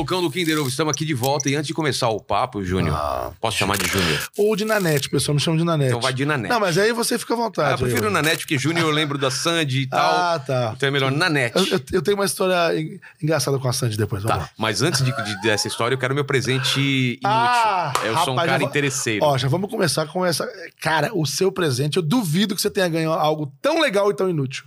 Olá, o malucão do Kinder Ovo. Estamos aqui de volta e antes de começar o papo, Júnior, Ah. posso chamar de Júnior? Ou de Nanete, o pessoal me chama de Nanete. Então vai de Nanete. Não, mas aí você fica à Ah, vontade. eu prefiro aí, Nanete porque Júnior eu lembro da Sandy e tal. Ah, tá. Então é melhor Nanete. Eu, eu- eu tenho uma história en- engraçada com a Sandy depois. Vamos Tá, lá. mas antes de, de- dessa história, eu quero meu presente inútil. Ah, eu sou um rapaz, cara vou- interesseiro. Ó, já vamos começar com essa. Cara, o seu presente, eu duvido que você tenha ganho algo tão legal e tão inútil.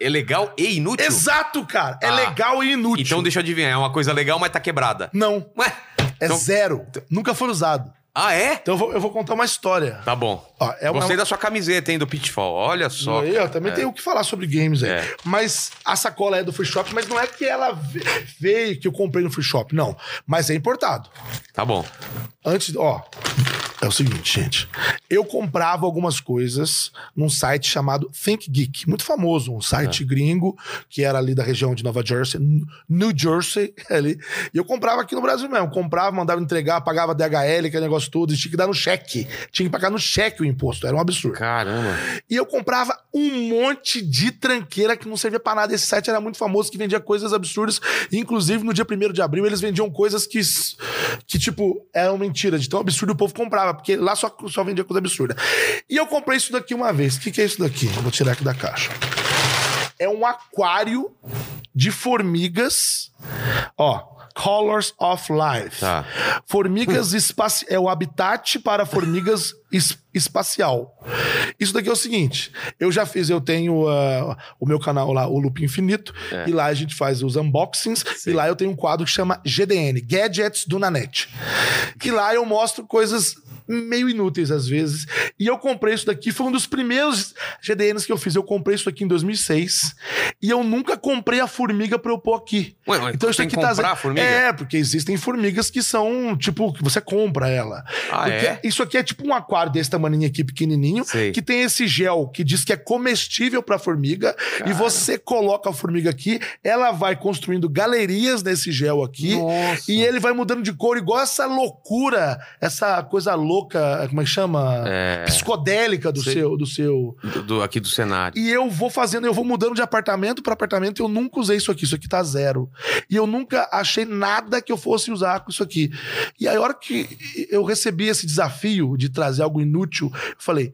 É legal e inútil? Exato, cara. É Ah. legal e inútil. Então deixa eu adivinhar, é uma coisa legal, mas tá quebrada. Não. Ué? É Então- zero. Nunca foi usado. Ah, é? Então eu vou, eu vou contar uma história. Tá bom. Ó, é uma- Gostei da sua camiseta, hein, do Pitfall. Olha só. Ó, também É. tem o que falar sobre games aí. É. Mas a sacola é do Free Shop, mas não é que ela ve- veio que eu comprei no Free Shop, não. Mas é importado. Tá bom. Antes, ó, é o seguinte, gente. Eu comprava algumas coisas num site chamado Think Geek, muito famoso, um É. site gringo que era ali da região de Nova Jersey, New Jersey, ali. E eu comprava aqui no Brasil mesmo. Comprava, mandava entregar, pagava DHL, aquele negócio todo, e tinha que dar no cheque. Tinha que pagar no cheque o imposto, era um absurdo. Caramba. E eu comprava um monte de tranqueira que não servia pra nada. Esse site era muito famoso, que vendia coisas absurdas. Inclusive, no dia 1 de abril, eles vendiam coisas que, que tipo, eram mentira. De tão absurdo o povo comprava, porque lá só, só vendia coisa absurda. E eu comprei isso daqui uma vez. O que, que é isso daqui? Eu vou tirar aqui da caixa. É um aquário de formigas. Ó. Colors of Life. Tá. Formigas espaci... É o habitat para formigas es- espacial. Isso daqui é o seguinte: eu já fiz, eu tenho ah, o meu canal lá, o Loop Infinito, É. e lá a gente faz os unboxings, Sim. e lá eu tenho um quadro que chama GDN Gadgets do Nanete. E lá eu mostro coisas meio inúteis às vezes. E eu comprei isso daqui, foi um dos primeiros GDNs que eu fiz. Eu comprei isso aqui em 2006 e eu nunca comprei a formiga pra eu pôr aqui. Ué, mas então isso aqui tá comprar formiga? É, porque existem formigas que são, tipo, que você compra ela. Ah, é? Isso aqui é tipo um aquário desse tamanho aqui, pequenininho, Sei. que tem esse gel que diz que é comestível pra formiga, e você coloca a formiga aqui, ela vai construindo galerias nesse gel aqui, Nossa. e ele vai mudando de cor, igual essa loucura, essa coisa louca, como é que chama? É. Psicodélica do Sei. seu, do seu. Do, do- aqui do cenário. E eu vou fazendo, eu vou mudando de apartamento para apartamento e eu nunca usei isso aqui. Isso aqui tá zero. E eu nunca achei nada que eu fosse usar com isso aqui. E aí, a hora que eu recebi esse desafio de trazer algo inútil, eu falei: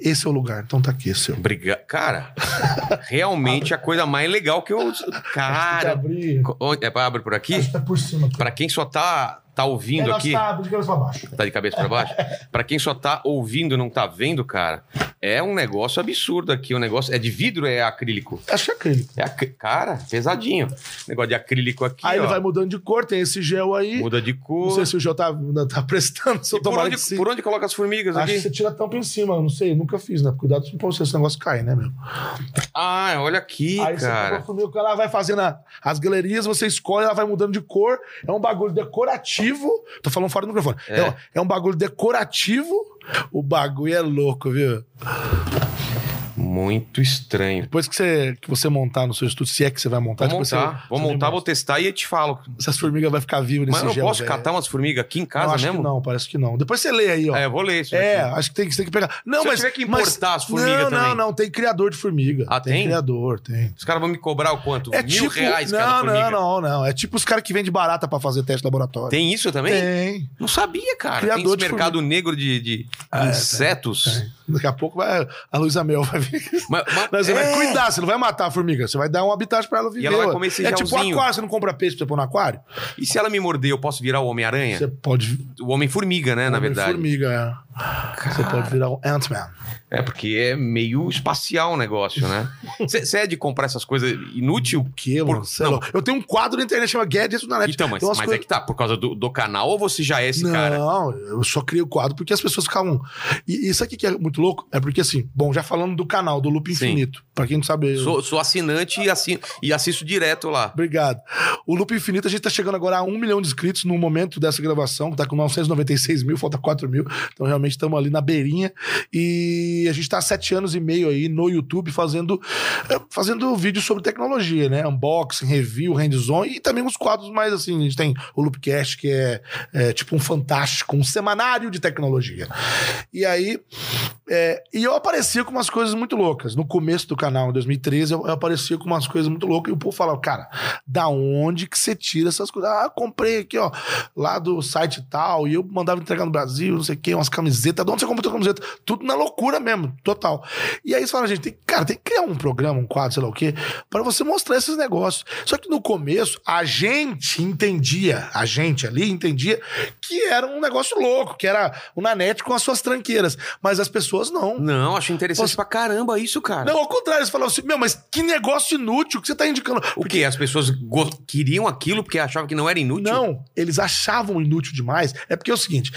esse é o lugar, então tá aqui, seu. Obrigado. Cara, realmente a coisa mais legal que eu. Cara. abrir. Onde- É pra abrir por aqui? Acho que tá por cima. Aqui. Pra quem só tá, tá ouvindo aqui. Tá de cabeça pra baixo. Tá de cabeça pra baixo? Pra quem só tá ouvindo e não tá vendo, cara, é um negócio absurdo aqui. O negócio é de vidro ou é acrílico? Acho que é acrílico. É acr... Cara, pesadinho. Negócio de acrílico aqui, Aí ó. ele vai mudando de cor, tem esse gel aí. Muda de Não cor. sei se o gel tá, tá prestando, se eu por, onde, que por onde coloca as formigas Acho que aqui? você tira a tampa em cima, eu não sei, nunca fiz, né? Cuidado pra você, esse negócio cai, né, meu? Ah, olha aqui, Aí você cara. a formiga, ela vai fazendo a- as galerias, você escolhe, ela vai mudando de cor. É um bagulho decorativo. Tô falando fora do microfone. É, É. é um bagulho decorativo. O bagulho é louco, viu? Muito estranho. Depois que você, que você montar no seu estúdio, se é que você vai montar, Vou depois montar, você- vou você montar, vou testar e eu te falo. Se as formigas vai ficar vivas nesse Mas eu não gel, posso velho. catar umas formigas aqui em Não, casa acho mesmo? que não, parece que não. Depois você lê aí, ó. É, eu vou ler isso É, aqui. acho que tem, que- tem que pegar. Não, Se mas. tiver que mas- importar as formigas não, também. Não, não, tem criador de formiga. Ah, tem? criador, tem. Os caras vão me cobrar o quanto? É Mil tipo. reais cada não, formiga? não, não, não. É tipo os caras que vendem barata pra fazer teste laboratório. Tem isso também? Tem. Não sabia, cara. Criador tem esse mercado negro de, de Ah, é, insetos. tem. Daqui a pouco vai, a Luísa Mel vai vir. Mas, mas- você é. vai cuidar, você não vai matar a formiga. Você vai dar um habitat pra ela viver. ela vai comer esse É tipo aquário, você não compra peixe pra você pôr no aquário? E se ela me morder, eu posso virar o Homem-Aranha? Você pode. O Homem-Formiga, né, na Homem verdade. Formiga, é. Você pode virar o Ant-Man. É, porque é meio espacial o negócio, né? Você é de comprar essas coisas inútil? O Por-? Cê é não. Eu tenho um quadro na internet chamado Gadgets na net. Então, mas, umas mas é coisas- que tá, por causa do, do canal ou você já é esse não, cara? eu só criei o quadro porque as pessoas ficavam. E isso aqui que é muito louco é porque, assim, bom, já falando do canal, do Loop Sim. Infinito, pra quem não sabe. eu- Sou, sou assinante e, assi- e assisto direto lá. Obrigado. O Loop Infinito, a gente tá chegando agora a um milhão de inscritos no momento dessa gravação, que tá com 996 mil, falta 4 mil. Então, realmente, estamos ali na beirinha. E a gente tá há sete anos e meio aí no YouTube fazendo, eh, fazendo vídeos sobre tecnologia, né? Unboxing, review, hands-on e também uns quadros mais assim. A gente tem o Loopcast, que é, é tipo um fantástico, um semanário de tecnologia. E aí, é, e eu aparecia com umas coisas muito loucas. No começo do canal, em 2013, eu, eu aparecia com umas coisas muito loucas e o povo falava, cara, da onde que você tira essas coisas? Ah, comprei aqui, ó, lá do site tal, e eu mandava entregar no Brasil, não sei o quê, umas camisetas. De onde você comprou camiseta? Tudo na loucura mesmo, total. E aí você fala, gente, tem, cara, tem que criar um programa, um quadro, sei lá o quê, para você mostrar esses negócios. Só que no começo, a gente entendia, a gente ali entendia que era um negócio louco, que era o Nanete com as suas tranqueiras. Mas as pessoas não. Não, acho interessante você... pra caramba isso, cara. Não, ao contrário, eles falavam assim, meu, mas que negócio inútil que você tá indicando. O porque... quê? As pessoas queriam aquilo porque achavam que não era inútil? Não, eles achavam inútil demais. É porque é o seguinte,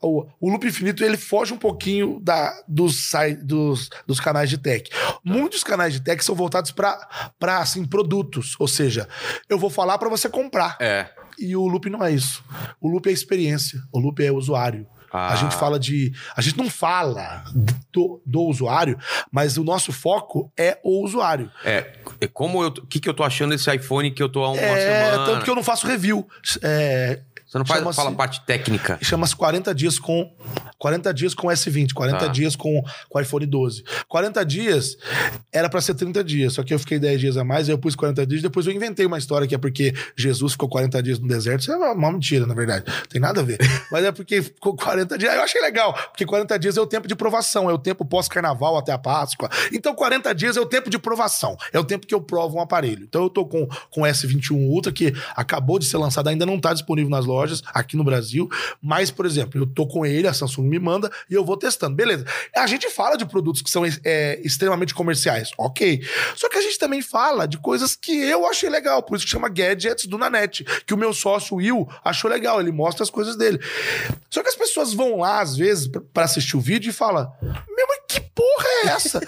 o, o Loop Infinito, ele foge um pouquinho da, dos, dos, dos canais de tech. Muitos canais de tech são voltados para assim, produtos. Ou seja, eu vou falar para você comprar. É. E o loop não é isso. O loop é experiência. O loop é usuário. Ah. A gente fala de. A gente não fala do, do, usuário, mas o nosso foco é o usuário. É. é como eu. O que, que eu tô achando desse iPhone que eu tô há uma é, semana? Tanto que eu não faço review. É, você não faz, fala parte técnica. Chama-se 40 dias com 40 dias com S20, 40 ah. dias com, com iPhone 12. 40 dias era para ser 30 dias, só que eu fiquei 10 dias a mais, aí eu pus 40 dias, depois eu inventei uma história que é porque Jesus ficou 40 dias no deserto. Isso é uma mentira, na verdade. Tem nada a ver. Mas é porque ficou 40 dias. Eu achei legal, porque 40 dias é o tempo de provação, é o tempo pós-carnaval até a Páscoa. Então 40 dias é o tempo de provação, é o tempo que eu provo um aparelho. Então eu tô com com S21 Ultra que acabou de ser lançado, ainda não tá disponível nas lojas aqui no Brasil, mas por exemplo, eu tô com ele, a Samsung me manda e eu vou testando. Beleza. A gente fala de produtos que são é, extremamente comerciais, ok. Só que a gente também fala de coisas que eu achei legal, por isso que chama Gadgets do Nanete, que o meu sócio Will achou legal, ele mostra as coisas dele. Só que as pessoas vão lá, às vezes, para assistir o vídeo e falam: Meu, mas que porra é essa?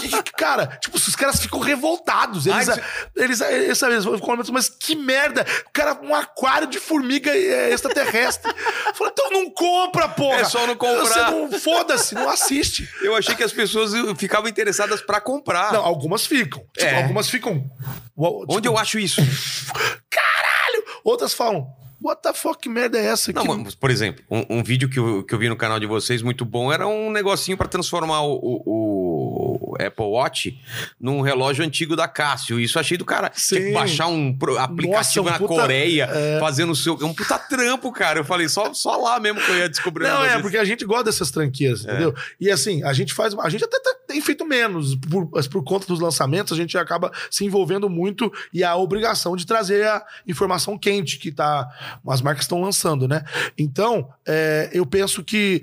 que, cara, tipo, os caras ficam revoltados. Eles, Ai, eles, eles, eles, eles, mas que merda. O cara, um aquário de formiga é, extraterrestre. Falei, então não compra, porra. É só não comprar. Você não, foda-se, não assiste. Eu achei que as pessoas ficavam interessadas para comprar. Não, algumas ficam. Tipo, é. algumas ficam. Tipo, Onde eu acho isso? Caralho! Outras falam, what the fuck, que merda é essa? Não, mas, por exemplo, um, um, vídeo que eu, que eu vi no canal de vocês muito bom era um negocinho para transformar o, o, o, Apple Watch num relógio antigo da Cássio. Isso achei do cara. Tipo, baixar um aplicativo Nossa, um na puta, Coreia, é... fazendo o seu. É um puta trampo, cara. Eu falei, só, só lá mesmo que eu ia descobrir. Não, é, porque a gente gosta dessas tranquias, é. entendeu? E assim, a gente faz. A gente até tá, tem feito menos. Por, por conta dos lançamentos, a gente acaba se envolvendo muito e a obrigação de trazer a informação quente que tá as marcas estão lançando, né? Então, é, eu penso que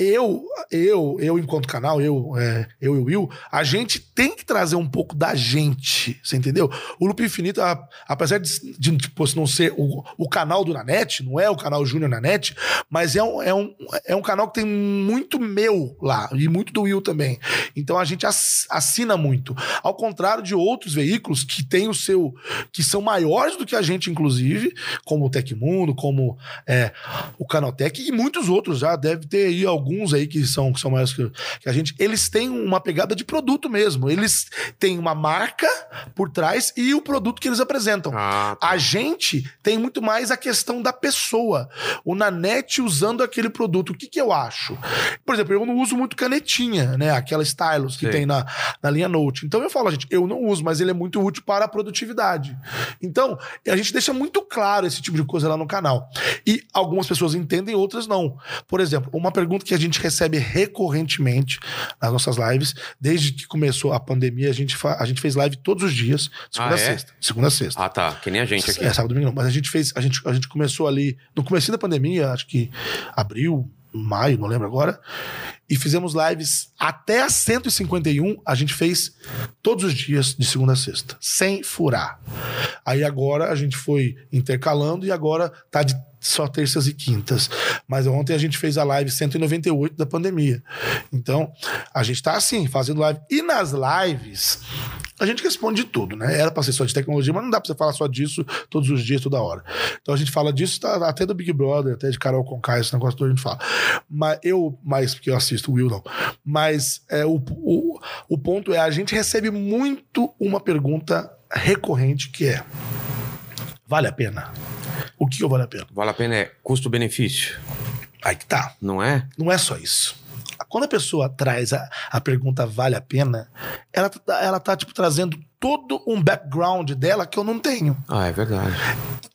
eu, eu, eu enquanto canal, eu, é, eu e o Will, a gente tem que trazer um pouco da gente, você entendeu? O Loop Infinito, a, apesar de, de tipo, não ser o, o canal do Nanete, não é o canal Júnior Nanete, mas é um, é, um, é um canal que tem muito meu lá, e muito do Will também. Então a gente assina muito. Ao contrário de outros veículos que tem o seu. que são maiores do que a gente, inclusive, como o Tecmundo, como é, o Canaltech, e muitos outros já, deve ter aí alguns aí que são, que são maiores que, que a gente, eles têm uma pegada de produto mesmo. Eles têm uma marca por trás e o produto que eles apresentam. Ah, tá. A gente tem muito mais a questão da pessoa. O Nanete usando aquele produto. O que, que eu acho? Por exemplo, eu não uso muito canetinha, né? Aquela stylus que Sim. tem na, na linha Note. Então eu falo, gente, eu não uso, mas ele é muito útil para a produtividade. Então, a gente deixa muito claro esse tipo de coisa lá no canal. E algumas pessoas entendem, outras não. Por exemplo, uma pergunta que a gente recebe recorrentemente nas nossas lives. Desde que começou a pandemia, a gente, a gente fez live todos os dias, segunda ah, é? sexta. Segunda a sexta. Ah, tá. Que nem a gente aqui. É, sábado domingo não. Mas a gente fez, a gente, a gente começou ali, no começo da pandemia, acho que abril, maio, não lembro agora. E fizemos lives até a 151, a gente fez todos os dias, de segunda a sexta, sem furar. Aí agora a gente foi intercalando e agora tá de só terças e quintas. Mas ontem a gente fez a live 198 da pandemia. Então, a gente tá assim, fazendo live. E nas lives, a gente responde de tudo, né? Era pra ser só de tecnologia, mas não dá pra você falar só disso todos os dias, toda hora. Então a gente fala disso, tá, até do Big Brother, até de Carol Conká, esse negócio todo a gente fala. Mas eu, mais porque eu assisto o Will, não. Mas é, o, o, o ponto é, a gente recebe muito uma pergunta recorrente que é: vale a pena? O que, vale a pena? Vale a pena é custo-benefício. Aí que tá. Não é? Não é só isso. Quando a pessoa traz a, a pergunta vale a pena, ela, ela tá, tipo, trazendo todo um background dela que eu não tenho. Ah, é verdade.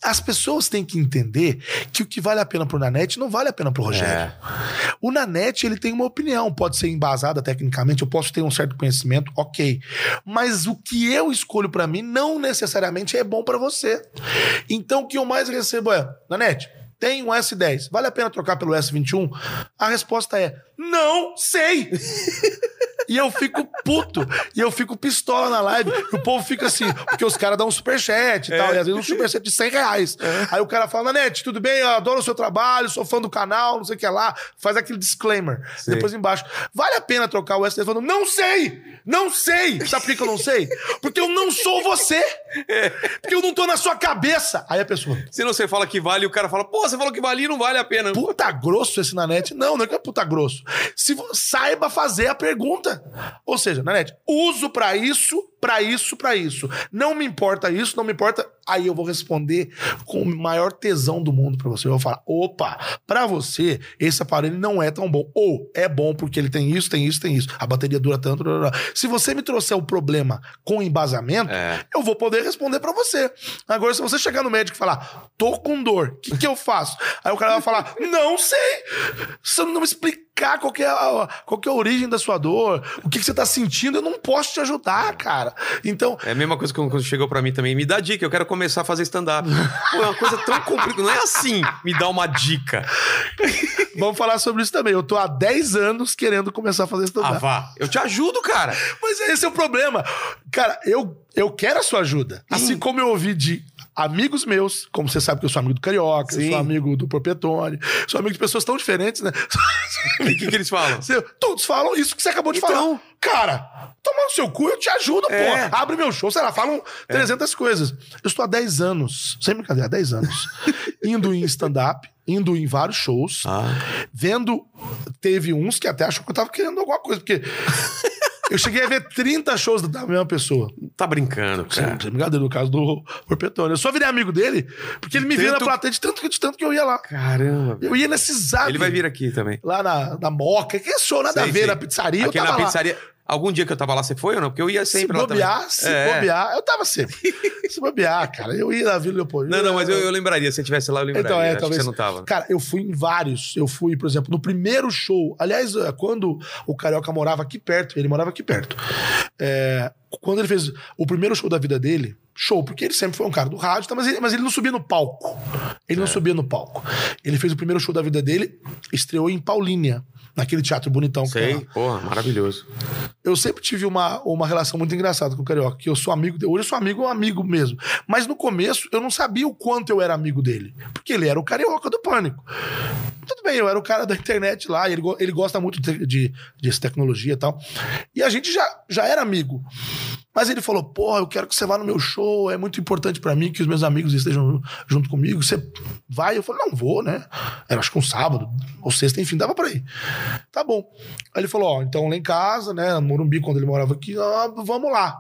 As pessoas têm que entender que o que vale a pena pro Nanete não vale a pena pro Rogério. É. O Nanete, ele tem uma opinião, pode ser embasada tecnicamente, eu posso ter um certo conhecimento, ok. Mas o que eu escolho pra mim não necessariamente é bom pra você. Então o que eu mais recebo é, Nanete, tem um S10, vale a pena trocar pelo S21? A resposta é, não sei! E eu fico puto. E eu fico pistola na live. E o povo fica assim, porque os caras dão um superchat e tal. E às vezes um superchat de 100 reais. Aí o cara fala, Nanete, tudo bem? Eu adoro o seu trabalho, sou fã do canal, não sei o que lá. Faz aquele disclaimer. Sei. Depois embaixo, vale a pena trocar o S10? Falando, não sei! Não sei! Sabe por que eu não sei? Porque eu não sou você! Porque eu não tô na sua cabeça! Aí a pessoa, Se não você fala que vale, o cara fala, pô, você falou que vale e não vale a pena. puta grosso esse Nanete. Não, não é que é puta grosso. Se saiba fazer a pergunta. Ou seja, Nanete, uso pra isso, pra isso, pra isso. Não me importa isso, não me importa. Aí eu vou responder com o maior tesão do mundo pra você. Eu vou falar: opa, pra você, esse aparelho não é tão bom. Ou é bom porque ele tem isso, tem isso, tem isso. A bateria dura tanto. blá, blá. Se você me trouxer o problema com embasamento, É. eu vou poder responder pra você. Agora, se você chegar no médico e falar, tô com dor, o que, que eu faço? Aí o cara vai falar, não sei. Se você não me explicar qual é a, qual é a origem da sua dor, o que, que você tá sentindo, eu não posso te ajudar, cara. Então, É a mesma coisa que quando chegou pra mim também. Me dá dica, eu quero começar a fazer stand-up. Pô, é uma coisa tão complicada. Não é assim, me dá uma dica. vamos falar sobre isso também. Eu tô há 10 anos querendo começar a fazer Ah, stand-up. vá. Eu te ajudo, cara. Mas esse é o problema. Cara, eu, eu quero a sua ajuda. Assim como eu ouvi de amigos meus, como você sabe que eu sou amigo do Carioca, eu Sim. sou amigo do Porpetone, sou amigo de pessoas tão diferentes, né? O que, que eles falam? Todos falam isso que você acabou de Então. falar. Cara, toma no seu cu, eu te ajudo, É. pô. Abre meu show, sei lá, falam 300 coisas. Eu estou há 10 anos, sem brincadeira, há 10 anos, indo em stand-up, indo em vários shows, Ah. vendo. Teve uns que até achou que eu tava querendo alguma coisa, porque. Eu cheguei a ver 30 shows da mesma pessoa. Tá brincando, cara. sem brincadeira, no caso do Porpetone. Eu só virei amigo dele porque ele me via na Tanto- plateia de tanto, de tanto que eu ia lá. Caramba. Eu ia nesse zap. Ele vai vir aqui também. Lá na, na Moca, que é show, nada Sei, a ver, sei. na pizzaria. Aqui eu na tava lá. Algum dia que eu tava lá, você foi ou não? Porque eu ia Se sempre lá também. bobear, se É. bobear, eu tava sempre. se bobear, cara. Eu ia na Vila Leopoldo. Não, não, mas eu, eu lembraria. Se você estivesse lá, eu lembraria. Então, é, Acho que talvez. você não tava. Cara, eu fui em vários. Eu fui, por exemplo, no primeiro show. Aliás, é, quando o Carioca morava aqui perto, ele morava aqui perto. É, quando ele fez o primeiro show da vida dele, show, porque ele sempre foi um cara do rádio, tá, mas, ele, mas ele não subia no palco. Ele É. não subia no palco. Ele fez o primeiro show da vida dele, estreou em Paulínia, naquele teatro bonitão que. Sei, porra, maravilhoso. Eu sempre tive uma, uma relação muito engraçada com o Carioca, que eu sou amigo dele. Hoje eu sou amigo, amigo mesmo. Mas no começo eu não sabia o quanto eu era amigo dele. Porque ele era o Carioca do Pânico. Tudo bem, eu era o cara da internet lá, ele, ele gosta muito de, de, de tecnologia e tal. E a gente já, já era amigo. Mas ele falou: Porra, eu quero que você vá no meu show, é muito importante pra mim que os meus amigos estejam junto comigo. Você vai? Eu falei: Não, vou, né? Era acho que um sábado, ou sexta, enfim, dava pra ir. Tá bom. Aí ele falou: Ó, então lá em casa, né, Morumbi, quando ele morava aqui, ó, vamos lá.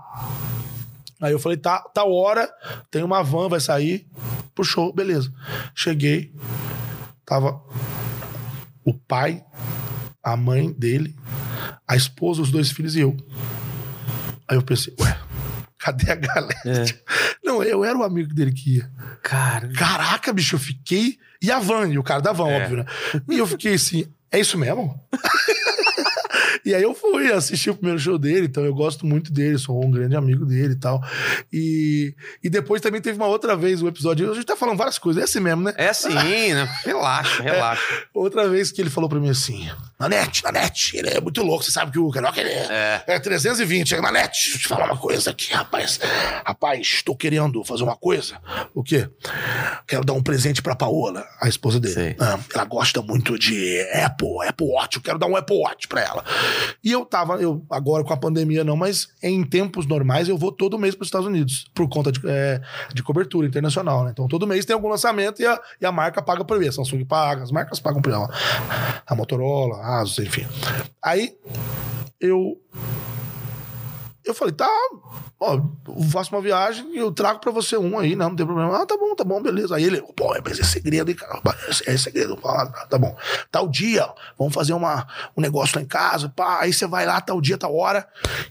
Aí eu falei: Tá, tá hora, tem uma van, vai sair pro show, beleza. Cheguei, tava o pai, a mãe dele, a esposa, os dois filhos e eu. Aí eu pensei, ué, cadê a galera? É. Não, eu era o amigo dele que ia. Cara. Caraca, bicho, eu fiquei. E a van, e o cara da van, É. óbvio, né? E eu fiquei assim, é isso mesmo? E aí eu fui assistir o primeiro show dele, então eu gosto muito dele, sou um grande amigo dele e tal. E, e depois também teve uma outra vez o episódio, a gente tá falando várias coisas, é assim mesmo, né? É assim, né? Relaxa, relaxa. Outra vez que ele falou pra mim assim: na net, na net. Ele é muito louco, você sabe que o Carioca ele é, é. 320. Na net, deixa eu te falar uma coisa aqui, rapaz. Rapaz, estou querendo fazer uma coisa. O quê? Quero dar um presente pra Paola, a esposa dele. Ah, ela gosta muito de Apple, Apple Watch. Eu quero dar um Apple Watch pra ela. E eu tava, eu agora com a pandemia não, mas em tempos normais eu vou todo mês para os Estados Unidos, por conta de, é, de cobertura internacional, né? Então todo mês tem algum lançamento e a, e a marca paga por ver. A Samsung paga, as marcas pagam por ela. A Motorola, a Asus, enfim. Aí eu eu falei, tá, ó, faço uma viagem e eu trago pra você um aí, não, não tem problema. Ah, tá bom, tá bom, beleza. Aí ele, pô, mas é segredo, hein, cara? É, é segredo. Fala, tá bom. Tal dia, vamos fazer uma, um negócio lá em casa, pá. Aí você vai lá, tal dia, tal hora.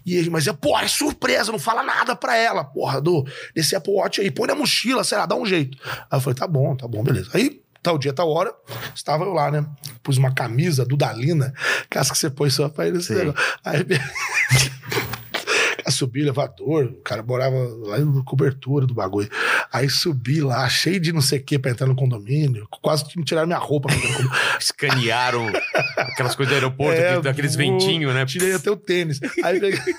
E ele, mas é, pô, é surpresa, não fala nada pra ela, porra, do, desse Apple Watch aí. Põe na mochila, sei lá, dá um jeito. Aí eu falei, tá bom, tá bom, beleza. Aí tal dia, tal hora, estava eu lá, né? Pus uma camisa do Dalina, caso que você pôs só pra ele. Aí subi elevador, o cara morava lá na cobertura do bagulho. Aí subi lá, cheio de não sei o que pra entrar no condomínio, quase que me tiraram minha roupa. Escanearam aquelas coisas do aeroporto, é, aqueles ventinhos, né? Tirei até o tênis. Aí peguei,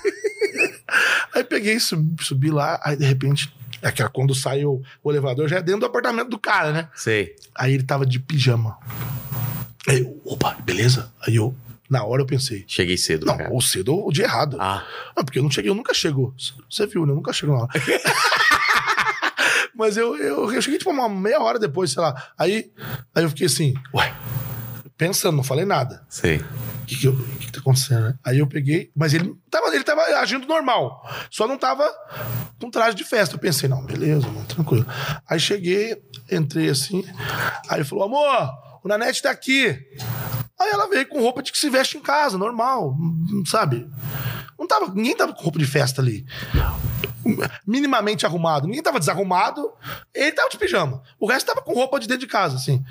aí peguei subi, subi lá, aí de repente é que quando sai o, o, elevador já é dentro do apartamento do cara, né? Sei. Aí ele tava de pijama. Aí eu, opa, beleza? Aí eu, na hora eu pensei. Cheguei cedo, Não, cara. ou cedo ou de errado. Ah. Não, porque eu não cheguei, eu nunca chego. Você viu, né? Eu nunca chego na hora. Mas eu, eu, eu, cheguei tipo uma meia hora depois, sei lá. Aí, aí eu fiquei assim, ué, pensando, não falei nada. Sei. O que, que, que, que tá acontecendo, né? Aí eu peguei, mas ele tava, ele tava agindo normal. Só não tava com traje de festa. Eu pensei, não, beleza, mano, tranquilo. Aí cheguei, entrei assim. Aí ele falou, amor, o Nanete tá aqui. Aí ela veio com roupa de que se veste em casa, normal, sabe? Não tava, ninguém tava com roupa de festa ali. Minimamente arrumado. Ninguém tava desarrumado. Ele tava de pijama. O resto tava com roupa de dentro de casa, assim.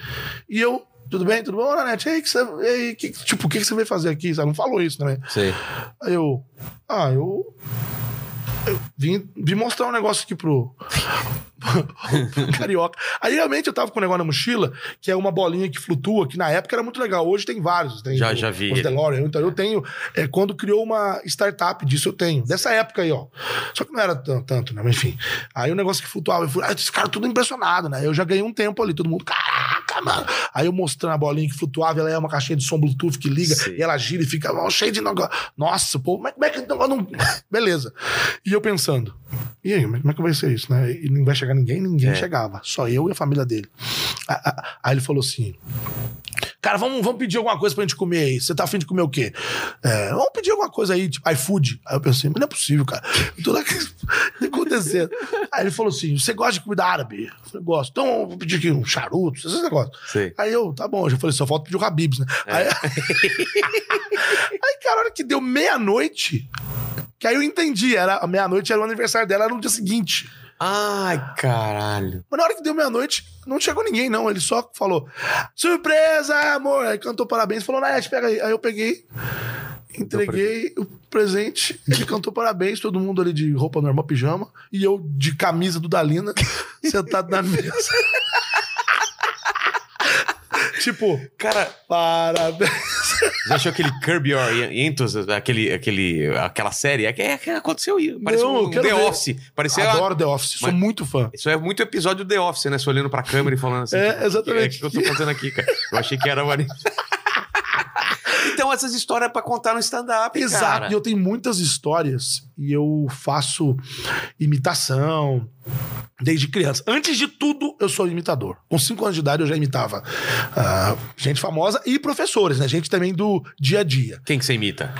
E eu, tudo bem, tudo bom, Nanete? Ei, que você, ei, que, tipo, o que, que você veio fazer aqui? Você não falou isso também. Sim. Aí eu, ah, eu eu vim, vim mostrar um negócio aqui pro, carioca. Aí realmente eu tava com um negócio na mochila, que é uma bolinha que flutua, que na época era muito legal. Hoje tem vários. Tem já, o, já vi. Os DeLorean. Então eu tenho. É, quando criou uma startup disso, eu tenho. Dessa época aí, ó. Só que não era tanto, né? Mas enfim. Aí o negócio que flutuava, eu fui, ah, esse cara tudo impressionado, né? Eu já ganhei um tempo ali, todo mundo, caraca, mano. Aí eu mostrando a bolinha que flutuava, ela é uma caixinha de som Bluetooth que liga, Sim. e ela gira e fica ó, cheio de negócio. Nossa, pô, como é que não. Beleza. E eu pensando, e aí, como é que vai ser isso, né? E não vai chegar ninguém, ninguém é. chegava. Só eu e a família dele. Aí ele falou assim: Cara, vamos, vamos pedir alguma coisa pra gente comer aí. Você tá afim de comer o quê? É, vamos pedir alguma coisa aí, tipo iFood. Aí eu pensei, mas não é possível, cara. Tudo tá acontecendo. Aí ele falou assim: você gosta de comida árabe? Eu falei, gosto. Então vou pedir aqui um charuto, esses negócios. Sim. Aí eu, tá bom, eu já falei, só falta pedir o Habibs, né? É. Aí... aí, cara, a hora que deu meia-noite, que aí eu entendi, era meia-noite era o aniversário dela, era no dia seguinte. Ai, caralho. Mas na hora que deu meia-noite, não chegou ninguém, não. Ele só falou: Surpresa, amor! Aí cantou parabéns, falou, Naeth, pega aí. Aí eu peguei, entreguei o presente, ele cantou parabéns, todo mundo ali de roupa normal, pijama, e eu de camisa do Dalina, sentado na mesa. tipo, cara, parabéns. Já achou aquele Curb Your Enthusiasm, aquele, aquele, aquela série? É que, é, aconteceu aí. Pareceu um The ver. Office. Parecia Adoro The Office, sou muito fã. Isso é muito episódio do The Office, né? Você olhando pra câmera e falando assim. É, exatamente. O que, é que eu tô fazendo aqui, cara? Eu achei que era uma... Então, essas histórias é pra contar no stand-up, Exato. Cara. E eu tenho muitas histórias e eu faço imitação desde criança. Antes de tudo, eu sou imitador. Com cinco anos de idade, eu já imitava uh, gente famosa e professores, né? Gente também do dia a dia. Quem que você imita?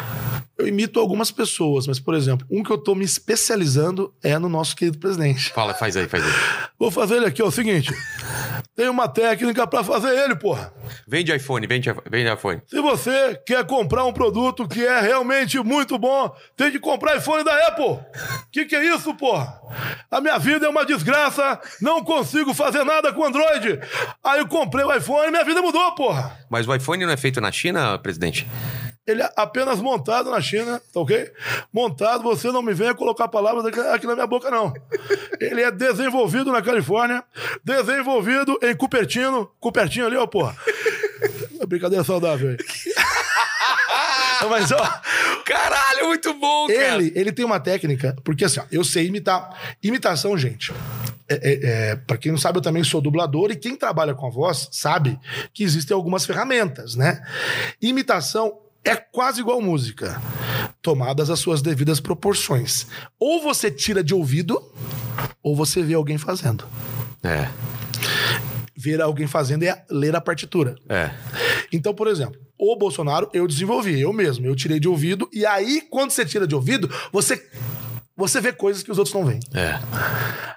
Eu imito algumas pessoas, mas, por exemplo, um que eu tô me especializando é no nosso querido presidente. Fala, faz aí, faz aí. Vou fazer ele aqui, ó, é o seguinte. Tem uma técnica para fazer ele, porra. Vende iPhone, vende, vende iPhone. Se você quer comprar um produto que é realmente muito bom, tem que comprar iPhone da Apple. Que que é isso, porra? A minha vida é uma desgraça, não consigo fazer nada com Android. Aí eu comprei o iPhone e minha vida mudou, porra. Mas o iPhone não é feito na China, presidente? Ele é apenas montado na China, tá ok? Montado, você não me venha colocar palavras aqui na minha boca, não. Ele é desenvolvido na Califórnia, desenvolvido em Cupertino. Cupertino ali, ó, porra. É brincadeira saudável aí. Mas, ó, Caralho, muito bom, cara. ele, ele tem uma técnica, porque assim, ó, eu sei imitar. Imitação, gente. É, é, é, para quem não sabe, eu também sou dublador e quem trabalha com a voz sabe que existem algumas ferramentas, né? Imitação é quase igual música, tomadas as suas devidas proporções. Ou você tira de ouvido, ou você vê alguém fazendo. É, Ver alguém fazendo é ler a partitura. é. Então, por exemplo, o Bolsonaro eu desenvolvi, eu mesmo, eu tirei de ouvido, e aí, quando você tira de ouvido, você, você vê coisas que os outros não veem. É.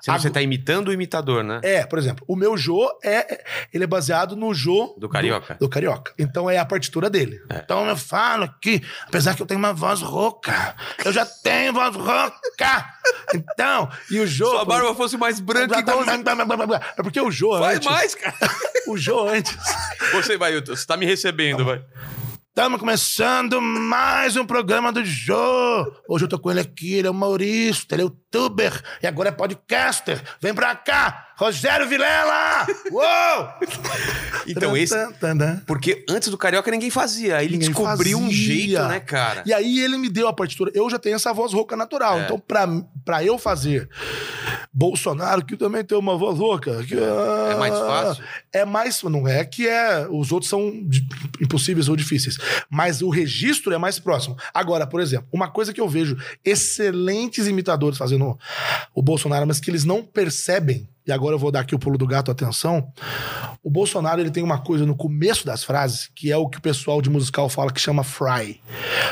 Senão você tá imitando o imitador, né? É, por exemplo, o meu Jô é. Ele é baseado no Jô. Do Carioca. Do, do Carioca. Então é a partitura dele. Então eu falo que, apesar que eu tenho uma voz rouca, eu já tenho voz rouca. Então, e o Jô. Se a barba fosse mais branca igual... É porque o Jô Vai antes. mais, cara. O Jô antes. Você vai, Hilton. Você tá me recebendo, vai. Estamos começando mais um programa do Jô. Hoje eu tô com ele aqui, ele é humorista, ele é youtuber e agora é podcaster. Vem pra cá, Rogério Vilela! Uou! Então, esse... Porque antes do Carioca ninguém fazia. Aí ele Ninguém descobriu um fazia. jeito, né, cara? E aí ele me deu a partitura. Eu já tenho essa voz rouca natural. É. Então, pra, pra eu fazer Bolsonaro, que também tem uma voz rouca. Que, É mais fácil? É mais. Não é que é. Os outros são impossíveis ou difíceis. Mas o registro é mais próximo. Agora, por exemplo, uma coisa que eu vejo excelentes imitadores fazendo o Bolsonaro, mas que eles não percebem. E agora eu vou dar aqui o pulo do gato, atenção. O Bolsonaro ele tem uma coisa no começo das frases que é o que o pessoal de musical fala que chama fry.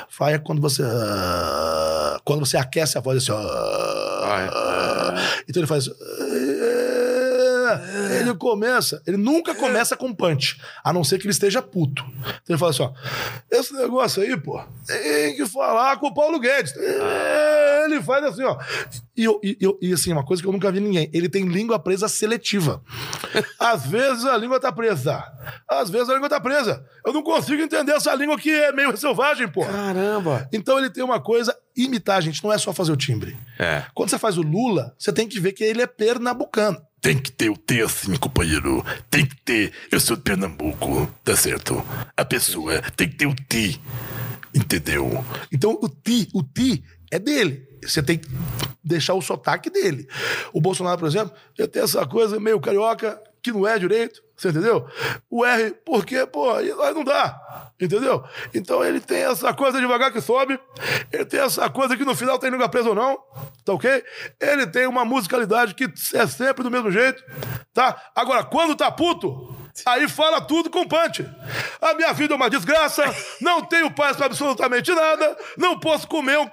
Fry é quando você ah, quando você aquece a voz assim. ah, então ele faz ah, ele começa, ele nunca começa com punch, a não ser que ele esteja puto. Então ele fala assim, ó, esse negócio aí, pô, tem que falar com o Paulo Guedes. É, Ele faz assim, ó. E, eu- e, eu- e, assim, uma coisa que eu nunca vi ninguém, ele tem língua presa seletiva. Às vezes a língua tá presa, às vezes a língua tá presa. Eu não consigo entender essa língua que é meio selvagem, pô. Caramba. Então ele tem uma coisa, imitar, gente, não é só fazer o timbre. É. Quando você faz o Lula, você tem que ver que ele é pernambucano. Tem que ter o T assim, companheiro. Tem que ter. Eu sou de Pernambuco, tá certo? A pessoa tem que ter o T. Entendeu? Então o ti, o ti é dele. Você tem que deixar o sotaque dele. O Bolsonaro, por exemplo, ele tem essa coisa meio carioca que não é direito. Você entendeu? O R, porque, pô, aí não dá. Entendeu? Então ele tem essa coisa devagar que sobe. Ele tem essa coisa que no final tem língua presa ou não. Tá ok? Ele tem uma musicalidade que é sempre do mesmo jeito. Tá? Agora, quando tá puto, Aí fala tudo com punch. A minha vida é uma desgraça, não tenho paz pra absolutamente nada, não posso comer um,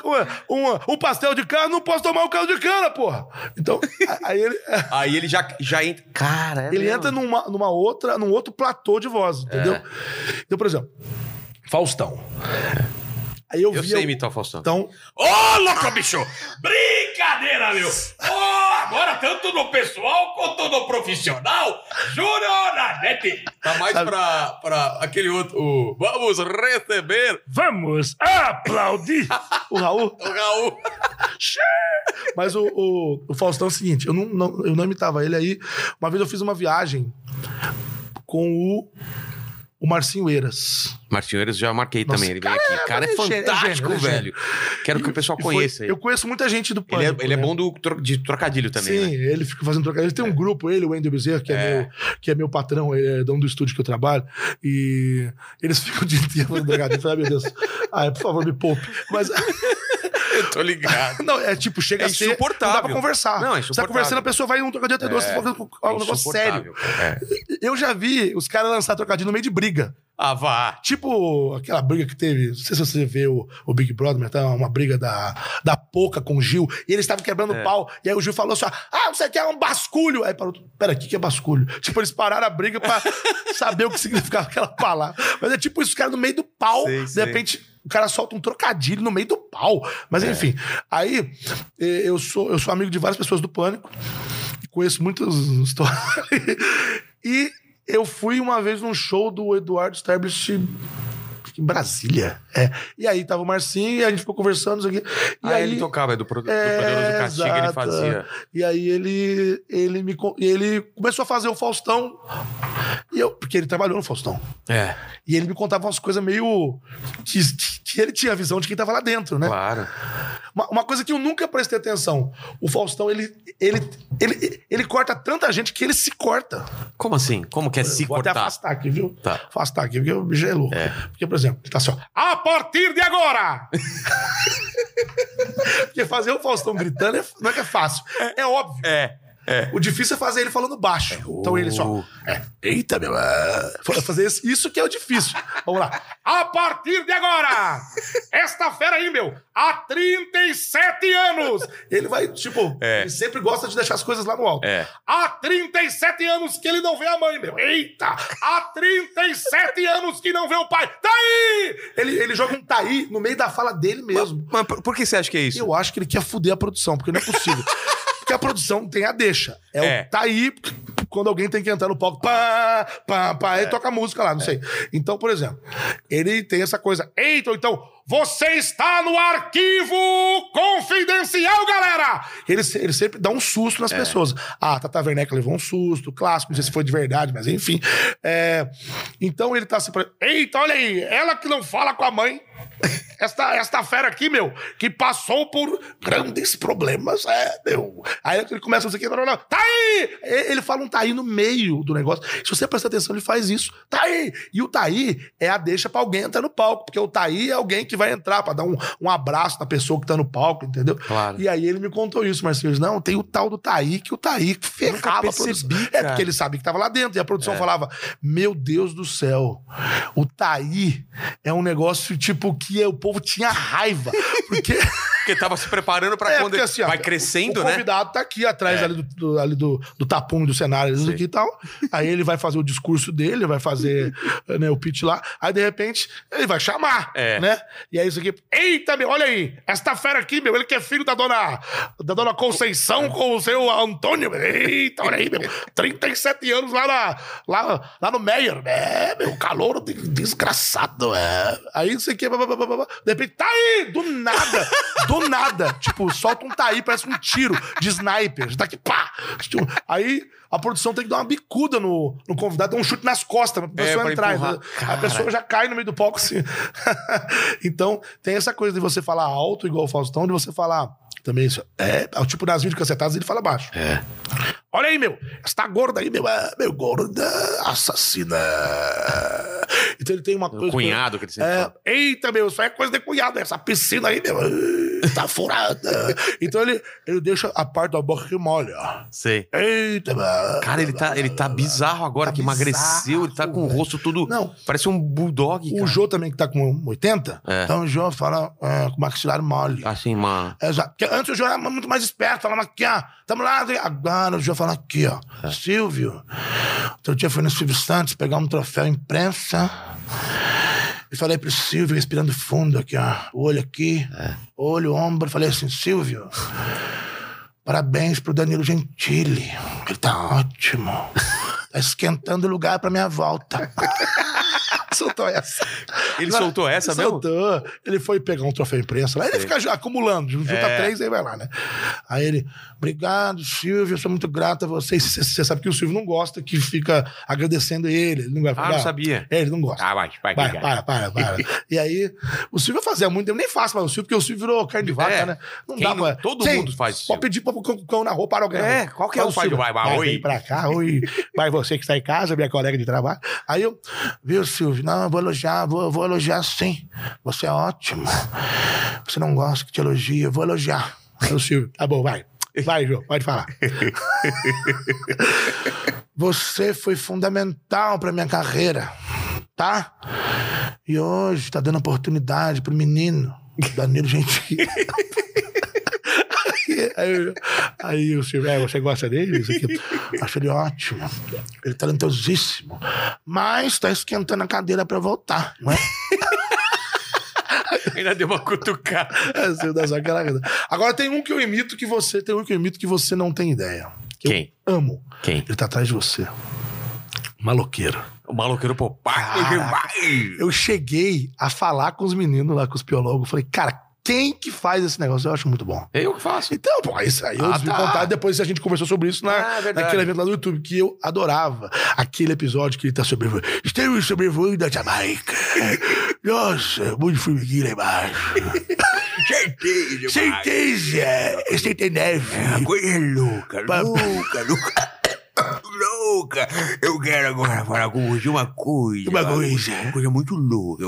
um, um pastel de carne, não posso tomar um caldo de cana, porra. Então, aí ele, Aí ele já, já entra. Cara, é ele mesmo. entra numa, numa outra, num outro platô de voz, entendeu? É. Então, por exemplo, Faustão. Aí eu, Eu vi. sei imitar o Faustão. Então, Ô, louco, bicho! Brincadeira, meu! Ô, agora tanto no pessoal quanto no profissional, Júnior Nanete! Tá mais pra, pra aquele outro. o Vamos receber Vamos aplaudir! o Raul. o Raul. Mas o, o, o Faustão é o seguinte, eu não, não- eu não imitava ele aí. Uma vez eu fiz uma viagem com o, o Marcinho Eiras. Martinho Eiras já marquei Nossa, também. Ele vem aqui. Cara, é ele é gênio, fantástico, ele é velho. Quero que o pessoal foi- conheça ele. Eu conheço muita gente do Ele é, Pânico. ele é né? bom do, de trocadilho também, Sim, né? ele fica fazendo trocadilho. Ele tem um grupo, ele, o Wendel Bezerra, que é, É. Meu, que é meu patrão, ele é dono do estúdio que eu trabalho. E eles ficam o dia inteiro fazendo trocadilho. Eu falei, "Ai, meu Deus. Ai, por favor, me poupe. Mas, Eu tô ligado. não, é tipo, chega É a ser... insuportável. Não dá pra conversar. Não, é Você tá insuportável. conversando, a pessoa vai num trocadilho até doce, É. tá um negócio sério. Insuportável. É. Eu já vi os caras lançar trocadilho no meio de briga. Ah, vá. Tipo aquela briga que teve, não sei se você vê o, Big Brother, mas tá uma briga da, da Poca com o Gil, e eles estavam quebrando É. pau, e aí o Gil falou assim: ah, você quer um basculho? Aí parou, pera, o que que é basculho? Tipo, eles pararam a briga pra saber o que significava aquela palavra. Mas é tipo isso, os caras no meio do pau, Sei, de sei. repente o cara solta um trocadilho no meio do pau. Mas É. enfim, aí eu sou, eu sou amigo de várias pessoas do Pânico, conheço muitas histórias. e eu fui uma vez num show do Eduardo Stablish em Brasília. É. E aí tava o Marcinho e a gente ficou conversando, isso aqui. E Ah, aí, ele tocava, é do, Pro- do É, Poderoso Castigo, ele fazia. E aí ele, ele me ele começou a fazer o Faustão E eu, porque ele trabalhou no Faustão. É, E ele me contava umas coisas meio. Que, que ele tinha a visão de quem tava lá dentro, né? claro. Uma, uma coisa que eu nunca prestei atenção. O Faustão, ele, ele, ele, ele corta tanta gente que ele se corta. Como assim? Como que é se Vou até cortar? afastar aqui, viu? Tá. Afastar aqui, porque o bicho é louco. É. Porque, por exemplo, ele tá assim, ó. A partir de agora! porque fazer o Faustão gritando é- não é que é fácil. É, óbvio. É, é. O difícil é fazer ele falando baixo. Então ele só. É, eita, meu. é, fazer isso, isso que é o difícil. Vamos lá. A partir de agora! Esta fera aí, meu, há 37 anos! Ele vai, tipo, É. ele sempre gosta de deixar as coisas lá no alto. É. Há 37 anos que ele não vê a mãe, meu. Eita! Há 37 anos que não vê o pai. Tá aí! Ele, ele joga um taí no meio da fala dele mesmo. Mas por por que você acha que é isso? Eu acho que ele quer fuder a produção, porque não é possível. porque a produção tem a deixa. É, É. o tá aí quando alguém tem que entrar no palco, pá, pá, pá, É. aí toca música lá, não sei. Então, por exemplo, ele tem essa coisa. Eita, ou então, você está no arquivo confidencial, galera! Ele, ele sempre dá um susto É. nas pessoas. Ah, Tata Werneck levou um susto, clássico, não sei se foi de verdade, mas enfim. É, então ele tá sempre. Eita, olha aí, ela que não fala com a mãe. Esta, esta fera aqui, meu, que passou por grandes problemas, é, meu. Aí ele começa a dizer que. Tá aí! Ele fala um tá aí no meio do negócio. Se você prestar atenção, ele faz isso. Tá aí! E o tá aí é a deixa pra alguém entrar no palco, porque o tá aí é alguém que vai entrar pra dar um, um abraço na pessoa que tá no palco, entendeu? Claro. E aí ele me contou isso, Marcelo. Não, tem o tal do Taí, que o Taí ferrava a produção. É porque ele sabia que tava lá dentro. E a produção falava: Meu Deus do céu, o Taí é um negócio tipo que o povo tinha raiva. Porque. Porque tava se preparando pra É, quando porque, assim, ó, vai crescendo, o né? convidado tá aqui atrás É. ali, do, do- ali do, do tapume do cenário isso aqui e tal. Aí ele vai fazer o discurso dele, vai fazer né, o pitch lá. Aí, de repente, ele vai chamar, É. né? E aí isso aqui... Eita, meu, olha aí. Esta fera aqui, meu, ele que é filho da dona, da dona Conceição com o seu Antônio. Eita, olha aí, meu. 37 anos lá, na, lá, lá no Meyer. É, meu, calor de- desgraçado. É. Aí isso aqui... blá, blá, blá, blá, blá. De repente, tá aí, do nada. Do nada. Tipo, solta um tá aí, parece um tiro de sniper. Tá aqui, pá! Aí a produção tem que dar uma bicuda no, no convidado, dar um chute nas costas pra pessoa É, entrar. empurrar. A pessoa já cai no meio do palco assim. então, tem essa coisa de você falar alto, igual o Faustão, de você falar. Também isso. É, é o tipo nas vídeos cacetadas ele fala baixo. É. Olha aí, meu. Essa gorda aí, meu. É, meu, gorda assassina. Então ele tem uma coisa. cunhado que ele sempre é, fala. Eita, meu, isso aí é coisa de cunhado. Essa piscina aí, meu. Tá furada. então ele, ele deixa a parte da boca que molha. Sei. Eita, meu. Cara, ele tá, ele tá bizarro agora, Tá que emagreceu, ele tá com o bizarro, rosto tudo. Não. Parece um bulldog, O cara. Jô também, que tá com 80, É. então o Jô fala é, com o maxilar mole. Assim, uma. Exato. Porque antes o Jô era muito mais esperto, falava aqui, ó. Tamo lá. Agora o Jô fala aqui, ó. É. Silvio, outro dia foi no Silvio Santos pegar um troféu imprensa. E falei pro Silvio, respirando fundo aqui, ó. O olho aqui, É. olho, ombro. Falei assim, Silvio, parabéns pro Danilo Gentili. Ele tá ótimo. Tá esquentando o lugar pra minha volta. Soltou essa. Ele soltou essa mesmo? Soltou. Ele foi pegar um troféu imprensa lá. Ele fica acumulando. Junta É. três, aí vai lá, né? Aí ele, obrigado, Silvio, eu sou muito grato a vocês. Você você sabe que o Silvio não gosta que fica agradecendo ele. Ele não vai Ah, não sabia. É, ele não gosta. Ah, vai, vai, vai. para, para, para. e aí, o Silvio fazia muito, eu nem faço mais o Silvio, porque o Silvio virou carne de vaca, É. né? Não Quem dá não- pra... todo mundo faz isso. Pode pedir pra o cão na rua para alguém. É, qualquer um faz o vai, vai, oi. Vem pra cá, oi. Vai você que está em casa, minha colega de trabalho. Aí eu, viu, Silvio? Não, eu vou elogiar, vou, vou elogiar sim. Você é ótimo. Você não gosta que te elogie, eu vou elogiar. Aí o Silvio, tá bom, vai. Vai, João, pode falar. Você foi fundamental pra minha carreira, tá? E hoje tá dando oportunidade pro menino, Danilo Gentili. Aí, aí o Silvio, é, você gosta dele? Isso aqui. Acho ele ótimo. Ele é talentosíssimo. Mas tá esquentando a cadeira pra voltar, não é? Ainda deu uma cutucada. É. Agora tem um que eu imito que você, tem um que eu imito que você não tem ideia. Que Quem? Amo. Quem? Ele tá atrás de você. Maloqueiro. O maloqueiro Popeye. Caraca. Eu cheguei a falar com os meninos lá, com os biólogos. Falei, cara, Quem que faz esse negócio? Eu acho muito bom. Eu que faço. Então, pô, isso aí eu Ah, tá. contar depois a gente conversou sobre isso na, Ah, é naquele evento lá do YouTube, que eu adorava. Aquele episódio que ele tá sobrevoando. Estamos sobrevoando a Jamaica. Nossa, muito formiguinha lá embaixo. Certeza, Certeza! 69. Coisa louca, louca, louca. Louca! Eu quero agora falar com você uma coisa. Uma coisa. Uma coisa muito louca.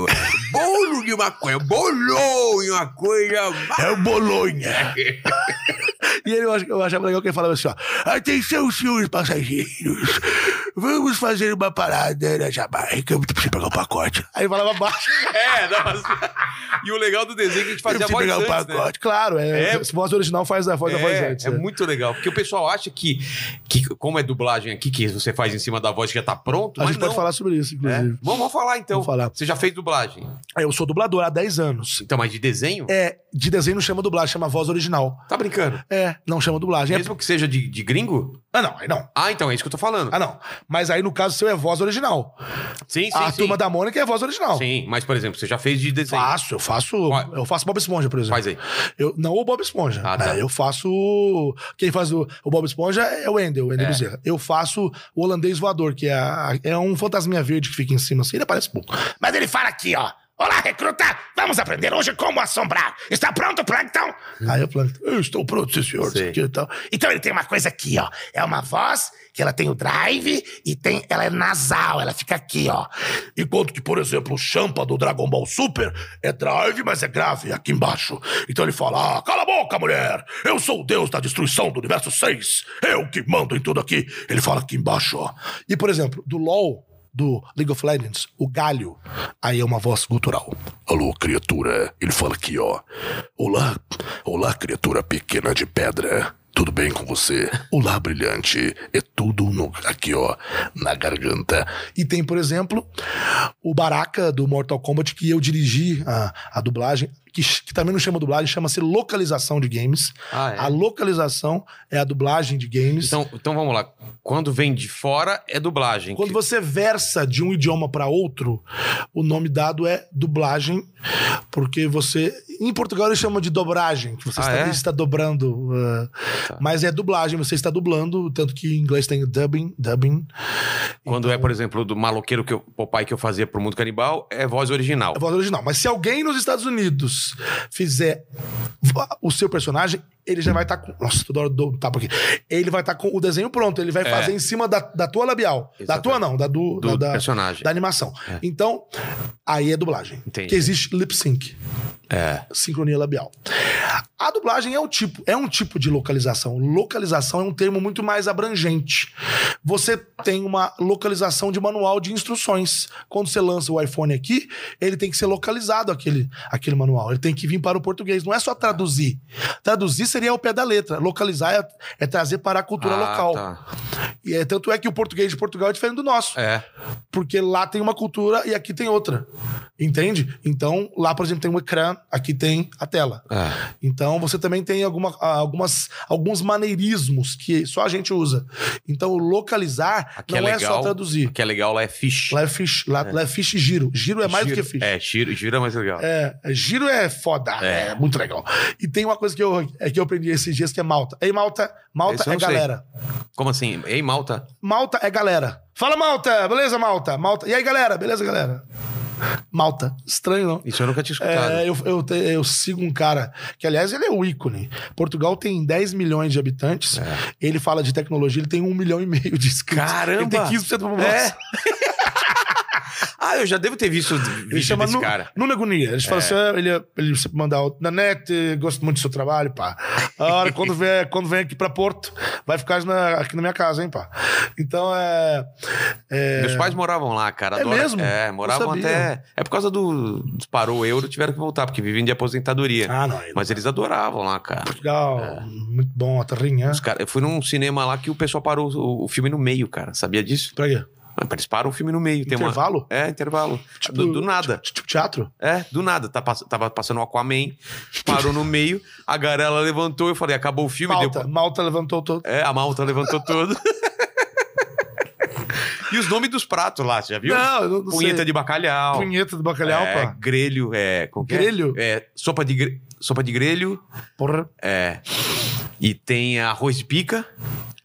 Bolo de maconha, bolonha, uma coisa. É Bolonha. E ele, eu, ach- eu achava legal que ele falava assim, ó. Atenção, senhores passageiros. Vamos fazer uma parada na Jamaica. Eu preciso pegar o pacote. Aí ele falava baixo. É, nossa. E o legal do desenho é que a gente fazia a voz pegar o antes, né? pacote. Claro, é. É. Se voz original faz a voz da voz É, antes. é né? muito legal, porque o pessoal acha que, que, como é dublagem aqui, que você faz em cima da voz que já tá pronto, A mas gente não. pode falar sobre isso, É. inclusive. Vamos, vamos falar então. Vamos falar. Você já fez dublagem? Eu sou dublador há 10 anos. Então, mas de desenho? É, de desenho não chama dublagem, chama voz original. Tá brincando? É, não chama dublagem. É- Mesmo que seja de, de gringo? Ah, não, aí não. Ah, então é isso que eu tô falando. Ah, não. Mas aí, no caso seu, é voz original. sim, sim, a sim. turma da Mônica é voz original. Sim, mas por exemplo, você já fez de desenho. Faço, eu faço. Vai. Eu faço Bob Esponja, por exemplo. Faz aí. Eu, não o Bob Esponja. Ah, tá. né? Eu faço. Quem faz o, o Bob Esponja é o Wendel, o Wendel É. Bezerra. Eu faço o holandês voador, que é, a- é um fantasminha verde que fica em cima assim. Ele aparece pouco. Mas ele fala aqui, ó. Olá, recruta! Vamos aprender hoje como assombrar. Está pronto, Plankton? Aí eu falo, eu estou pronto, sim, senhor. Isso aqui e tal. Então ele tem uma coisa aqui, ó. É uma voz que ela tem o drive e tem, ela é nasal, ela fica aqui, ó. Enquanto que, por exemplo, o Champa do Dragon Ball Super é drive, mas é grave aqui embaixo. Então ele fala: ah, cala a boca, mulher! Eu sou o deus da destruição do universo 6. Eu que mando em tudo aqui. Ele fala aqui embaixo, ó. E, por exemplo, do LOL, do League of Legends, o Galho, aí é uma voz gutural. Alô, criatura. Ele fala aqui, ó. Olá, olá, criatura pequena de pedra. Tudo bem com você? Olá, brilhante. É tudo no- aqui, ó, na garganta. E tem, por exemplo, o Baraka do Mortal Kombat, que eu dirigi a, a dublagem, que, que também não chama dublagem, chama-se localização de games. Ah, é? A localização é a dublagem de games. Então, então vamos lá. Quando vem de fora, é dublagem. Quando Que- você versa de um idioma para outro, o nome dado é dublagem, porque você. Em Portugal eles chamam de dobragem, que você Ah, está, é? está dobrando. uh, Tá. Mas é dublagem, você está dublando, tanto que em inglês tem dubbing, dubbing. Quando é, por exemplo, do maloqueiro que eu, Popeye que eu fazia pro Mundo Canibal, é voz original. É voz original. Mas se alguém nos Estados Unidos fizer o seu personagem, ele já vai estar com. Nossa, toda hora dou um tapa aqui. Ele vai estar com o desenho pronto. Ele vai É. fazer em cima da, da tua labial. Da Exatamente. tua não, da do, Do da, da- personagem. da animação. É. Então, aí é dublagem. Entendi. Que existe lip sync. É. Sincronia labial. A dublagem é um tipo, é um tipo de localização. Localização é um termo muito mais abrangente. Você tem uma localização de manual de instruções. Quando você lança o iPhone aqui, ele tem que ser localizado aquele, aquele manual. Ele tem que vir para o português. Não é só traduzir. Traduzir seria o pé da letra. Localizar é, é trazer para a cultura Ah, local. tá. E é, tanto é que o português de Portugal é diferente do nosso. É. Porque lá tem uma cultura e aqui tem outra. Entende? Então, lá, por exemplo, tem um ecrã, aqui tem a tela. É. Então, você também tem alguma, ah, algumas, alguns maneirismos que só a gente usa. Então, localizar Aqui não é é, legal. só traduzir. Que é legal lá é fish. Lá é fish, lá é, lá é fish e giro. Giro é mais Giro- do que fish. É, giro, giro é mais legal. É, giro é foda, É. é. muito legal. E tem uma coisa que eu, é que eu aprendi esses dias que é Malta. Ei, Malta, Malta Esse é galera. Como assim? Ei, Malta? Malta é galera. Fala, Malta! Beleza, Malta? Malta. E aí, galera? Beleza, galera? Malta. Estranho, não? Isso eu nunca tinha escutado. É, eu, eu, eu sigo um cara que, aliás, ele é o ícone. Portugal tem 10 milhões de habitantes. Ele fala de tecnologia, ele tem um milhão e meio de inscritos. Caramba! Ele tem 15% da população. É. Ah, eu já devo ter visto Ele chama desse cara. Nuno Agonia. Ele fala assim: ah, ele, ele sempre manda áudio na net, gosto muito do seu trabalho, pá. A hora quando vem, quando vem aqui pra Porto, vai ficar na- aqui na minha casa, hein, pá. Então é. é- Meus pais moravam lá, cara. É adora- mesmo? É, moravam até. É por causa do. Disparou o euro, tiveram que voltar, porque vivem de aposentadoria. Ah, não. Ele... Mas eles adoravam lá, cara. Portugal, muito bom, a terrinha. Os cara, eu fui num cinema lá que o pessoal parou o, o filme no meio, cara. Sabia disso? Pra quê? Eles param o filme no meio. Tem uma... Intervalo? É, intervalo. Tipo- do, do nada. Tipo, tipo teatro? É, do nada. Tá Tava passando o Aquaman, parou no meio, a garela levantou, eu falei, acabou o filme. Malta. Deu... Malta levantou todo. É, a malta levantou todo. e os nomes dos pratos lá, você já viu? Não, não, Punheta sei. de bacalhau. Punheta do bacalhau, é, pá. grelho, é. é? Grelho? É, sopa de, gre- sopa de grelho, Porra. é. E tem arroz de pica.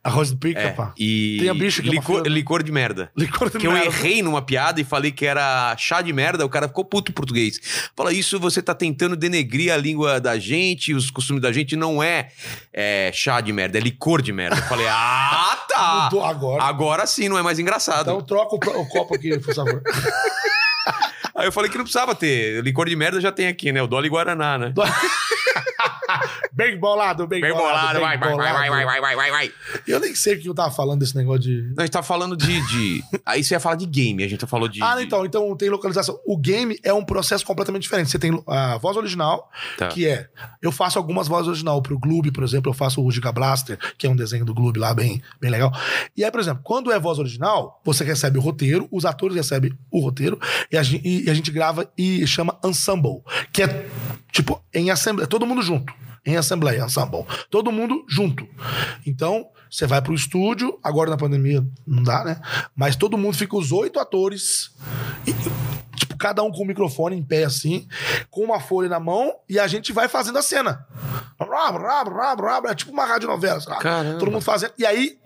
Arroz de pica, É, pá. e Tem a bicha que é licor, da- licor de merda. Licor de Que eu merda. errei numa piada e falei que era chá de merda, o cara ficou puto em português. Fala, isso você tá tentando denegrir a língua da gente, os costumes da gente, não é, é chá de merda, é licor de merda. Eu falei, ah, tá. Mudou agora. Agora sim, não é mais engraçado. Então troca o, o copo aqui, por favor. Aí eu falei que não precisava ter. Licor de merda já tem aqui, né? O Dolly Guaraná, né? Bem bolado, bem, bem bolado. bolado bem vai, bolado. vai, vai, vai, vai, vai, vai, vai. Eu nem sei o que eu tava tá falando desse negócio de. Não, a gente tava falando de. de... Aí você ia falar de game, a gente falou de. Ah, de... então, então tem localização. O game é um processo completamente diferente. Você tem a voz original, tá. que é. Eu faço algumas vozes original pro Gloob, por exemplo, eu faço o Giga Blaster, que é um desenho do Gloob lá bem, bem legal. E aí, por exemplo, quando é voz original, você recebe o roteiro, os atores recebem o roteiro, e a gente, e a gente grava e chama ensemble, que é tipo em assembleia, é todo mundo junto. Em assembleia, ensemble. Todo mundo junto. Então, você vai pro estúdio, agora na pandemia não dá, né? Mas todo mundo fica os oito atores. e- Tipo, cada um com o microfone em pé, assim, com uma folha na mão, e a gente vai fazendo a cena. É tipo uma radionovela, sabe? Caramba. Todo mundo fazendo. E aí,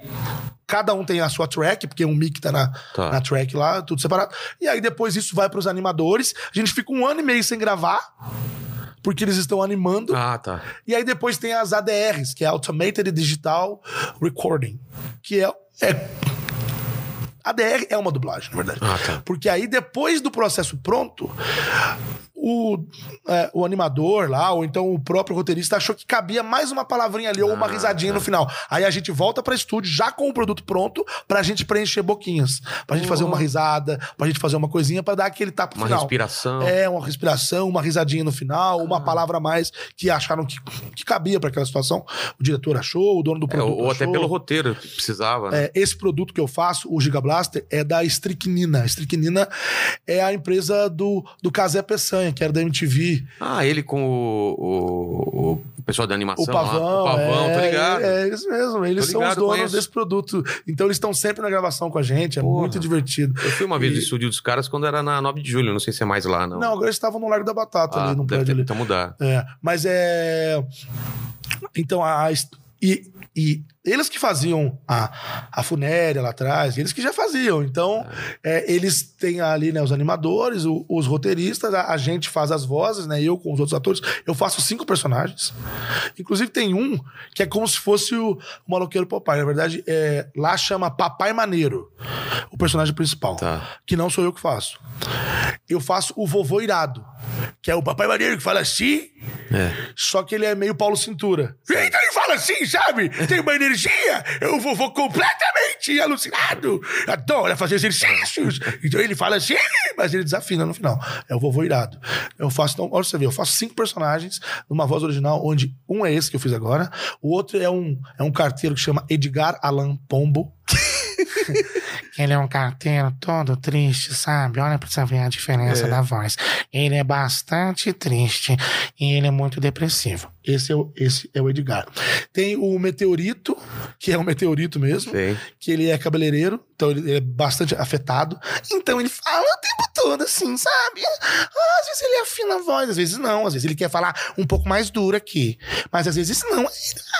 cada um tem a sua track, porque um mic tá na, Tá. na track lá, tudo separado. E aí depois isso vai pros animadores. A gente fica um ano e meio sem gravar, porque eles estão animando. Ah, tá. E aí depois tem as ADRs, que é Automated Digital Recording, que é, é ADR é uma dublagem, na verdade. Ah, tá. Porque aí, depois do processo pronto, o, é, o animador lá, ou então o próprio roteirista, achou que cabia mais uma palavrinha ali, ou uma Ah, risadinha tá. no final. Aí a gente volta pra estúdio já com o produto pronto, pra gente preencher boquinhas. Pra gente fazer uma risada, pra gente fazer uma coisinha, pra dar aquele tapa Uma final. respiração. É, uma respiração, uma risadinha no final, uma palavra a mais que acharam que, que cabia pra aquela situação. O diretor achou, o dono do É, produto ou até achou. pelo roteiro, que precisava. né? É, esse produto que eu faço, o Giga Blaster, é da Strychnina. A é a empresa do, do Casé Peçanha, que era da MTV. Ah, ele com o, o, o pessoal da animação O Pavão. lá. O Pavão, é, tô ligado. É, isso mesmo. Eles Tô são os ligado, donos conheço. desse produto. Então eles estão sempre na gravação com a gente. É Porra. muito divertido. Eu fui uma vez E- no estúdio dos caras quando era na 9 de julho, não sei se é mais lá, não. Não, agora eles estavam no Largo da Batata ah, ali, no prédio ter, ali. então mudar. É, mas é. Então, a. E, e eles que faziam a, a funéria lá atrás, eles que já faziam. Então, é, eles têm ali né, os animadores, o- os roteiristas, a, a gente faz as vozes, né? Eu com os outros atores. Eu faço cinco personagens. Inclusive, tem um que é como se fosse o, o maloqueiro papai. Na verdade, é, lá chama Papai Maneiro, o personagem principal. Tá. Que não sou eu que faço. Eu faço o vovô irado, que é o Papai Maneiro que fala assim. É. Só que ele é meio Paulo Cintura. Então ele fala assim, sabe? Tem uma energia. Eu vou, vou completamente alucinado. Adora fazer exercícios. Então ele fala assim, mas ele desafina no final. É o vovô irado. Eu faço, então, olha você ver, eu faço cinco personagens numa voz original, onde um é esse que eu fiz agora, o outro é um, é um carteiro que chama Edgar Allan Pombo. Ele é um carteiro todo triste, sabe? Olha pra você ver a diferença da voz. Ele é bastante triste e ele é muito depressivo. Esse é o, esse é o Edgar. Tem o Meteorito, que é um meteorito mesmo. Sei. que ele é cabeleireiro, então ele é bastante afetado. Então ele fala o tempo todo assim, sabe? Ah, às vezes ele afina a voz, às vezes não, às vezes ele quer falar um pouco mais duro aqui, mas às vezes não.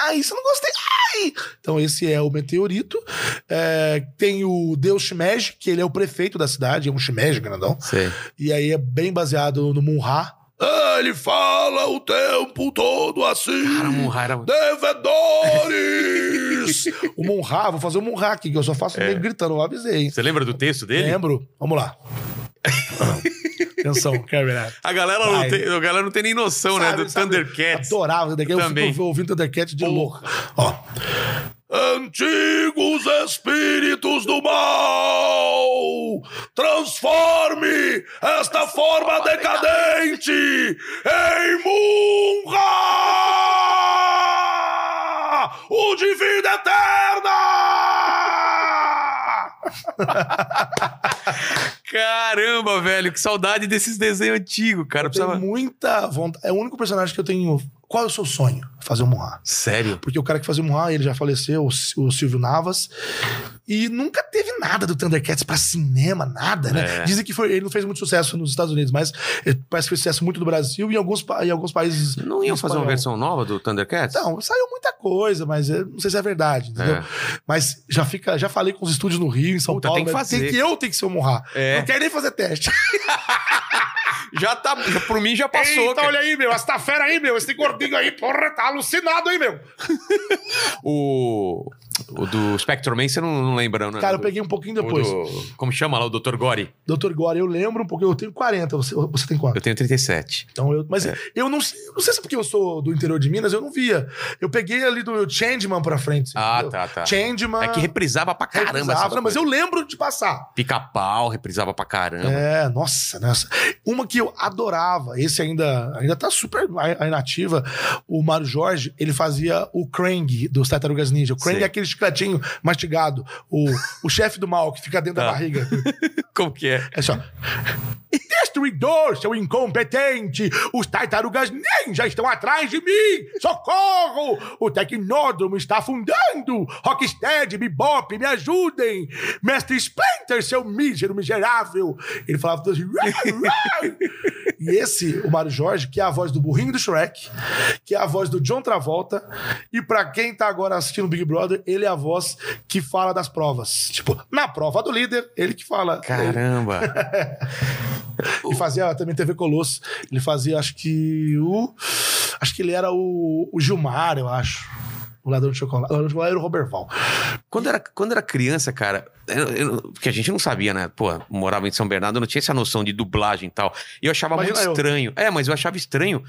Ai, isso eu não gostei. Ai! Então esse é o meteorito. É, tem o Deus Shimeji, que ele é o prefeito da cidade, é um Shimeji grandão. Sei. E aí é bem baseado no Munra. Ele fala o tempo todo assim. Cara, Munra era... Devedores! o Munra, vou fazer o Munra aqui, que eu só faço É. gritando, eu avisei. Você lembra do texto dele? Lembro? Vamos lá. Atenção, Kevin. A galera, não tem, a galera não tem nem noção, né? Sabe, Do sabe, Thundercats. Adorava Thundercats. Eu Também. fico ouvindo Thundercats de louco. Ó. Antigos espíritos do mal, transforme esta forma decadente em Munra, o de vida eterna! Caramba, velho, que saudade desses desenhos antigos, cara. Tenho Precisava... muita vontade. É o único personagem que eu tenho qual é o seu sonho? Fazer o Monra. Sério? Porque o cara que fazia o Monra, ele já faleceu, o Silvio Navas. E nunca teve nada do Thundercats pra cinema, nada, né? É. Dizem que foi, ele não fez muito sucesso nos Estados Unidos, mas ele parece que fez sucesso muito no Brasil e em alguns, em alguns países. Não iam fazer uma versão nova do Thundercats? Não, saiu muita coisa, mas eh, não sei se é verdade, entendeu? É. Mas já fica, já falei com os estúdios no Rio, em São Puta, Paulo. tem que mas fazer. Tem que eu tenho que ser o Monra. É. Não quero nem fazer teste. Já tá. Por mim já passou. Eita, cara. olha aí, meu. Essa fera aí, meu. Esse gordinho aí, porra, tá alucinado aí, meu. O. O do Spectrum Man, você não, não lembra, né? Cara, eu peguei um pouquinho depois. do- como chama lá, o Dr. Gore? Doutor Gore, eu lembro um pouquinho. Eu tenho 40, você, você tem quanto? Eu tenho 37. Então eu, mas É. eu não sei, não sei se é porque eu sou do interior de Minas, eu não via. Eu peguei ali do Changeman pra frente. Ah, entendeu? tá, tá. Changeman. É que reprisava pra caramba. reprisava, mas eu lembro de passar. Pica-pau, reprisava pra caramba. É, nossa, nossa. Uma que eu adorava, esse ainda, ainda tá super a- inativa, o Mário Jorge, ele fazia o Krang dos Tartarugas Ninja. O Krang Sei. é aquele chicletinho mastigado, o, o chefe do mal que fica dentro da Ah. barriga. Como que é? É só. Destruidor, seu incompetente! Os tartarugas ninja estão atrás de mim! Socorro! O Tecnódromo está afundando! Rocksteady, Bebop, me ajudem! Mestre Splinter, seu mísero miserável! Ele falava tudo assim. E esse, o Mário Jorge, que é a voz do burrinho do Shrek, que é a voz do John Travolta, e pra quem tá agora assistindo Big Brother, ele é a voz que fala das provas. Tipo, na prova do líder, ele que fala. Caramba. E fazia também TV Colosso. Ele fazia, acho que o. Acho que ele era o, o Gilmar, eu acho. O ladrão de chocolate. O ladrão de chocolate era o Roberval. Quando era, quando era criança, cara, eu- eu- porque a gente não sabia, né? Pô, morava em São Bernardo, eu não tinha essa noção de dublagem e tal. E eu achava Imagina muito eu. estranho. É, mas eu achava estranho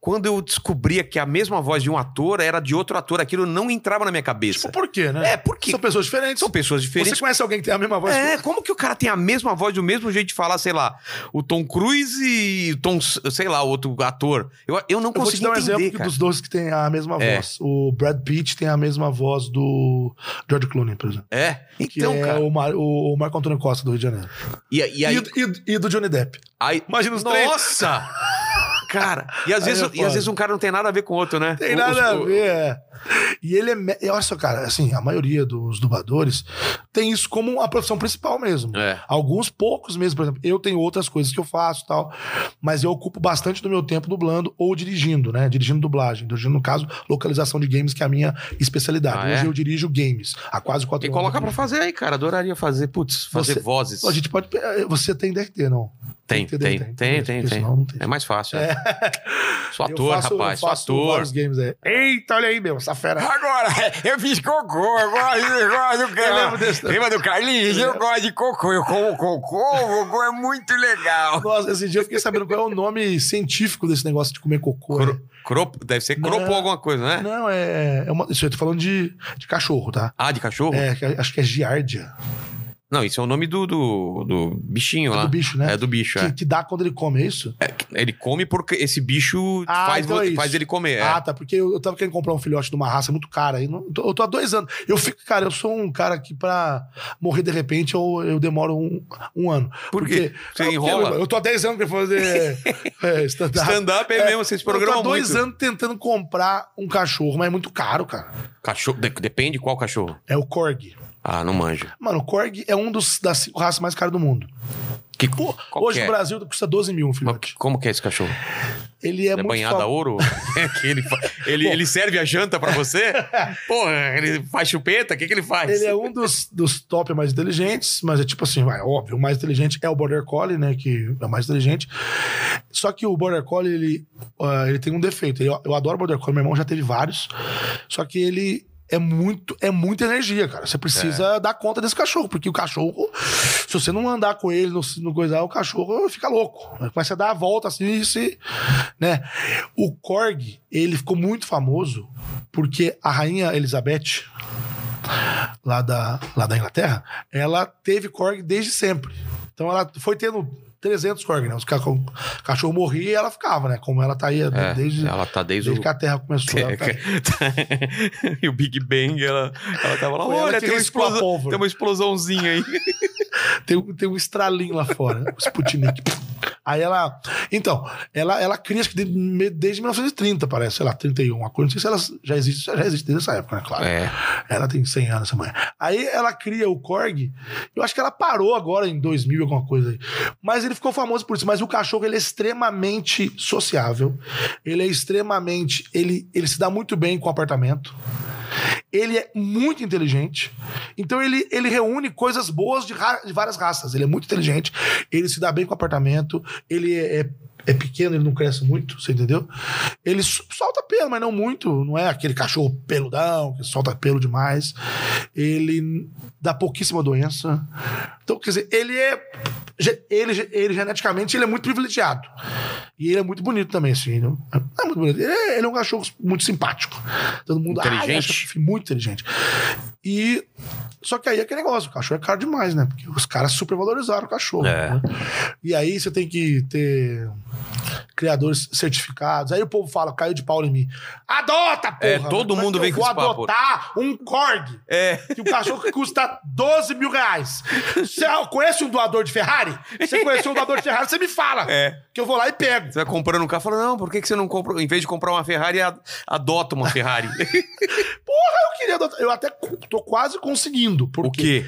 quando eu descobria que a mesma voz de um ator era de outro ator. Aquilo não entrava na minha cabeça. Tipo, por quê, né? É, por quê? São pessoas diferentes. São pessoas diferentes. Você conhece alguém que tem a mesma voz? É, como que o cara tem a mesma voz, o mesmo jeito de falar, sei lá, o Tom Cruise e o Tom, sei lá, outro ator? Eu, eu não Eu vou te consigo dar um entender, exemplo que dos dois que tem a mesma É. voz. O Brad Pitt tem a mesma voz do George Clooney, por exemplo. É, Que então, é cara. O, Mar- o Marco Antônio Costa do Rio de Janeiro. E, e aí, E, e- do Johnny Depp. aí- Imagina os três. Nossa! Cara, e às, vezes, é e às vezes um cara não tem nada a ver com o outro, né? Tem O- nada os- a ver, é. E ele é. e Olha só, cara, assim, a maioria dos dubladores tem isso como a profissão principal mesmo. É. Alguns poucos mesmo, por exemplo. Eu tenho outras coisas que eu faço e tal, mas eu ocupo bastante do meu tempo dublando ou dirigindo, né? Dirigindo dublagem. Dirigindo, no caso, localização de games, que é a minha especialidade. Ah, Hoje é? eu dirijo games há quase quatro Tem que anos. colocar pra fazer aí, cara. Adoraria fazer, putz, fazer Você- vozes. A gente pode. pe- Você tem DRT, não? Tem, ter tem, DRT, tem, tem, porque tem. senão não tem. É mais fácil. É. Sou ator, faço- rapaz. Sou ator. games aí. Eita, olha aí, meu, essa fera. Agora, eu fiz cocô, eu gosto, eu gosto do desse- Lembra do Carlinhos? Eu gosto de cocô, eu como cocô, o cocô é muito legal. Nossa, esse dia eu fiquei sabendo qual é o nome científico desse negócio de comer cocô. Cro- né? cropo- deve ser Não. cropo alguma coisa, né? Não, é. é uma, isso eu tô falando de, de cachorro, tá? Ah, de cachorro? É, acho que é giardia. Não, isso é o nome do, do, do bichinho É lá. do bicho, né? É do bicho, Que, é. que dá quando ele come, é isso? Ele come porque esse bicho Ah, faz, então vo- é isso. faz ele comer. é. Ah, tá. Porque eu, eu tava querendo comprar um filhote de uma raça muito cara. aí não- eu, tô, eu tô há dois anos. Eu fico, cara, eu sou um cara que pra morrer de repente eu, eu demoro um, um ano. Por Porque- quê? Você Ah, enrola? Eu, eu tô há 10 anos pra fazer é, stand-up. Stand-up é, mesmo, vocês Eu tô há programam dois muito. anos tentando comprar um cachorro, mas é muito caro, cara. Cachorro, de- depende qual cachorro. É o Korg. Ah, não manja. Mano, o Korg é um dos, das cinco raças mais caras do mundo. Que, Pô, hoje é? no Brasil custa 12 mil um filhote. como que é esse cachorro? Ele é, É, muito banhado a ouro? É que ele, ele, ele serve a janta pra você? Porra, ele faz chupeta? O que, que ele faz? Ele é um dos, dos top mais inteligentes, mas é tipo assim, vai, óbvio, o mais inteligente é o Border Collie, né, que é o mais inteligente. Só que o Border Collie, ele, ah, ele tem um defeito. Ele- eu adoro Border Collie, meu irmão já teve vários, só que ele é muito, é muita energia, cara. Você É. precisa dar conta desse cachorro, porque o cachorro, se você não andar com ele no, no coisar, o cachorro fica louco. Começa a dar a volta assim, e se, né? O Korg, ele ficou muito famoso porque a rainha Elizabeth, lá da, lá da Inglaterra, ela teve Korg desde sempre. Então ela foi tendo 300 Korg, né? Os o cachorro morria e ela ficava, né? Como ela tá aí É, desde, ela tá desde, desde o... que a Terra começou. Tá- e o Big Bang, ela, ela tava lá, Foi olha, tem uma, explosão, pólvora." tem uma explosãozinha aí. tem, um- tem um estralinho lá fora, o Sputnik. Aí ela. Então, ela, ela cria, desde 1930, parece, sei lá, 31, uma coisa. Não sei se ela já existe, já existe desde essa época, né? Claro. É. Ela tem 100 anos, essa mãe. Aí ela cria o Korg. Eu acho que ela parou agora em 2000, alguma coisa aí. Mas ele ficou famoso por isso. Mas o cachorro, ele é extremamente sociável. Ele é extremamente. Ele, ele se dá muito bem com o apartamento. Ele é muito inteligente. Então ele, ele reúne coisas boas de, ra- de várias raças. Ele é muito inteligente. Ele se dá bem com o apartamento. Ele é, é, é pequeno, ele não cresce muito, você entendeu? Ele solta pelo, mas não muito. Não é aquele cachorro peludão que solta pelo demais. Ele dá pouquíssima doença. Então, quer dizer, ele é. Ele, ele geneticamente ele é muito privilegiado. E ele é muito bonito também, assim. Não não é muito bonito. Ele é, ele é um cachorro muito simpático. Todo mundo "Ai, Inteligente. acha muito inteligente. E. Só que aí é aquele negócio, o cachorro é caro demais, né? Porque os caras supervalorizaram o cachorro. É. né? E aí você tem que ter criadores certificados. Aí o povo fala, caiu de pau em mim. Adota, porra! É, todo Como mundo vem com vou adotar um Korg. É. Que o cachorro que custa 12 mil reais. Você conhece um doador de Ferrari? Você conhece um doador de Ferrari, você me fala. É. Que eu vou lá e pego. Você vai comprando um carro e fala, não, por que, que você não compra, em vez de comprar uma Ferrari, adota uma Ferrari? Porra, eu queria adotar. Eu até tô quase conseguindo. Por o quê?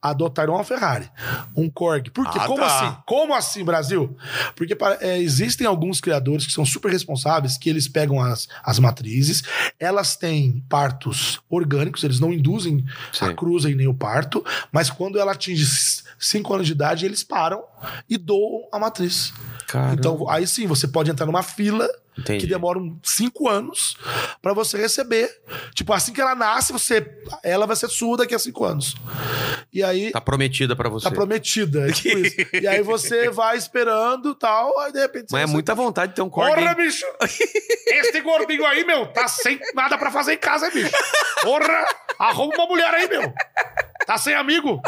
Adotaram uma Ferrari, um Korg. Por quê? Ah, Como tá. assim? Como assim, Brasil? Porque para- é, existem alguns criadores que são super responsáveis, que eles pegam as, as matrizes, elas têm partos orgânicos, eles não induzem a Sim. cruza e nem o parto, mas quando ela atinge 5 anos de idade, eles param e doam a matriz. Caramba. Então, aí sim, você pode entrar numa fila Entendi. que demoram cinco anos pra você receber. Tipo, assim que ela nasce, você, ela vai ser sua daqui a cinco anos. E aí Tá prometida pra você. tá prometida, é tipo isso. E aí você vai esperando tal, aí de repente Mas é muita vontade de ter um corte. Porra, bicho! Esse gordinho aí, meu, tá sem nada pra fazer em casa, bicho. Porra! Arruma uma mulher aí, meu. Tá sem amigo.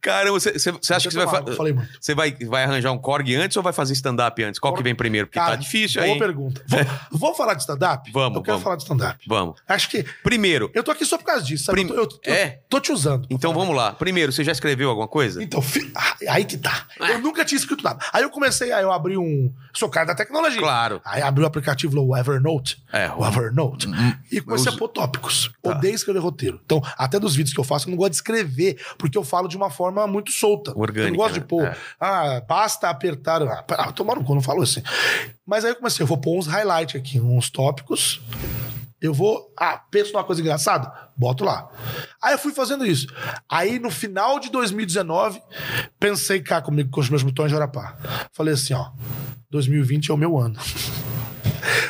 Cara, você, você, acha que você vai, Falei muito. você vai, vai arranjar um Korg antes ou vai fazer stand-up antes? Qual que vem primeiro? Porque tá Cara, difícil boa aí. pergunta. Vamos, vamos falar de stand-up? Vamos, Eu quero vamos. falar de stand-up. Vamos. Acho que Primeiro, eu tô aqui só por causa disso, sabe? Prim- Eu, tô, eu, É? eu tô te usando. então vamos lá. Primeiro, você já escreveu alguma coisa? Então, fi- ah, aí que tá. Eu nunca tinha escrito nada. Aí eu comecei, aí eu abri um. Sou cara da tecnologia. Claro. Aí abri o aplicativo o Evernote. É, o Evernote. E comecei eu a pôr tópicos. Tá. Odeio escrever roteiro. Então, até dos vídeos que eu faço, eu não gosto de escrever, porque eu falo de uma forma muito solta. Orgânica, Eu não gosto de né? pôr. É. Ah, basta apertar. Ah, ah, tomar no cu, não falo assim. Mas aí eu comecei, eu vou pôr uns highlights aqui, uns tópicos. Eu vou. Ah, penso numa coisa engraçada? Boto lá. Aí eu fui fazendo isso. Aí no final de 2019, pensei cá comigo com os meus botões de Arapá. Falei assim: ó, 2020 é o meu ano.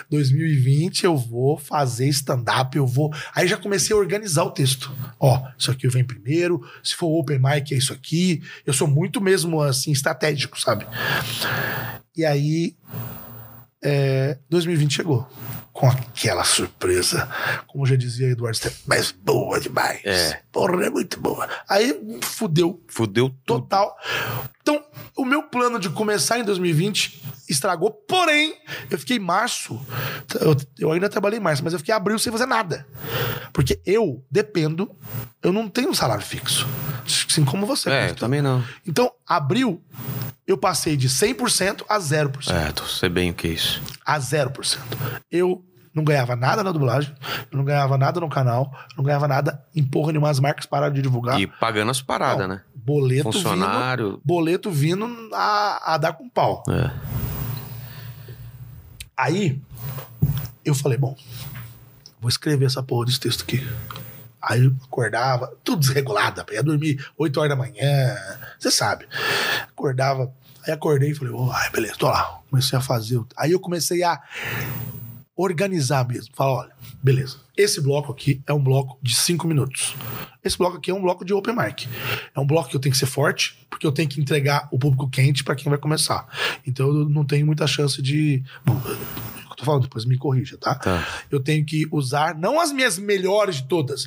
2020 eu vou fazer stand-up, eu vou. Aí já comecei a organizar o texto. Ó, isso aqui vem primeiro, se for open mic é isso aqui. Eu sou muito mesmo assim, estratégico, sabe? E aí, é, 2020 chegou. Com aquela surpresa, como já dizia Eduardo mas boa demais. É. Porra, é muito boa. Aí fudeu Fudeu tudo. total. Então, o meu plano de começar em 2020 estragou, porém, eu fiquei em março. Eu, eu ainda trabalhei em março, mas eu fiquei em abril sem fazer nada. Porque eu dependo, eu não tenho um salário fixo. Assim como você. É, eu também não. Então, abril, eu passei de 100% a 0%. É, tu sei bem o que é isso. A 0%. Eu não ganhava nada na dublagem, eu não ganhava nada no canal, não ganhava nada em porra nenhuma. As marcas pararam de divulgar. E pagando as paradas, Não, né? Boleto vindo, Funcionário. boleto vindo a, a dar com pau. É. Aí, eu falei, bom, vou escrever essa porra desse texto aqui. Aí eu acordava, tudo desregulado, ia dormir 8 horas da manhã, você sabe. Acordava, aí acordei e falei, oh, ai, beleza, tô lá. Comecei a fazer. Aí eu comecei a organizar mesmo. Falar, olha, beleza, esse bloco aqui é um bloco de 5 minutos. Esse bloco aqui é um bloco de open mic. É um bloco que eu tenho que ser forte, porque eu tenho que entregar o público quente para quem vai começar. Então eu não tenho muita chance de. Bom, eu tô falando, depois me corrija, tá? Tá. Eu tenho que usar, não as minhas melhores de todas,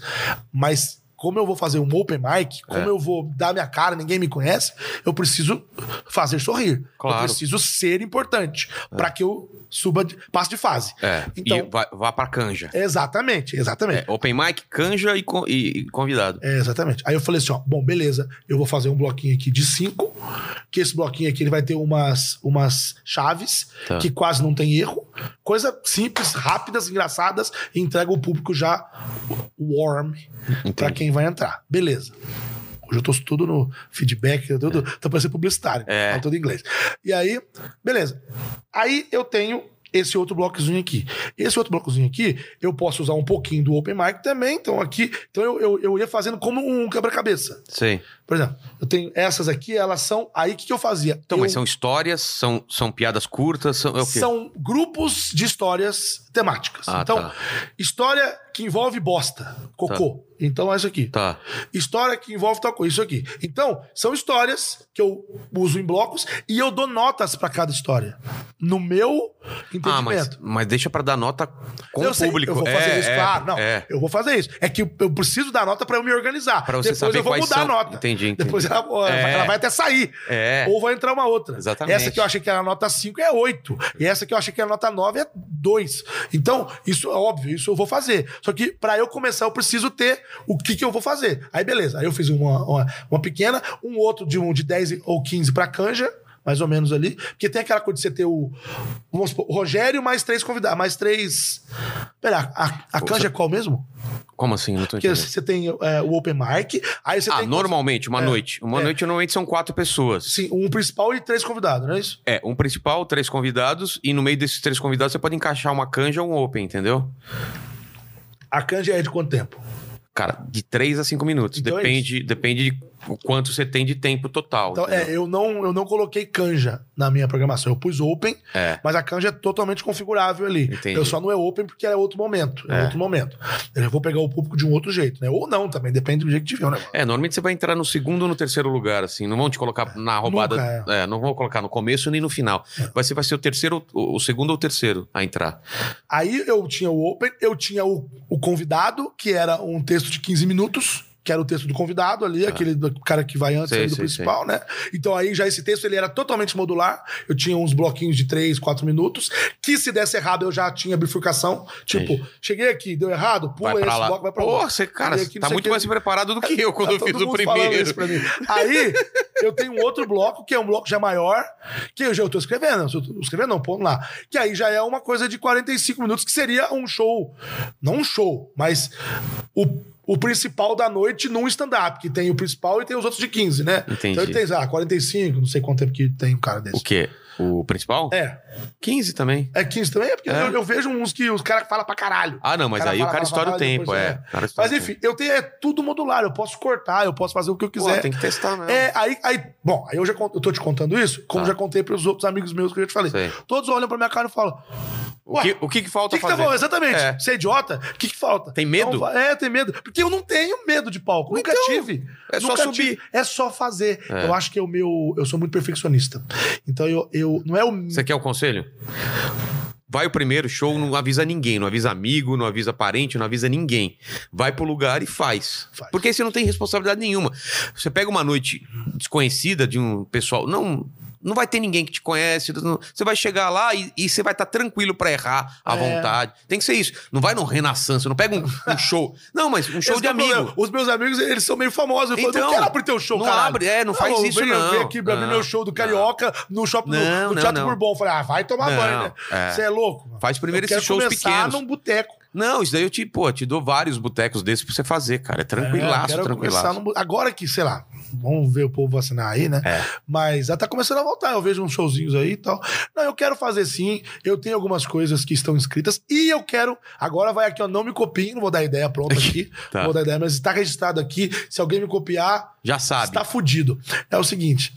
mas como eu vou fazer um open mic, como É. eu vou dar minha cara, ninguém me conhece, eu preciso fazer sorrir. Claro. Eu preciso ser importante pra que eu suba, de, passe de fase. É. Então- e vá, vá pra canja. Exatamente, exatamente. É, open mic, canja e, con- e- e convidado. É, exatamente. Aí eu falei assim, ó, bom, beleza, eu vou fazer um bloquinho aqui de cinco, que esse bloquinho aqui ele vai ter umas, umas chaves Tá. que quase não tem erro, coisa simples, rápidas, engraçadas, e entrega o público já warm pra Entendi. quem vai entrar. Beleza. Hoje eu tô tudo no feedback, tudo, tô parecendo publicitário, É. falo tudo em inglês. E aí, beleza. Aí eu tenho esse outro blocozinho aqui. Esse outro blocozinho aqui, eu posso usar um pouquinho do Open Mic também. Então aqui, então eu, eu, eu ia fazendo como um quebra-cabeça. Sei. Por exemplo, eu tenho essas aqui, elas são. Aí o que, que eu fazia? Então, eu, mas são histórias, são, são piadas curtas, são, é são grupos de histórias temáticas. Ah, então, tá. história que envolve bosta, cocô. Então é isso aqui. Tá. História que envolve tal coisa, isso aqui. Então, são histórias que eu uso em blocos e eu dou notas pra cada história. No meu Ah, mas, entendimento. mas deixa pra dar nota com eu o sei, público. eu vou fazer É, isso, é, claro. Não, É. eu vou fazer isso. É que eu preciso dar nota pra eu me organizar. Pra você Depois saber eu vou mudar são. a nota. Entendi, entendi. Depois ela, É. ela vai até sair. É. Ou vai entrar uma outra. Exatamente. Essa que eu achei que era nota 5 é 8. E essa que eu achei que era nota 9 é 2. Então, isso é óbvio, isso eu vou fazer. Só que pra eu começar, eu preciso ter o que, que eu vou fazer. Aí, beleza. Aí eu fiz uma, uma, uma pequena, um outro de um de 10 ou 15 pra canja. Mais ou menos ali. Porque tem aquela coisa de você ter o. Supor, o Rogério mais três convidados. Mais três. Pera, a, a canja é qual mesmo? Como assim? Não tô Porque entendendo. você tem é, o Open Mic. Aí você Ah, tem. normalmente, uma É. noite. Uma É. noite normalmente são quatro pessoas. Sim, um principal e três convidados, não é isso? É, um principal, três convidados, e no meio desses três convidados você pode encaixar uma canja ou um open, entendeu? A canja é de quanto tempo? Cara, de três a cinco minutos. Então é depende, depende de o quanto você tem de tempo total. Então, entendeu? é, eu não, eu não coloquei canja na minha programação. Eu pus open, É. mas a canja é totalmente configurável ali. Entendi. Eu só não é open porque é outro momento. É, É. outro momento. Eu vou pegar o público de um outro jeito, né? Ou não também, depende do jeito que tiver negócio. É, normalmente você vai entrar no segundo ou no terceiro lugar, assim. Não vão te colocar na roubada. Nunca, é. não vão colocar no começo nem no final. Vai ser, vai ser o terceiro, o, o segundo ou o terceiro a entrar. Aí eu tinha o open, eu tinha o, o convidado, que era um texto de 15 minutos. Que era o texto do convidado ali, aquele do cara que vai antes Sei, do sei, principal, né? Então aí já esse texto ele era totalmente modular. Eu tinha uns bloquinhos de 3, 4 minutos. Que se desse errado eu já tinha bifurcação. Tipo, cheguei aqui, deu errado, pula esse lá. bloco, vai pra Pô, lá. você, cara, aqui, tá muito o mais preparado do que eu quando Tá eu fiz o primeiro. Aí, eu tenho um outro bloco, que é um bloco já maior, que eu já tô escrevendo. Eu tô escrevendo, não, pondo lá. Que aí já é uma coisa de 45 minutos, que seria um show. Não um show, mas o, o principal da noite num stand-up, que tem o principal e tem os outros de 15, né? Entendi. Então ele tem, lá, 45, não sei quanto tempo que tem um cara desse. O quê? O principal? É. 15 também. É 15 também? É porque É. Eu, eu vejo uns que os caras falam pra caralho. Ah, não, mas aí fala, o cara estoura o tempo, depois é. é. Mas enfim, eu tenho é tudo modular, eu posso cortar, eu posso fazer o que eu Pô, quiser. tem que testar mesmo. É, aí, aí, bom, aí eu já eu tô te contando isso, como Tá. já contei pros outros amigos meus que eu já te falei. Sei. Todos olham pra minha cara e falam: O que, o que, que falta que, que tá fazer? bom? Exatamente. É. Você é idiota? O que, que falta? Tem medo? Fa- é, tem medo. Porque eu não tenho medo de palco. Nunca Então, tive. é só Nunca subir. tive. É só fazer. É. Eu acho que é o meu. Eu sou muito perfeccionista. Então eu. eu não é o. Você quer o conselho? Vai o primeiro show, não avisa ninguém, não avisa amigo, não avisa parente, não avisa ninguém. Vai pro lugar e faz. Faz. Porque aí você não tem responsabilidade nenhuma. Você pega uma noite desconhecida de um pessoal, não não vai ter ninguém que te conhece, não- você vai chegar lá e, e você vai estar tranquilo pra errar à É. vontade. Tem que ser isso. Não vai no Renaissance, não pega um, um show. Não, mas um show Esse de é o problema. amigo. Os meus amigos, eles são meio famosos. Eu falo, Então, não quero abrir teu show, não caralho. abre, é, não faz isso, vem, não. Vem aqui pra abrir Não, meu show do Carioca no shopping no- Não, no, não, Teatro não. Bourbon. Eu falei, ah, vai tomar Não, banho, né? é. Você é louco? mano. Faz primeiro eu esses shows pequenos. num boteco. Não, isso daí eu te, pô, te dou vários botecos desses pra você fazer, cara. É É, tranquilaço, quero tranquilaço. bu- Agora que, sei lá, vamos ver o povo vacinar aí, né? É. Mas já tá começando a voltar. Eu vejo uns showzinhos aí e tal. Não, eu quero fazer sim. Eu tenho algumas coisas que estão escritas e eu quero. Agora vai aqui, ó. Não me copiem, não vou dar ideia pronta aqui. Tá. Vou dar ideia, mas está registrado aqui. Se alguém me copiar, Já sabe. está fudido. É o seguinte,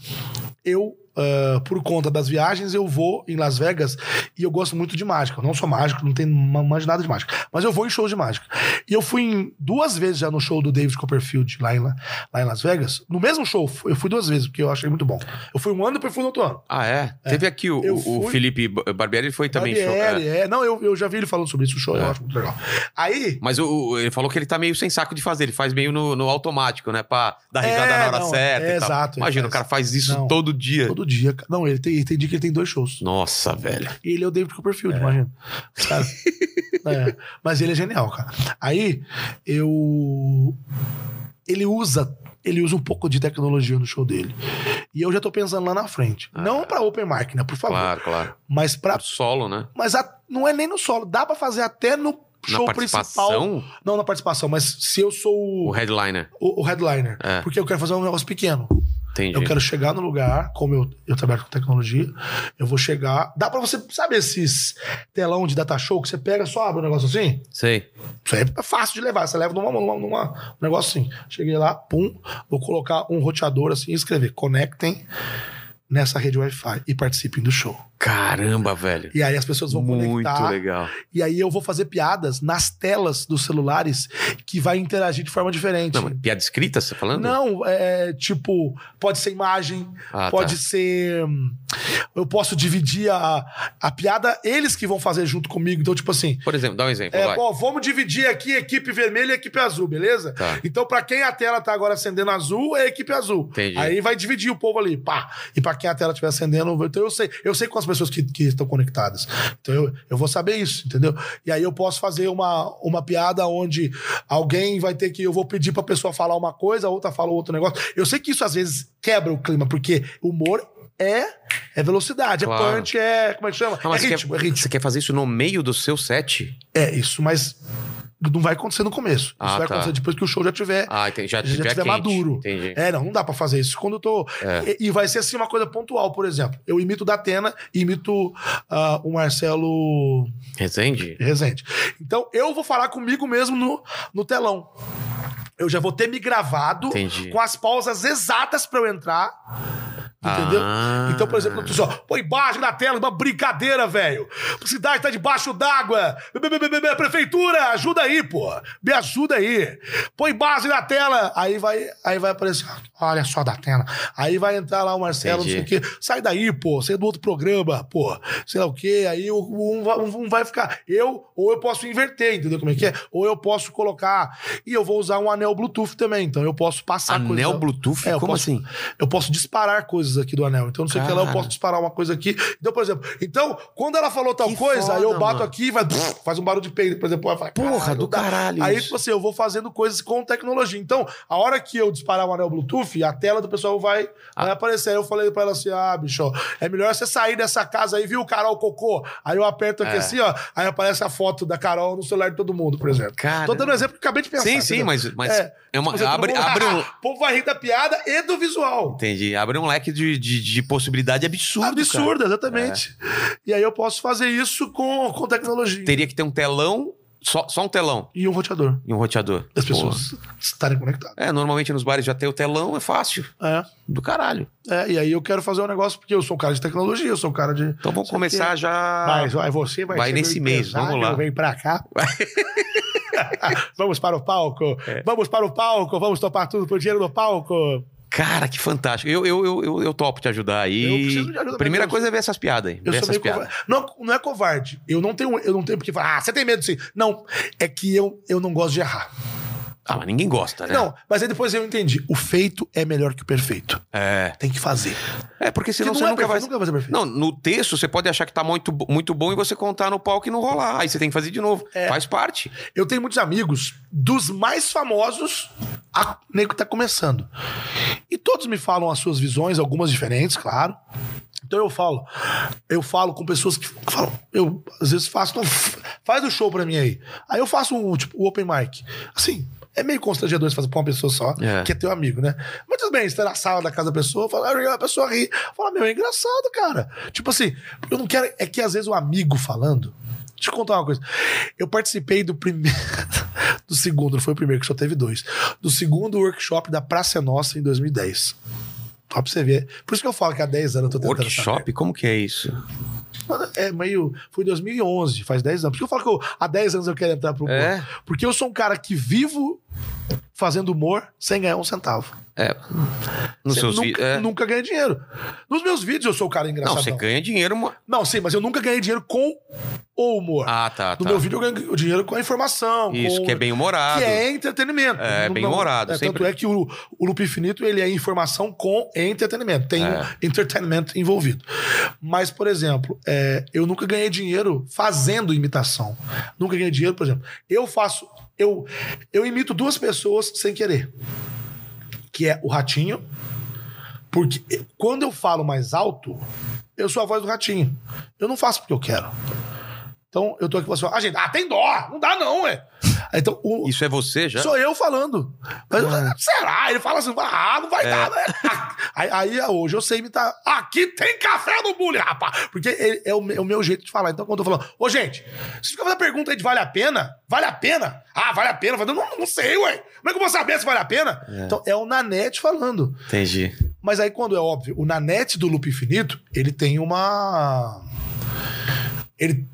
eu, ah, por conta das viagens, eu vou em Las Vegas e eu gosto muito de mágica. Eu não sou mágico, não tenho ma- manjo nada de mágica. Mas eu vou em shows de mágica. E eu fui em duas vezes já no show do David Copperfield lá em, lá em Las Vegas, no mesmo show, eu fui duas vezes, porque eu achei muito bom. Eu fui um ano, depois fui no outro ano. Ah, é? Teve aqui o, o Felipe Barbieri, ele foi também show. Barbieri, é. é. Não, eu, eu já vi ele falando sobre isso, o show, eu acho muito legal. Aí, Mas o- ele falou que ele tá meio sem saco de fazer, ele faz meio no, no automático, né? Pra dar risada É, na hora não, certa é, e exato, ele Imagina, o cara faz isso Não. todo dia. todo dia. Não, ele tem, ele tem dia que ele tem dois shows. Nossa, velho. E ele é o David Copperfield, imagina. Cara, é, mas ele é genial, cara. Aí, eu. Ele usa. Ele usa um pouco de tecnologia no show dele. E eu já tô pensando lá na frente. Não pra open mic, né? Por favor. Claro, claro. Mas pra. Solo, né? Mas a- não é nem no solo. Dá pra fazer até no Na show principal. participação, Não na participação, mas se eu sou o o, headliner. o, o headliner. É. Porque eu quero fazer um negócio pequeno. Entendi. Eu quero chegar no lugar, como eu, eu trabalho com tecnologia, eu vou chegar. Dá pra você, sabe esses telão de data show que você pega só abre um negócio assim? Sei. Isso aí é fácil de levar. Você leva numa, numa, numa um negócio assim. Cheguei lá, pum, vou colocar um roteador assim e escrever: conectem nessa rede Wi-Fi e participem do show. Caramba, velho. E aí as pessoas vão Muito conectar. legal. E aí eu vou fazer piadas nas telas dos celulares que vai interagir de forma diferente. Não, piada escrita, você tá falando? Não, é tipo, pode ser imagem, Ah, pode tá. ser. hum, Eu posso dividir a, a piada, eles que vão fazer junto comigo. Então, tipo assim, Por exemplo, dá um exemplo. é, vamos dividir aqui equipe vermelha e equipe azul, beleza? Tá. Então, pra quem a tela tá agora acendendo azul, é equipe azul. Entendi. Aí vai dividir o povo ali, pá. E pra quem a tela estiver acendendo, então eu sei, eu sei com as pessoas que, que estão conectadas. Então eu, eu vou saber isso, entendeu? E aí eu posso fazer uma, uma piada onde alguém vai ter que. Eu vou pedir pra pessoa falar uma coisa, a outra fala outro negócio. Eu sei que isso às vezes quebra o clima, porque humor é, é velocidade, Claro. é punch, é. Como é que chama? Mas é ritmo, quer, é ritmo. Você quer fazer isso no meio do seu set? É isso, mas não vai acontecer no começo. Isso Ah, vai tá. acontecer depois que o show já tiver. Ah, entendi. Já, já tiver tiver maduro. Entendi. É, não, não dá pra fazer isso quando eu tô. É. E, e vai ser assim uma coisa pontual, por exemplo. Eu imito o Datena e imito ah, o Marcelo Rezende? Rezende. Então eu vou falar comigo mesmo no, no telão. Eu já vou ter me gravado Entendi. com as pausas exatas pra eu entrar. Entendeu? Ah. Então, por exemplo, só, põe embaixo na tela, uma brincadeira, velho. A cidade tá debaixo d'água. Prefeitura, ajuda aí, pô. Me ajuda aí. Põe base na tela. Aí vai, aí vai aparecer, olha só da tela. Aí vai entrar lá o Marcelo, não sei o Entendi. quê. Sai daí, pô. É do outro programa, pô. Sei lá o quê. Aí um, vai- um vai ficar. Eu, ou eu posso inverter, entendeu como é que é? Ou eu posso colocar. E eu vou usar um anel Bluetooth também. Então eu posso passar coisas. Anel Bluetooth? É, Como posso- assim? Eu posso disparar coisas aqui do anel. Então, não sei o que lá, eu posso disparar uma coisa aqui. Então, por exemplo, então, quando ela falou tal Que coisa, aí eu foda, bato mano. aqui e vai, faz um barulho de peido, por exemplo. Fala, Porra, "Caralho, do não dá." caralho Aí, tipo assim, eu vou fazendo coisas com tecnologia. Então, a hora que eu disparar o anel Bluetooth, a tela do pessoal vai, vai aparecer. Aí eu falei pra ela assim: ah, bicho, é melhor você sair dessa casa aí, viu, Carol Cocô? Aí eu aperto aqui É. assim, ó, aí aparece a foto da Carol no celular de todo mundo, por exemplo. Cara. Tô dando um exemplo que eu acabei de pensar. Sim, sim, mas, mas É. é. uma, Tipo assim, abre, mundo- abre um. O povo vai rir da piada e do visual. Entendi. Abre um leque de, de, de possibilidade absurdo. Absurdo, cara. exatamente. E aí eu posso fazer isso com, com tecnologia. Teria que ter um telão, só, só um telão E um roteador. e um roteador. As Pô. pessoas estarem conectadas. É, normalmente nos bares já tem o telão, é fácil. É. Do caralho. É, e aí eu quero fazer um negócio, porque eu sou um cara de tecnologia, eu sou um cara de. Então vamos começar já. Vai, vai, você vai, Vai nesse mês, vamos lá. Vem pra cá. vamos para o palco. É. Vamos para o palco. Vamos topar tudo por dinheiro no palco. Cara, que fantástico. Eu, eu, eu, eu, topo te ajudar aí. Eu preciso de ajuda Primeira coisa é ver essas piadas aí. Eu ver essas piadas. covarde. Não, não é covarde. Eu não tenho, eu não tenho porque falar, ah, você tem medo sim. Não, é que eu, eu não gosto de errar. Ah, mas ninguém gosta, né? Não, mas aí depois eu entendi. O feito é melhor que o perfeito. É. Tem que fazer. É, porque senão Porque você não é nunca vai. perfeito, nunca vai ser perfeito. Não, no texto você pode achar que tá muito, muito bom e você contar no palco e não rolar. Aí você tem que fazer de novo. É. Faz parte. Eu tenho muitos amigos dos mais famosos a nego que tá começando. E todos me falam as suas visões, algumas diferentes, claro. Então eu falo, eu falo com pessoas que falam, eu às vezes faço, faz o show pra mim aí. Aí eu faço um, tipo, o open mic. Assim, é meio constrangedor você fazer pra uma pessoa só, É. que é teu amigo, né? Mas tudo bem, você tá na sala da casa da pessoa, fala, "Ah, a pessoa ri. Fala, meu, é engraçado, cara. Tipo assim, eu não quero. É que às vezes o amigo falando. Deixa eu contar uma coisa. Eu participei do primeiro. Do segundo, não foi o primeiro, que só teve dois. Do segundo workshop da Praça Nossa em 2010. Só pra você ver. Por isso que eu falo que há 10 anos eu tô tentando. Workshop? Como que é isso? É meio. Foi em 2011, faz 10 anos. Por que eu falo que eu- há 10 anos eu quero entrar pro? É? Porque eu sou um cara que vivo fazendo humor sem ganhar um centavo. É. Nos seus nunca. É. nunca ganhei dinheiro. Nos meus vídeos eu sou o cara Não, engraçado. você ganha dinheiro. Não, sim, mas eu nunca ganhei dinheiro com o humor. Ah, tá, no tá. meu vídeo eu ganho dinheiro com a informação. Isso, com- que é bem humorado. Que é entretenimento. É, Não- bem não- humorado, é, sempre. Tanto é que o, o Loop Infinito ele é informação com entretenimento. Tem É. um entretenimento envolvido. Mas, por exemplo, é, eu nunca ganhei dinheiro fazendo imitação. Nunca ganhei dinheiro, por exemplo. Eu faço. Eu, eu imito duas pessoas sem querer. Que é o Ratinho. Porque quando eu falo mais alto, eu sou a voz do Ratinho. Eu não faço porque eu quero. Então, eu tô aqui falando assim, ah, gente, ah, tem dó, não dá não, ué. Aí, Então, o, Isso é você já? Sou eu falando. Mas, será? Ele fala assim, ah, não vai É. dar, né? Aí, aí, hoje eu sei imitar. Aqui tem café no bullying, rapaz. Porque ele- é o, é o meu jeito de falar. Então, quando eu tô falando, ô, gente, vocês ficam fazendo pergunta aí de vale a pena? Vale a pena? Ah, vale a pena? Eu falo, não, não sei, ué. Como é que eu vou saber se vale a pena? Então, é o Nanete falando. Entendi. Mas aí, quando é óbvio, o Nanete do Loop Infinito, ele tem uma. Ele,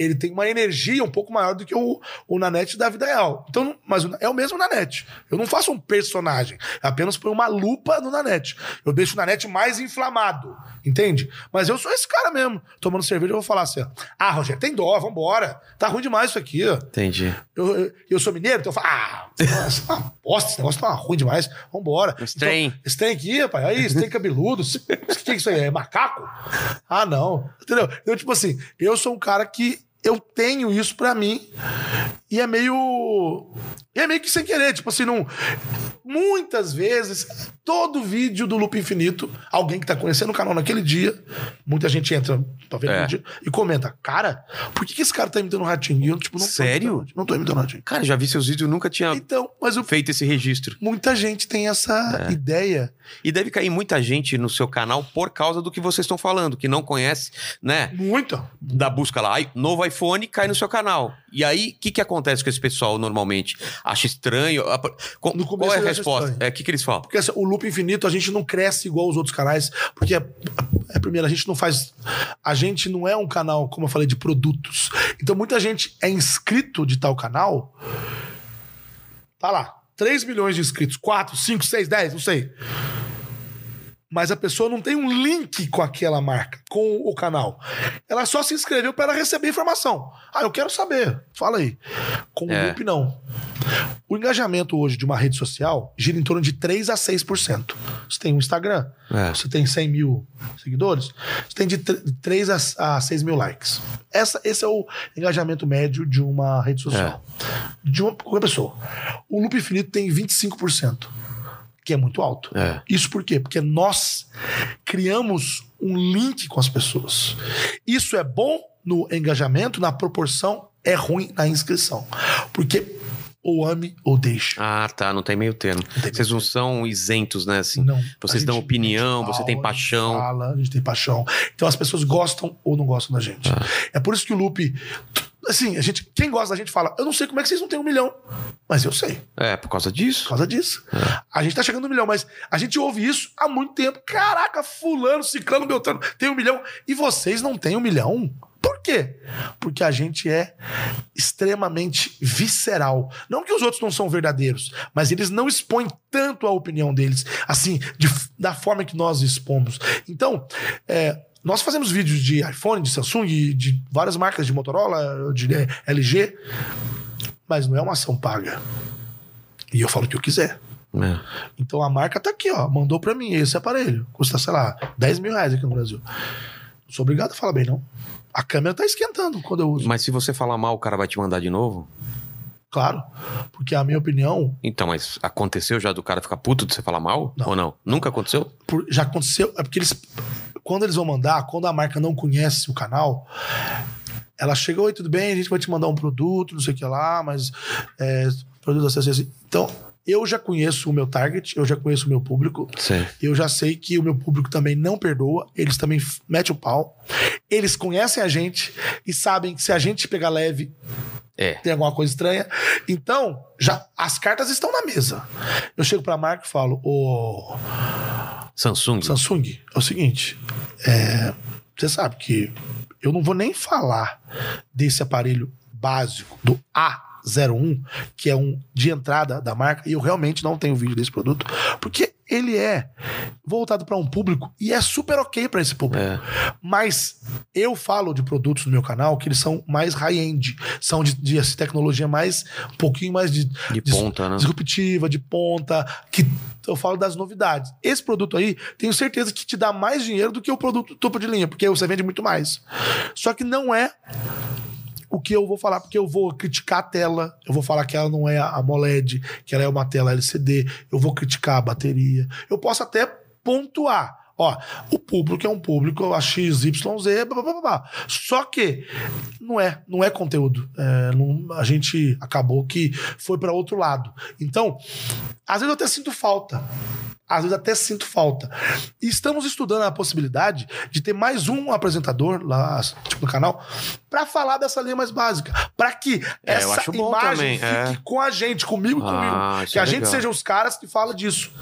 ele tem uma energia um pouco maior do que o, o Nanete da vida real. Então, mas é o mesmo Nanete. Eu não faço um personagem. Apenas ponho uma lupa no Nanete. Eu deixo o Nanete mais inflamado. Entende? Mas eu sou esse cara mesmo. Tomando cerveja, eu vou falar assim: Ah, Rogério, tem dó, vambora. Tá ruim demais isso aqui. Entendi. Eu, eu, eu sou mineiro, então eu falo, ah, nossa, uma bosta, esse negócio tá ruim demais, vambora. Esse trem. Então, esse trem aqui, rapaz, aí, esse trem cabeludo, o que, que é isso aí? É macaco? Ah, não. Entendeu? Então, tipo assim, eu sou um cara que eu tenho isso pra mim e é meio. É meio que sem querer, tipo assim, não. Muitas vezes, todo vídeo do Loop Infinito, alguém que tá conhecendo o canal naquele dia, muita gente entra, tá vendo É. no dia, e comenta, cara, por que, que esse cara tá imitando o ratinho? E eu, tipo, não tô Sério? Ratinho, Não tô imitando o ratinho. Cara, já vi seus vídeos, eu nunca tinha Então, mas o- feito esse registro. muita gente tem essa É. ideia. E deve cair muita gente no seu canal por causa do que vocês estão falando, que não conhece, né? Muita. Da busca lá, "Ai, novo iPhone cai no seu canal. E aí, o que, que acontece com esse pessoal normalmente? Acha estranho? No começo Qual é a resposta? É, o que, que eles falam? Porque assim, o Loop Infinito, a gente não cresce igual os outros canais, porque, é, é, primeiro, a gente não faz. A gente não é um canal, como eu falei, de produtos. Então, muita gente é inscrito de tal canal. Tá lá, 3 milhões de inscritos, 4, 5, 6, 10, não sei. Mas a pessoa não tem um link com aquela marca, com o canal. Ela só se inscreveu para ela receber informação. Ah, eu quero saber. Fala aí. Com o É. Loop, não. O engajamento hoje de uma rede social gira em torno de 3 a 6%. Você tem um Instagram, É. você tem 100 mil seguidores, você tem de 3 a, a 6 mil likes. Essa, esse é o engajamento médio de uma rede social. De uma qualquer pessoa. O Loop Infinito tem 25%, que é muito alto. É. Isso por quê? Porque nós criamos um link com as pessoas. Isso é bom no engajamento, na proporção, é ruim na inscrição. Porque ou ame ou deixe. Ah, tá, não tem meio termo. tem Vocês não são isentos, né? Assim, Não. Vocês dão opinião, a gente você tem fala, a gente paixão. Fala, a gente tem paixão. Então as pessoas gostam ou não gostam da gente. Ah. É por isso que o Loop. Assim, a gente, quem gosta da gente fala, eu não sei como é que vocês não têm um milhão. Mas eu sei, É, por causa por disso. causa disso. A gente tá chegando no milhão, mas a gente ouve isso há muito tempo. Caraca, fulano, ciclano, beltrano, tem um milhão. E vocês não têm um milhão? Por quê? Porque a gente é extremamente visceral. Não que os outros não são verdadeiros, mas eles não expõem tanto a opinião deles, assim, de- da forma que nós expomos. Então, é, nós fazemos vídeos de iPhone, de Samsung, de várias marcas de Motorola, de eh, LG, mas não é uma ação paga. E eu falo o que eu quiser. É. Então a marca tá aqui, ó. Mandou pra mim esse aparelho. Custa, sei lá, 10 mil reais aqui no Brasil. Não sou obrigado a falar bem, não. A câmera tá esquentando quando eu uso. Mas se você falar mal, o cara vai te mandar de novo? Claro. Porque a minha opinião Então, mas aconteceu já do cara ficar puto de você falar mal? Não. Ou não? Nunca aconteceu? por- já aconteceu. É porque eles. Quando eles vão mandar, quando a marca não conhece o canal, ela chega, oi, tudo bem, a gente vai te mandar um produto, não sei o que lá, mas. É, produto assim, assim. Então, eu já conheço o meu target, eu já conheço o meu público. Sim. Eu já sei que o meu público também não perdoa, eles também metem o pau. Eles conhecem a gente e sabem que se a gente pegar leve, É. tem alguma coisa estranha. Então, já as cartas estão na mesa. Eu chego pra marca e falo: Ô Samsung? Samsung, é o seguinte, é, você sabe que eu não vou nem falar desse aparelho básico do A01, que é um de entrada da marca, e eu realmente não tenho vídeo desse produto, porque ele é voltado para um público e é super ok para esse público. É. Mas eu falo de produtos no meu canal que eles são mais high-end, são de, de essa tecnologia mais um pouquinho mais de, De dis- ponta, né? disruptiva, de ponta, que eu falo das novidades. Esse produto aí, tenho certeza que te dá mais dinheiro do que o produto topo de linha, porque você vende muito mais. Só que não é o que eu vou falar, porque eu vou criticar a tela, eu vou falar que ela não é a AMOLED, que ela é uma tela LCD, eu vou criticar a bateria. Eu posso até pontuar. Ó, o público é um público a XYZ, blá, blá, blá, blá. Só que não é, não é conteúdo. É, não- a gente acabou que foi para outro lado. Então, às vezes eu até sinto falta. Às vezes até sinto falta. E estamos estudando a possibilidade de ter mais um apresentador lá tipo, no canal para falar dessa linha mais básica. Para que É, essa imagem fique é. com a gente, comigo e Ah, comigo. Que é a gente legal. seja os caras que falam disso.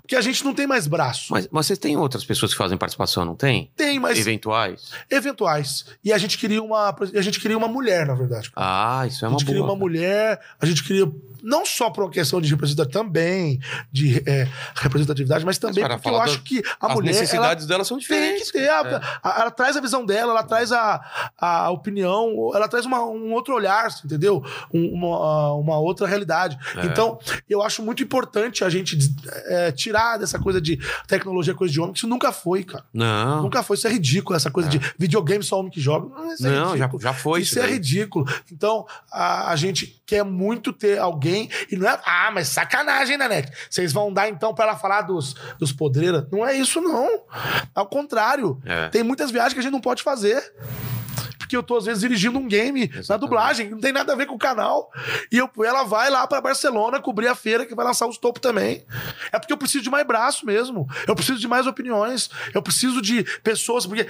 Porque a gente não tem mais braço. Mas, mas vocês têm outras pessoas que fazem participação, não tem? Tem, mas Eventuais? eventuais. E a gente queria uma, a gente queria uma mulher, na verdade. Ah, isso é a uma gente queria boa. uma mulher, a gente queria não só por uma questão de representatividade, também de é, representatividade, mas também para porque eu acho que a As mulher ela necessidades delas são tem diferentes. que ter, a- É. a- ela traz a visão dela, ela traz a, a opinião, ela traz uma- um outro olhar, entendeu? Um- uma, uma outra realidade. É. Então, eu acho muito importante a gente é, tirar dessa coisa de tecnologia, coisa de homem, que isso nunca foi, cara. Não, Nunca foi, isso é ridículo, essa coisa de videogame só homem que joga. Não, isso é não já, já foi isso. Isso é ridículo. Então, a, a gente quer muito ter alguém. E não é. Ah, mas sacanagem, né, Net? Vocês vão dar então pra ela falar dos, dos podreiras? Não é isso, não. Ao contrário. É. Tem muitas viagens que a gente não pode fazer. Porque eu tô, às vezes, dirigindo um game na Exatamente. dublagem, não tem nada a ver com o canal. E eu, ela vai lá pra Barcelona cobrir a feira que vai lançar os topos também. É porque eu preciso de mais braço mesmo. Eu preciso de mais opiniões. Eu preciso de pessoas. Porque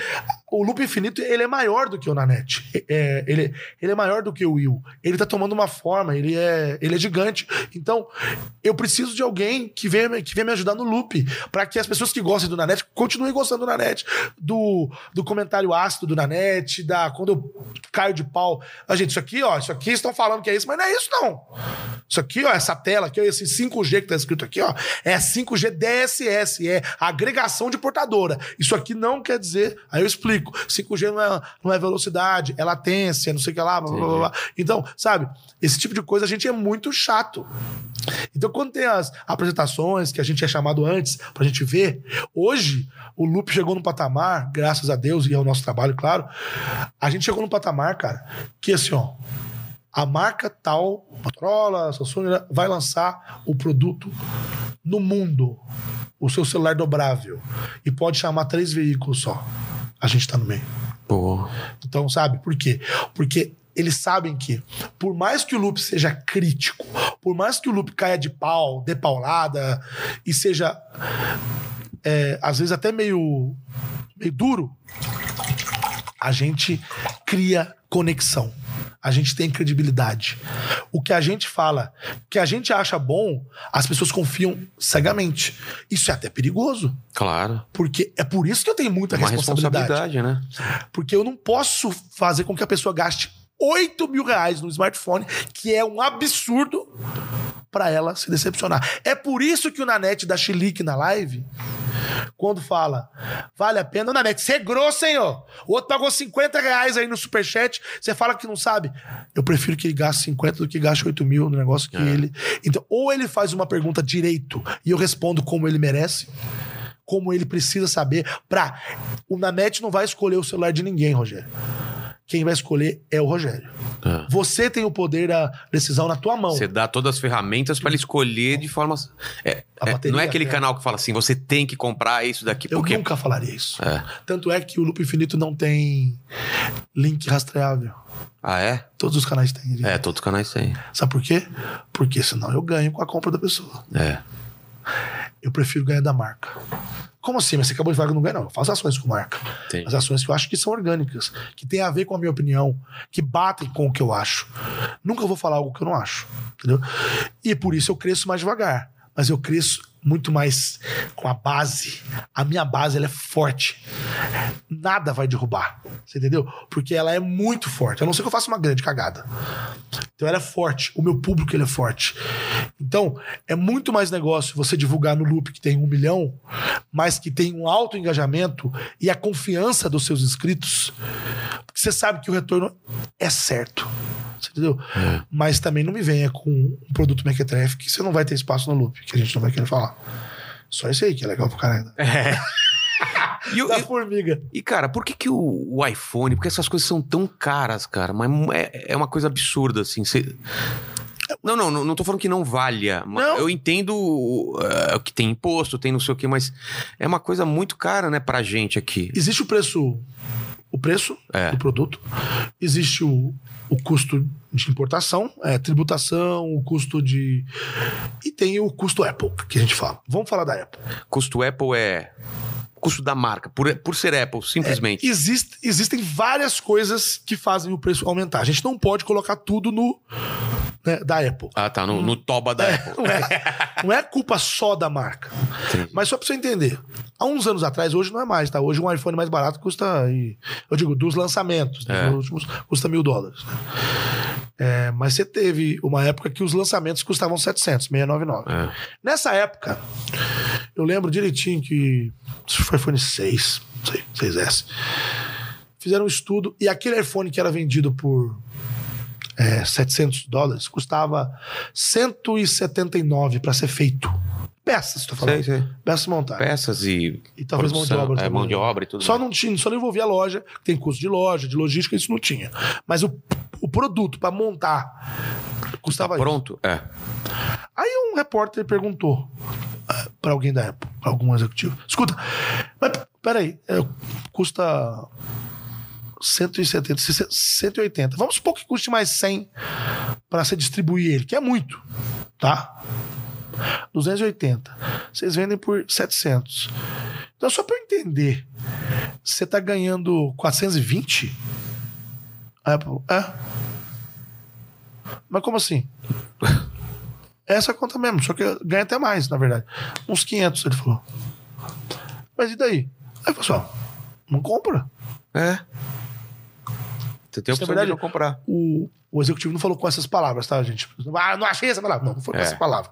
o Loop Infinito, ele é maior do que o Nanete. É, ele, ele é maior do que o Will. Ele tá tomando uma forma, ele é, ele é gigante. Então, eu preciso de alguém que venha, me- que venha me ajudar no Loop. Pra que as pessoas que gostem do Nanete continuem gostando do Nanete. Do, do comentário ácido do Nanete, da, quando eu caio de pau. A gente, isso aqui, ó, isso aqui estão falando que é isso, mas não é isso, não. Isso aqui, ó, essa tela aqui, ó, esse 5G que tá escrito aqui, ó, é 5G DSS, é agregação de portadora. Isso aqui não quer dizer. Aí eu explico. 5G não é, não é velocidade, é latência, não sei o que lá, blá, blá, blá. Então, sabe, esse tipo de coisa a gente é muito chato. Então, quando tem as apresentações que a gente é chamado antes pra gente ver, hoje o Loop chegou no patamar, graças a Deus e ao nosso trabalho, claro. A gente chegou no patamar, cara, que assim, ó, a marca tal, Motorola, Samsung, né, vai lançar o produto no mundo, o seu celular dobrável, e pode chamar três veículos só. A gente tá no meio. Pô, Então, sabe por quê? Porque eles sabem que, por mais que o loop seja crítico, por mais que o loop caia de pau, dê paulada e seja, é, às vezes, até meio, meio duro, a gente cria conexão. A gente tem credibilidade. O que a gente fala, o que a gente acha bom, as pessoas confiam cegamente. Isso é até perigoso. claro. Porque é por isso que eu tenho muita Uma responsabilidade. responsabilidade, né? Porque eu não posso fazer com que a pessoa gaste 8 mil reais no smartphone, que é um absurdo, pra ela se decepcionar. É por isso que o Nanete dá chilique na live, quando fala, vale a pena. Ô, Nanete, você é grosso, hein, ó? O outro pagou 50 reais aí no superchat, você fala que não sabe. Eu prefiro que ele gaste 50 do que gaste 8 mil no negócio que ele... Então, ou ele faz uma pergunta direito e eu respondo como ele merece, como ele precisa saber pra... O Nanete não vai escolher o celular de ninguém, Rogério. Quem vai escolher é o Rogério. É. Você tem o poder da decisão na tua mão. Você dá todas as ferramentas pra ele escolher de forma. É, é, não é aquele é- canal que fala assim, você tem que comprar isso daqui. Eu porque nunca falaria isso. É. Tanto é que o Loop Infinito não tem link rastreável. Ah, é? Todos os canais têm. É, todos os canais têm. Sabe por quê? Porque senão eu ganho com a compra da pessoa. É. Eu prefiro ganhar da marca. Como assim? Mas você acabou de falar que eu não ganho, não. Eu faço ações com marca. Tem. As ações que eu acho que são orgânicas, que tem a ver com a minha opinião, que batem com o que eu acho. Nunca vou falar algo que eu não acho. Entendeu? E por isso eu cresço mais devagar. Mas eu cresço muito mais com a base. A minha base ela é forte. nada vai derrubar. Você entendeu? Porque ela é muito forte. A não ser que eu faça uma grande cagada. Então ela é forte. O meu público ele é forte. Então é muito mais negócio você divulgar no loop que tem um milhão, mas que tem um alto engajamento e a confiança dos seus inscritos. Porque você sabe que o retorno é certo. Entendeu? Mas também não me venha com um produto mequetrefe que você não vai ter espaço no loop, que a gente não vai querer falar. Só esse aí que é legal pro caralho. E, o- Da e- formiga. e, cara, por que, que o, o iPhone, porque essas coisas são tão caras, cara? Mas é, é uma coisa absurda, assim. Você- Não, não, não, não tô falando que não valha. Não. Eu entendo uh, que tem imposto, tem não sei o quê, mas é uma coisa muito cara, né, pra gente aqui. Existe o preço, o preço É. do produto, existe o, o custo de importação, é, tributação, o custo de. E tem o custo Apple, que a gente fala. Vamos falar da Apple. Custo Apple é. Custo da marca, por, por ser Apple, simplesmente. Existe- existem várias coisas que fazem o preço aumentar. A gente não pode colocar tudo no né, da Apple. Ah, tá, no, no toba da Apple. Não é, não é culpa só da marca. Mas só pra você entender. Há uns anos atrás, hoje não é mais, tá? Hoje um iPhone mais barato custa. Eu digo, dos lançamentos, né? É. Os últimos, custa mil dólares. né? É, mas você teve uma época que os lançamentos custavam 700, 699. É. Nessa época, eu lembro direitinho que. Foi iPhone 6, não sei, 6S. Fizeram um estudo e aquele iPhone que era vendido por é, 700 dólares custava 179 para ser feito. Peças, tô falando. Sei, sei. Peças montadas. Peças e. E talvez mão de produção, obra. É, mão de obra e tudo Só mais. não tinha, só não envolvia a loja, que tem custo de loja, de logística, isso não tinha. Mas o, o produto para montar custava isso. Pronto? É. Aí um repórter perguntou para alguém da Apple, algum executivo: escuta, mas peraí, é, custa 170, 180. Vamos supor que custe mais 100 para você distribuir ele, que é muito, tá? 280. Vocês vendem por 700. Então, só para eu entender, você tá ganhando 420? A Apple, é. Mas como assim? Essa conta mesmo, só que ganha até mais, na verdade. Uns 500, ele falou. Mas e daí? Aí, pessoal, não compra. É. Você tem a opção verdade, de não comprar. O, o executivo não falou com essas palavras, tá, gente? Ah, não achei essa palavra. Não, não foi com É. essa palavra.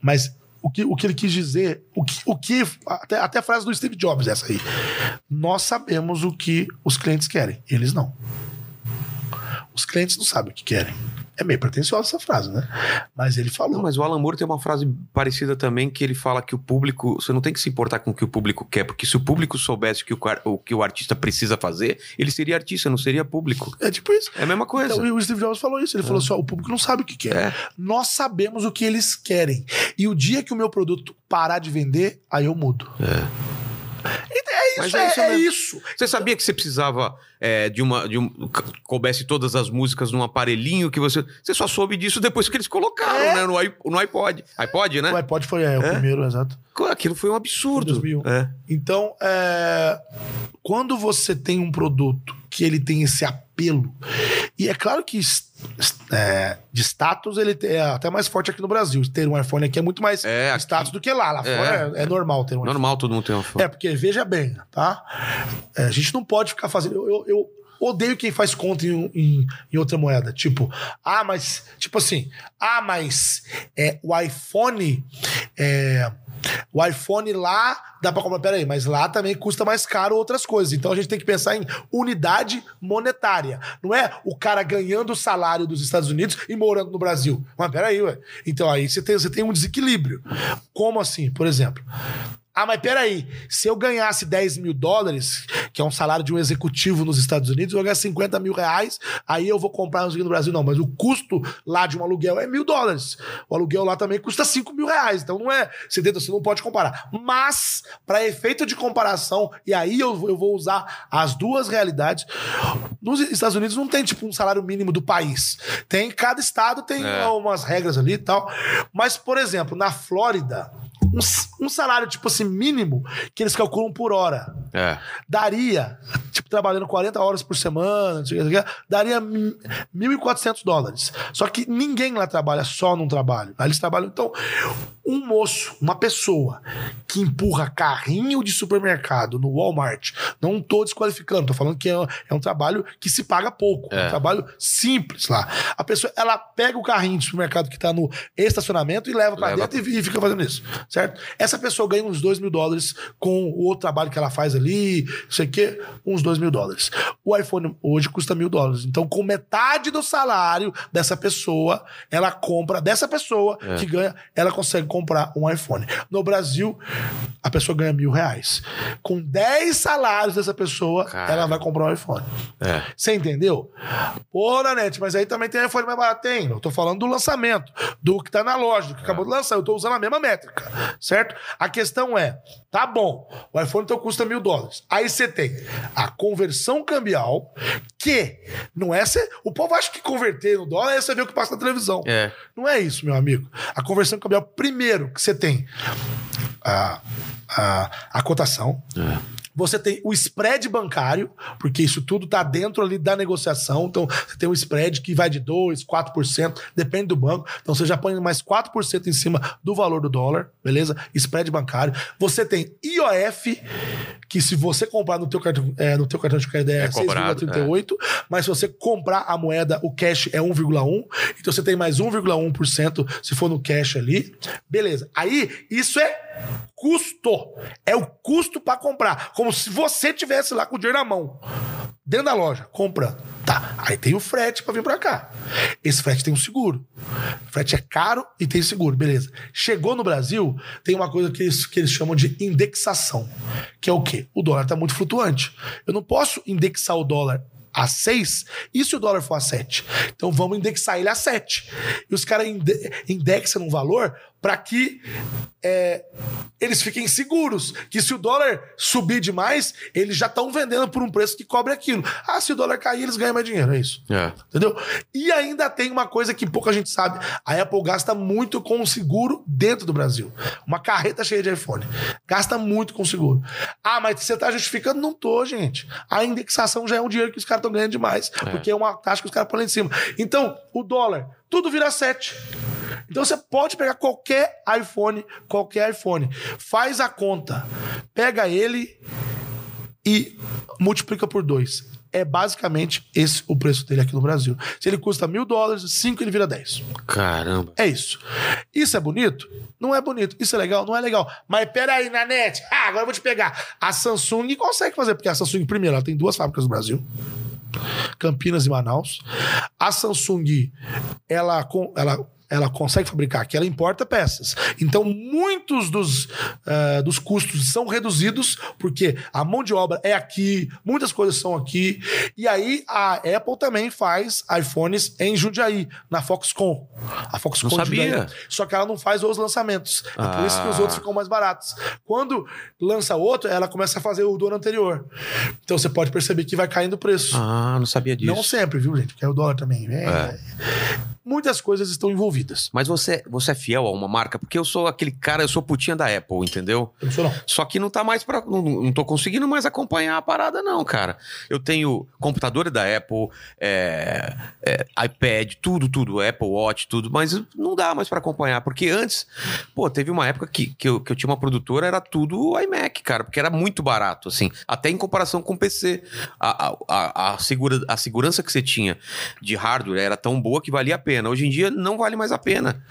Mas o que, o que ele quis dizer, o que, o que até, até a frase do Steve Jobs, essa aí. Nós sabemos o que os clientes querem, eles não. Os clientes não sabem o que querem. É meio pretensiosa essa frase, né? Mas ele falou. Não, mas o Alan Moore tem uma frase parecida também que ele fala que o público. Você não tem que se importar com o que o público quer, porque se o público soubesse o que o, o que o artista precisa fazer, ele seria artista, não seria público. É tipo isso. É a mesma coisa. Então, o Steve Jobs falou isso. Ele falou assim: ó, o público não sabe o que quer. É. Nós sabemos o que eles querem. E o dia que o meu produto parar de vender, aí eu mudo. É, é isso, é é, isso é isso. Você sabia que você precisava é, de uma. De um, coubesse todas as músicas num aparelhinho que você. Você só soube disso depois que eles colocaram, É. né? No, iPod. iPod, né? O iPod foi é, o primeiro, exato. Aquilo foi um absurdo. 2000. É. Então, é, quando você tem um produto que ele tem esse apelo, e é claro que é, de status ele é até mais forte aqui no Brasil. Ter um iPhone aqui é muito mais É, aqui- status do que lá. Lá É. fora é, é normal ter um iPhone. Normal todo mundo ter uma foto. É, porque veja bem, tá? É, a gente não pode ficar fazendo. Eu, eu- eu odeio quem faz conta em, em- em outra moeda. Tipo, ah, mas. Tipo assim, ah, mas é, o iPhone. É, o iPhone lá dá pra comprar. Peraí, mas lá também custa mais caro outras coisas. Então a gente tem que pensar em unidade monetária. Não é o cara ganhando o salário dos Estados Unidos e morando no Brasil. Mas peraí, ué. Então aí você tem, você tem um desequilíbrio. Como assim? Por exemplo. Ah, mas peraí, se eu ganhasse 10 mil dólares, que é um salário de um executivo nos Estados Unidos, eu ganhar 50 mil reais, aí eu vou comprar um no Brasil. Não, mas o custo lá de um aluguel é mil dólares. O aluguel lá também custa 5 mil reais. Então não é. Você, entendeu? você não pode comparar. Mas, para efeito de comparação, e aí eu, eu vou usar as duas realidades. Nos Estados Unidos não tem, tipo, um salário mínimo do país. Tem, cada estado tem É. umas regras ali e tal. Mas, por exemplo, na Flórida, um, um salário, tipo assim, mínimo, que eles calculam por hora, É. daria, tipo, trabalhando 40 horas por semana, daria mi- 1.400 dólares. Só que ninguém lá trabalha só num trabalho. Lá eles trabalham, então, um moço, uma pessoa que empurra carrinho de supermercado no Walmart, não tô desqualificando, tô falando que é, é um trabalho que se paga pouco, é um trabalho simples lá. A pessoa, ela pega o carrinho de supermercado que tá no estacionamento e leva pra Leva dentro e, e fica fazendo isso, certo? Essa pessoa ganha uns 2 mil dólares com o outro trabalho que ela faz ali, não sei o quê, uns 2 mil dólares. O iPhone hoje custa mil dólares. Então, com metade do salário dessa pessoa, ela compra, dessa pessoa que ganha, ela consegue comprar um iPhone. No Brasil, a pessoa ganha mil reais. Com 10 salários dessa pessoa, ela vai comprar um iPhone. É. Você entendeu? Pô, Nanete, mas aí também tem iPhone mais barato. Tem. Eu tô falando do lançamento, do que tá na loja, do que acabou de lançar. Eu tô usando a mesma métrica, certo? A questão é, tá bom, o iPhone então custa mil dólares. Aí você tem a conversão cambial, que não é... Cê, o povo acha que converter no dólar é você ver o que passa na televisão. É. Não é isso, meu amigo. A conversão cambial, primeiro que você tem a, a, a cotação. Você tem o spread bancário, porque isso tudo tá dentro ali da negociação. Então, você tem um spread que vai de 2%, 4%, depende do banco. Então, você já põe mais 4% em cima do valor do dólar, beleza? Spread bancário. Você tem IOF, que se você comprar no teu cartão, é, no teu cartão de crédito é, É cobrado, 6,38, mas se você comprar a moeda, o cash é 1,1. Então, você tem mais 1,1% se for no cash ali. Beleza. Aí, isso é custo. É o custo pra comprar. Como se você tivesse lá com o dinheiro na mão. Dentro da loja, comprando. Tá. Aí tem o frete pra vir pra cá. Esse frete tem um seguro. O frete é caro e tem seguro. Beleza. Chegou no Brasil, tem uma coisa que eles, que eles chamam de indexação. Que é o quê? O dólar tá muito flutuante. Eu não posso indexar o dólar a 6, e se o dólar for a 7? Então vamos indexar ele a 7. E os caras inde indexam um valor para que é, eles fiquem seguros. Que se o dólar subir demais, eles já estão vendendo por um preço que cobre aquilo. Ah, se o dólar cair, eles ganham mais dinheiro. É isso. É. Entendeu? E ainda tem uma coisa que pouca gente sabe. A Apple gasta muito com o seguro dentro do Brasil. Uma carreta cheia de iPhone. Gasta muito com seguro. Ah, mas você tá justificando? Não tô, gente. A indexação já é um dinheiro que os caras estão ganhando demais. Porque é uma taxa que os caras põem lá em cima. Então, o dólar, tudo vira 7. Então você pode pegar qualquer iPhone, qualquer iPhone, faz a conta, pega ele e multiplica por dois. É basicamente esse o preço dele aqui no Brasil. Se ele custa mil dólares, cinco ele vira 10. Caramba. É isso. Isso é bonito? Não é bonito. Isso é legal? Não é legal. Mas peraí, Nanete. Ah, agora eu vou te pegar. A Samsung consegue fazer, porque a Samsung, primeiro, ela tem duas fábricas no Brasil. Campinas e Manaus. A Samsung, ela, ela, ela consegue fabricar aqui, ela importa peças. Então, muitos dos, eh, dos custos são reduzidos, porque a mão de obra é aqui, muitas coisas são aqui. E aí, a Apple também faz iPhones em Jundiaí, na Foxconn. A Foxconn Não de Jundiaí. sabia. Só que ela não faz os lançamentos. É por isso que os Ah. outros ficam mais baratos. Quando lança outro, ela começa a fazer o do ano anterior. Então você pode perceber que vai caindo o preço. Ah, não sabia disso. Não sempre, viu, gente? Porque é o dólar também. É. Muitas coisas estão envolvidas. Mas você, você é fiel a uma marca? Porque eu sou aquele cara, eu sou putinha da Apple, entendeu? Eu não sou, não. Só que não tá mais pra. Não, não tô conseguindo mais acompanhar a parada, não, cara. Eu tenho computador da Apple, é, é, iPad, tudo, tudo, Apple Watch, tudo, mas não dá mais pra acompanhar. Porque antes, pô, teve uma época que, que, eu, que eu tinha uma produtora, era tudo iMac, cara, porque era muito barato, assim, até em comparação com o PC. A, a, a, a segura, a segurança que você tinha de hardware era tão boa que valia a pena. Hoje em dia não vale mais a pena.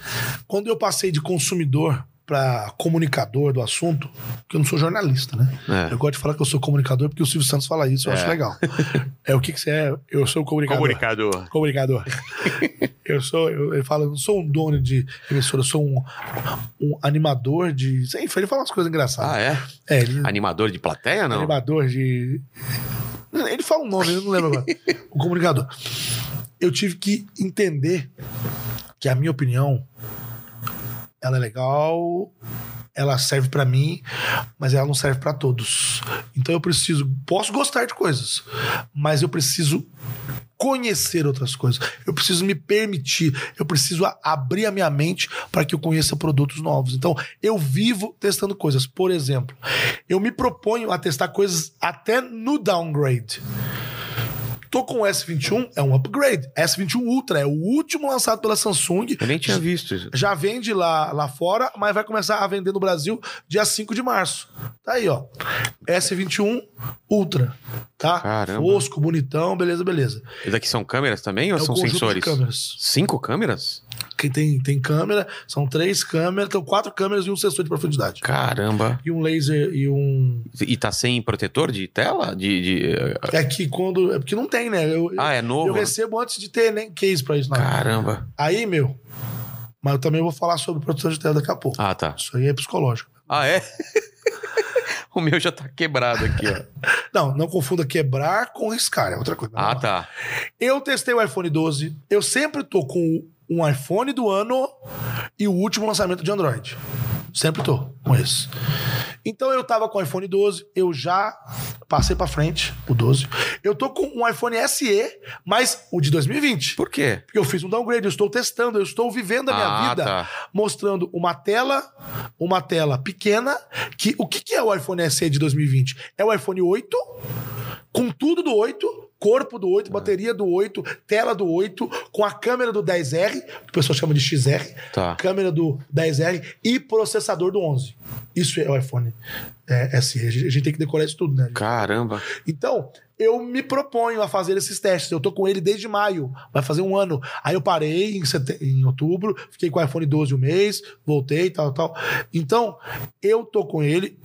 Quando eu passei de consumidor para comunicador do assunto, porque eu não sou jornalista, né? É. Eu gosto de falar que eu sou comunicador porque o Silvio Santos fala isso, eu acho legal. É o que, que você é? Eu sou comunicador. Comunicador. Comunicador. eu sou, eu, ele fala, eu não sou um dono de emissora, eu sou um, um animador de. Enfim, ele fala umas coisas engraçadas. Ah, é? É, ele, Animador de plateia, não? animador de. Ele fala um nome, eu não lembro agora. o comunicador. Eu tive que entender que a minha opinião ela é legal, ela serve pra mim, mas ela não serve pra todos. Então eu preciso, posso gostar de coisas, mas eu preciso conhecer outras coisas. Eu preciso me permitir. Eu preciso abrir a minha mente para que eu conheça produtos novos. Então, eu vivo testando coisas. Por exemplo, eu me proponho a testar coisas até no downgrade. Tô com o S21, é um upgrade. S21 Ultra é o último lançado pela Samsung. Eu nem tinha visto isso. Já vende lá, lá fora, mas vai começar a vender no Brasil dia 5 de março. Tá aí, ó. S21 Ultra. Tá? Caramba. Fosco, bonitão, beleza, beleza. Esses aqui são câmeras também ou É são sensores? câmeras. Cinco câmeras? Quem tem, tem câmera, são três câmeras, então quatro câmeras e um sensor de profundidade. Caramba. E um laser e um. E tá sem protetor de tela? De. de- É que quando. É porque não tem, né? Eu, Ah, é eu novo? né? recebo antes de ter nem case pra isso, não. Caramba. Aí, meu. Mas eu também vou falar sobre proteção de tela daqui a pouco. Ah, tá. Isso aí é psicológico. Ah, é? o meu já tá quebrado aqui, ó. Não, não confunda quebrar com riscar, é outra coisa. Ah, tá. Eu testei o iPhone 12. Eu sempre tô com um iPhone do ano e o último lançamento de Android. Sempre tô com esse. Então eu tava com o iPhone 12, eu já passei pra frente o 12. Eu tô com um iPhone SE, mas o de 2020. Por quê? Porque eu fiz um downgrade, eu estou testando, eu estou vivendo a minha Ah, vida tá. mostrando uma tela, uma tela pequena, que o que, que é o iPhone SE de 2020? É o iPhone 8 com tudo do 8, corpo do 8, bateria do 8, tela do 8, com a câmera do 10R, que o pessoal chama de XR, Tá. câmera do 10R e processador do 11. Isso é o iPhone é, SE. A gente, a gente tem que decorar isso tudo, né? Caramba. Então, eu me proponho a fazer esses testes. Eu tô com ele desde maio, vai fazer um ano. Aí eu parei em, sete- em outubro, fiquei com o iPhone 12 um mês, voltei, tal, tal. Então, eu tô com ele.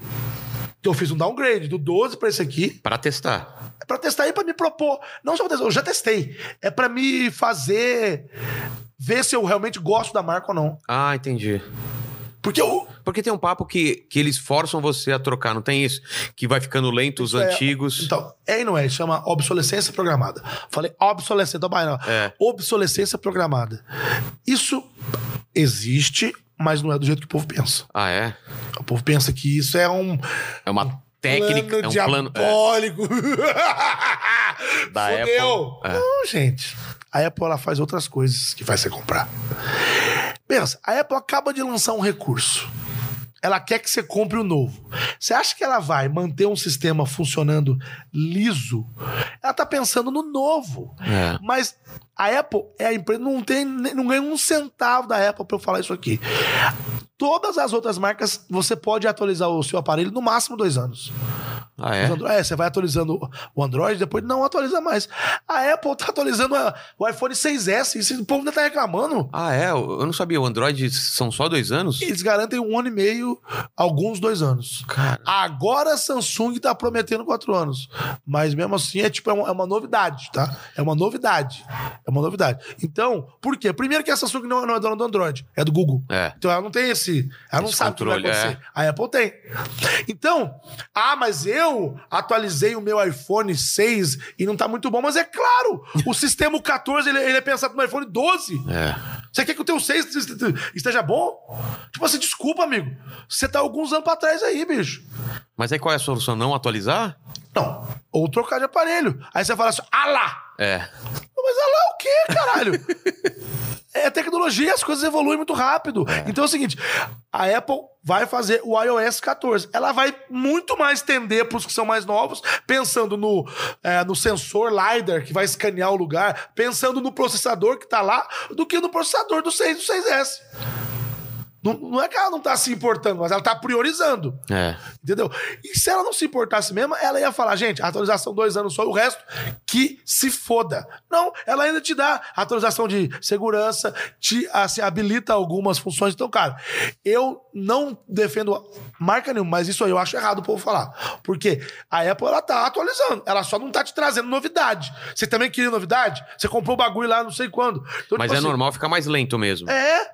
Então, eu fiz um downgrade do 12 para esse aqui, Pra testar. é pra testar e pra me propor. Não só pra testar, eu já testei. É pra me fazer ver se eu realmente gosto da marca ou não. Ah, entendi. Porque eu, Porque tem um papo que, que eles forçam você a trocar, não tem isso? Que vai ficando lento os é- antigos. Então, é e não é, chama obsolescência programada. Falei obsolescência, então, não. É. Obsolescência programada. Isso existe, mas não é do jeito que o povo pensa. Ah, é? O povo pensa que isso é um É uma técnica, plano é um plano. é, diabólico. Da Fudeu. Apple. É. Não, gente. A Apple ela faz outras coisas que faz você comprar. Pensa, a Apple acaba de lançar um recurso. Ela quer que você compre o novo. Você acha que ela vai manter um sistema funcionando liso? Ela tá pensando no novo. É. Mas a Apple é a empresa, não tem, não ganha um centavo da Apple para eu falar isso aqui. Todas as outras marcas, você pode atualizar o seu aparelho no máximo dois anos. Ah, é? Os Andro- É, você vai atualizando o Android, depois não atualiza mais. A Apple tá atualizando a- o iPhone 6S, e o povo ainda tá reclamando. Ah, é? Eu não sabia. O Android são só dois anos? Eles garantem um ano e meio, alguns dois anos. Cara. Agora a Samsung tá prometendo quatro anos. Mas mesmo assim é tipo, é uma, é uma novidade, tá? É uma novidade. É uma novidade. Então, por quê? Primeiro que a Samsung não, não é dona do Android, é do Google. É. Então ela não tem esse. Ela não Esse sabe o que vai controle, acontecer. A Apple tem. Então, ah, mas eu atualizei o meu iPhone 6 e não tá muito bom. Mas é claro, o sistema 14 ele, ele é pensado no iPhone 12. É. Você quer que o teu 6 esteja bom? Tipo assim, desculpa, amigo. Você tá alguns anos pra trás aí, bicho. Mas aí qual é a solução? Não atualizar? Não. Ou trocar de aparelho. Aí você fala assim, ah lá! É. Mas ah lá o quê, caralho? é tecnologia, as coisas evoluem muito rápido. Então é o seguinte, a Apple vai fazer o iOS 14. Ela vai muito mais tender para os que são mais novos, pensando no, é, no sensor LiDAR que vai escanear o lugar, pensando no processador que tá lá, do que no processador do 6 do 6S. Não, não é que ela não tá se importando, mas ela tá priorizando. É. Entendeu? E se ela não se importasse mesmo, ela ia falar, gente, atualização dois anos só o resto que se foda. Não, ela ainda te dá atualização de segurança, te assim, habilita algumas funções. Então, cara, eu não defendo marca nenhuma, mas isso aí eu acho errado o povo falar. Porque a Apple, ela tá atualizando, ela só não tá te trazendo novidade. Você também queria novidade? Você comprou o bagulho lá não sei quando. Então, Mas tipo é assim, normal ficar mais lento mesmo. É,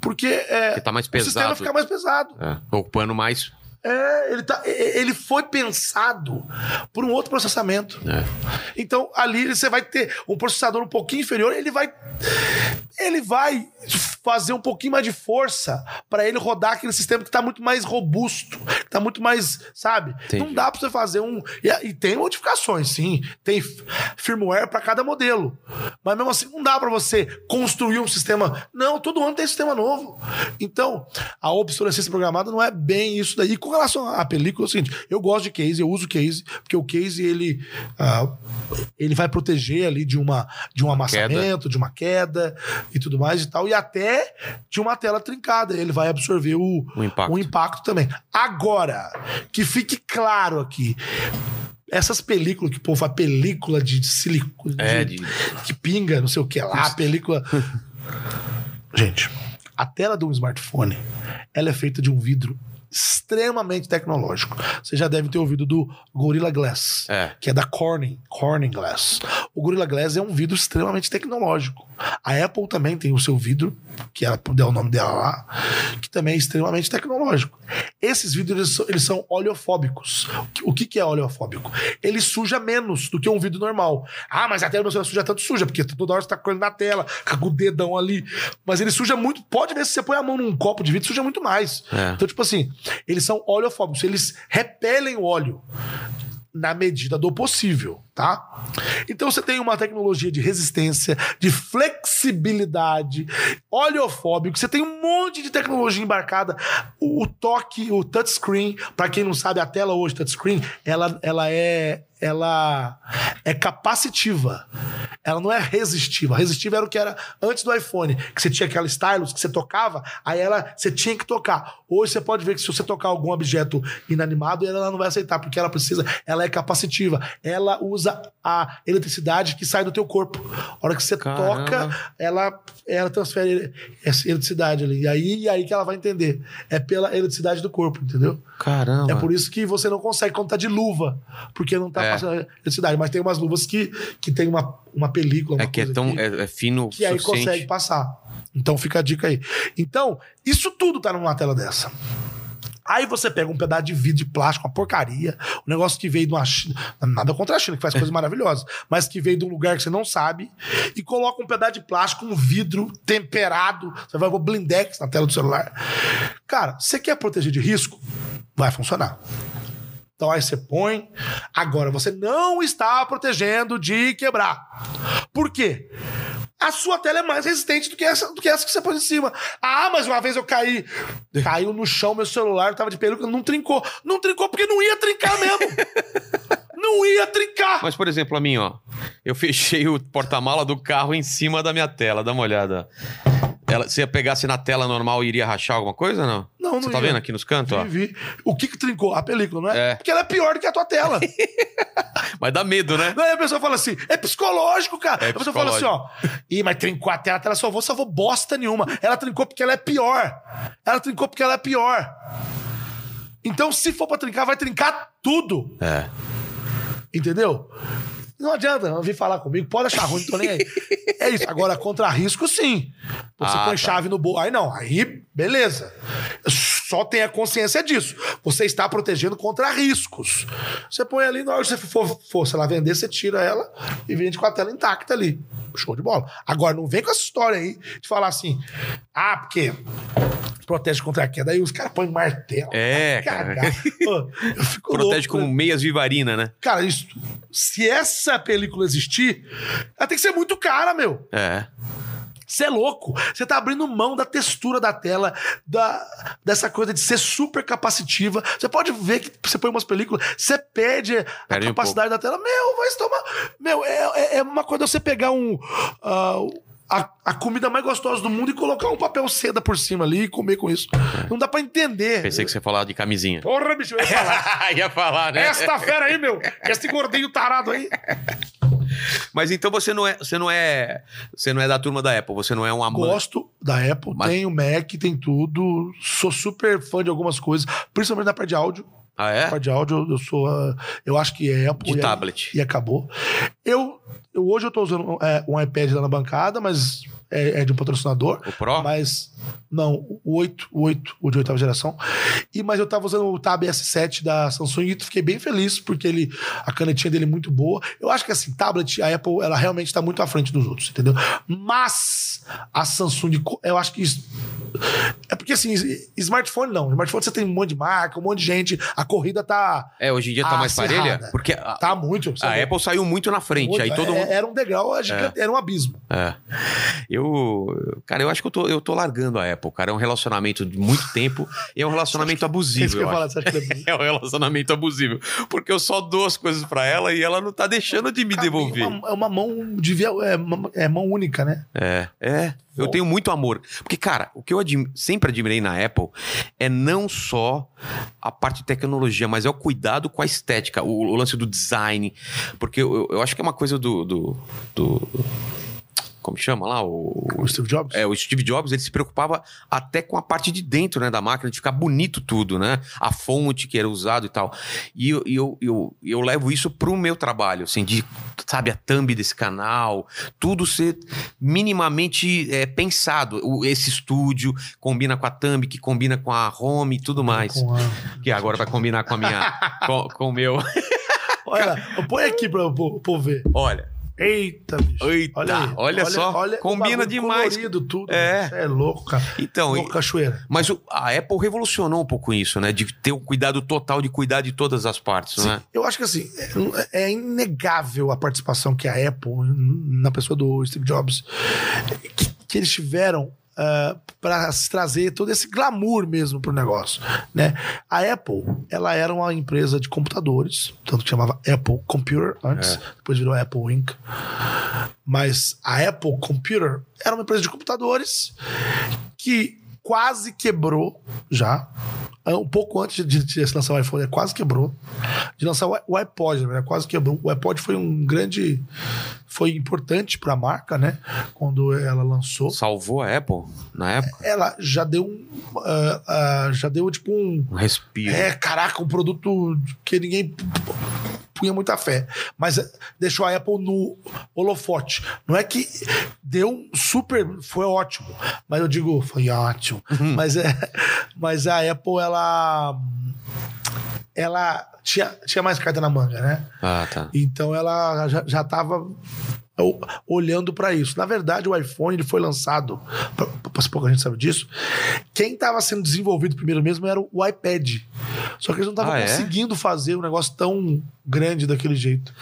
porque é, Porque tá mais o sistema pesado. fica mais pesado. É. Ocupando mais. É, ele, tá, ele foi pensado por um outro processamento. É. Então, ali você vai ter um processador um pouquinho inferior, ele vai. Ele vai fazer um pouquinho mais de força pra ele rodar aquele sistema que tá muito mais robusto, que tá muito mais, sabe? Entendi. Não dá pra você fazer um. E, e tem modificações, sim. Tem firmware pra cada modelo. Mas mesmo assim, não dá pra você construir um sistema. Não, todo ano tem sistema novo. Então, a obsolescência programada não é bem isso daí. Com relação à película, é o seguinte: eu gosto de case, eu uso case, porque o case ele, ah, ele vai proteger ali de, uma, de um amassamento, de uma queda e tudo mais e tal, e até de uma tela trincada. Ele vai absorver o, O impacto. o impacto também. Agora, que fique claro aqui. Essas películas que o povo fala, película de silicone, É, de- de- que pinga, não sei o que lá, película. Gente, a tela de um smartphone, ela é feita de um vidro extremamente tecnológico. Você já deve ter ouvido do Gorilla Glass, É. que é da Corning, Corning Glass. O Gorilla Glass é um vidro extremamente tecnológico. A Apple também tem o seu vidro, que ela deu o nome dela lá, que também é extremamente tecnológico. Esses vidros eles são, eles são oleofóbicos. O que, que é oleofóbico? Ele suja menos do que um vidro normal. Ah, mas a tela do meu celular suja tanto suja, porque toda hora você tá correndo na tela, com o dedão ali. Mas ele suja muito. Pode ver se você põe a mão num copo de vidro, suja muito mais. É. Então, tipo assim, eles são oleofóbicos, eles repelem o óleo na medida do possível, tá? Então você tem uma tecnologia de resistência, de flexibilidade, oleofóbico, você tem um monte de tecnologia embarcada. O, o toque, o touchscreen, para quem não sabe, a tela hoje touchscreen, ela, ela é ela é capacitiva. Ela não é resistiva. Resistiva era o que era antes do iPhone, que você tinha aquela stylus que você tocava, aí ela você tinha que tocar. Hoje você pode ver que se você tocar algum objeto inanimado, ela não vai aceitar, porque ela precisa, ela é capacitiva. Ela usa a eletricidade que sai do teu corpo. A hora que você Caramba. toca, ela, ela transfere essa eletricidade ali. E aí, e aí que ela vai entender. É pela eletricidade do corpo, entendeu? Caramba. É por isso que você não consegue quando tá de luva, porque não tá É. passando eletricidade. Mas tem umas luvas que, que tem uma, uma película, uma É que é tão que, é, é fino que aí consegue passar. Então fica a dica aí. Então, isso tudo tá numa tela dessa. Aí você pega um pedaço de vidro de plástico, uma porcaria, um negócio que veio de uma China, nada contra a China, que faz coisas maravilhosas, mas que veio de um lugar que você não sabe, e coloca um pedaço de plástico, um vidro temperado, você vai pôr blindex na tela do celular. Cara, você quer proteger de risco? Vai funcionar. Então aí você põe. Agora, você não está protegendo de quebrar. Por quê? A sua tela é mais resistente do que essa, do que, essa que você pôs em cima. Ah, mas uma vez eu caí. Caiu no chão, meu celular tava de peruca, não trincou. Não trincou porque não ia trincar mesmo. não ia trincar. Mas, por exemplo, a mim, ó. Eu fechei o porta-mala do carro em cima da minha tela. Dá uma olhada. Ela, se pegasse na tela normal, iria rachar alguma coisa não? Não, não Você tá ia. vendo aqui nos cantos, ó? Vi, vi. O que que trincou? A película, não é? É. Porque ela é pior do que a tua tela. Mas dá medo, né? Daí a pessoa fala assim, é psicológico, cara. É a pessoa fala assim, ó. Ih, mas trincou a tela, a tela salvou, salvou bosta nenhuma. Ela trincou porque ela é pior. Ela trincou porque ela é pior. Então, se for pra trincar, vai trincar tudo. É. Entendeu? Não adianta vir falar comigo, pode achar ruim, não tô nem aí. É isso. Agora, contra risco, sim. Você Ah, põe tá. chave no bolso. Aí não, aí beleza. Só tenha consciência disso. Você está protegendo contra riscos. Você põe ali, na hora que você for, for sei lá, vender, você tira ela e vende com a tela intacta ali. Show de bola. Agora, não vem com essa história aí de falar assim, ah, porque protege contra a queda. Aí os caras põem martelo. É, cara. Pô, eu fico Protege louco, com né? meias vivarina, né? Cara, isso, se essa película existir, ela tem que ser muito cara, meu. É. Você é louco. Você tá abrindo mão da textura da tela, da, dessa coisa de ser super capacitiva. Você pode ver que você põe umas películas, você perde a Perde um capacidade da tela. Meu, vai tomar. Meu, é, é- é uma coisa você pegar um. ah, a, a comida mais gostosa do mundo e colocar um papel seda por cima ali e comer com isso. Não dá pra entender. Pensei que você ia falar de camisinha. Porra, bicho, eu ia falar. ia falar, né? Esta fera aí, meu. Esse gordinho tarado aí. Mas então você não é, você não é, você não é da turma da Apple, você não é um amante. Gosto da Apple, Mas- tem o Mac, tem tudo. Sou super fã de algumas coisas, principalmente na parte de áudio. Ah, Na é? parte de áudio, eu sou. ah, eu acho que é Apple. De e, tablet. E acabou. Eu, eu hoje eu tô usando é, um iPad lá na bancada, mas é, é de um patrocinador. O Pro? Mas. Não, o 8, o 8, o de oitava geração. E, mas eu tava usando o Tab S7 da Samsung e fiquei bem feliz, porque ele, a canetinha dele é muito boa. Eu acho que assim, tablet, a Apple, ela realmente tá muito à frente dos outros, entendeu? Mas a Samsung, eu acho que isso. É porque assim, smartphone não. Smartphone você tem um monte de marca, um monte de gente. A corrida tá. É, hoje em dia tá mais parelha? Porque a, Tá muito. a vê. Apple saiu muito na frente. Muito. Aí todo É- mundo. Era um degrau gigante, era um abismo. É. Eu. Cara, eu acho que eu tô, eu tô largando a Apple, cara. É um relacionamento de muito tempo e é um relacionamento É isso abusivo. que eu eu ia falar, acho. você acha que é? É um relacionamento abusivo. Porque eu só dou as coisas pra ela e ela não tá deixando de me Cara, devolver. É uma, é uma mão de via, é, uma- é mão única, né? É, é. Eu tenho muito amor. Porque, cara, o que eu admi- sempre admirei na Apple é não só a parte de tecnologia, mas é o cuidado com a estética, o, o lance do design. Porque eu, eu- eu acho que é uma coisa do. do, do- como chama lá? O, O Steve Jobs. é, o Steve Jobs, ele se preocupava até com a parte de dentro né, da máquina, de ficar bonito tudo, né? A fonte que era usado e tal. E eu, eu, eu, eu levo isso pro meu trabalho, assim, de, sabe, a thumb desse canal, tudo ser minimamente é, pensado. O- esse estúdio combina com a thumb, que combina com a home e tudo mais. A- Que agora vai combinar com a minha, com, com o meu. Olha, põe aqui pra o povo ver. Olha, Eita, bicho. Eita, aí. olha só, o combina demais. Colorido, tudo. É. É louco, cara. então... Louco, cachoeira. Mas o- a Apple revolucionou um pouco isso, né? De ter o cuidado total de cuidar de todas as partes, não é? Eu acho que assim, é, é inegável a participação que a Apple, na pessoa do Steve Jobs, que, que eles tiveram para trazer todo esse glamour mesmo pro negócio, né? A Apple, ela era uma empresa de computadores, tanto que chamava Apple Computer antes, depois virou Apple Inc. Mas a Apple Computer era uma empresa de computadores que quase quebrou já. Um pouco antes de, de se lançar o iPhone, quase quebrou. De lançar o, iPod, na verdade, quase quebrou. O iPod foi um grande. Foi importante para a marca, né? Quando ela lançou. Salvou a Apple na época. Ela já deu um. ah, ah, já deu tipo um. Um respiro. É, caraca, um produto que ninguém punha muita fé. Mas eh, deixou a Apple no holofote. Não é que deu um super. Foi ótimo. Mas eu digo, foi ótimo. Mas, é, mas a Apple, ela. Ela tinha, tinha mais carta na manga, né? Ah, tá. Então ela já, já tava olhando para isso. Na verdade, o iPhone ele foi lançado, pouca gente sabe disso. Quem estava sendo desenvolvido primeiro mesmo era o iPad. Só que eles não estavam Ah, é? conseguindo fazer um negócio tão grande daquele jeito.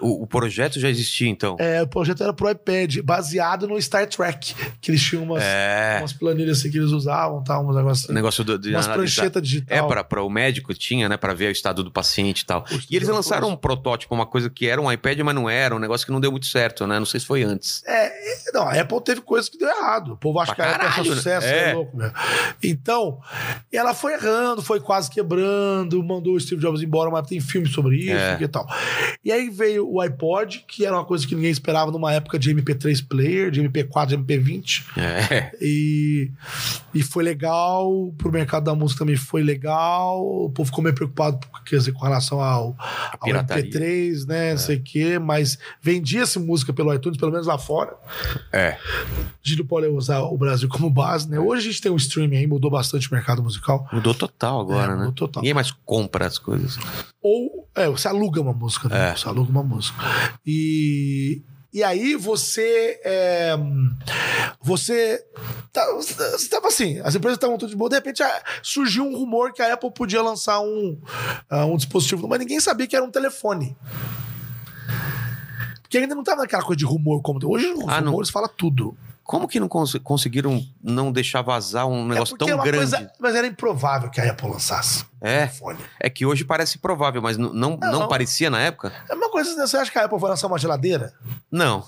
O, o projeto já existia, então. É, o projeto era pro iPad, baseado no Star Trek, que eles tinham umas, É. umas planilhas assim que eles usavam, tal, uns negócios O negócio do, de umas pranchetas É, digital. para o médico tinha, né? Pra ver o estado do paciente e tal. E eles lançaram coisa. um protótipo, uma coisa que era um iPad, mas não era, um negócio que não deu muito certo, né? Não sei se foi antes. É, não, a Apple teve coisas que deu errado. O povo acha Pra que a Apple é caralho, só né? sucesso, É. é louco, meu. Então, ela foi errando, foi quase quebrando, mandou o Steve Jobs embora, mas tem filme sobre isso É. e tal. E aí veio o iPod, que era uma coisa que ninguém esperava numa época de MP3 player, de MP4, de MP20. É. E, e foi legal, pro mercado da música também foi legal. O povo ficou meio preocupado quer dizer, com relação ao, ao pirataria. MP3, né? Não sei o quê, mas vendia-se música pelo iTunes, pelo menos lá fora. É. A gente não pode usar o Brasil como base, né? Hoje a gente tem um streaming aí, mudou bastante o mercado musical. Mudou total agora, É, né? mudou total. Ninguém mais compra as coisas. Ou, é, você aluga uma música, né? É. Você aluga uma música. E, e aí você. é, você. Tá, você tava assim, as empresas estavam tudo de boa, de repente ah, surgiu um rumor que a Apple podia lançar um, ah, um dispositivo, mas ninguém sabia que era um telefone. Porque ainda não tava naquela coisa de rumor como. Hoje os Ah, não. rumores falam tudo. Como que não cons- conseguiram não deixar vazar um negócio é tão é uma grande? coisa. Mas era improvável que a Apple lançasse um É, é que hoje parece provável, mas n- não, não, Não. parecia na época? É uma coisa, né? você acha que a Apple vai lançar uma geladeira? Não. De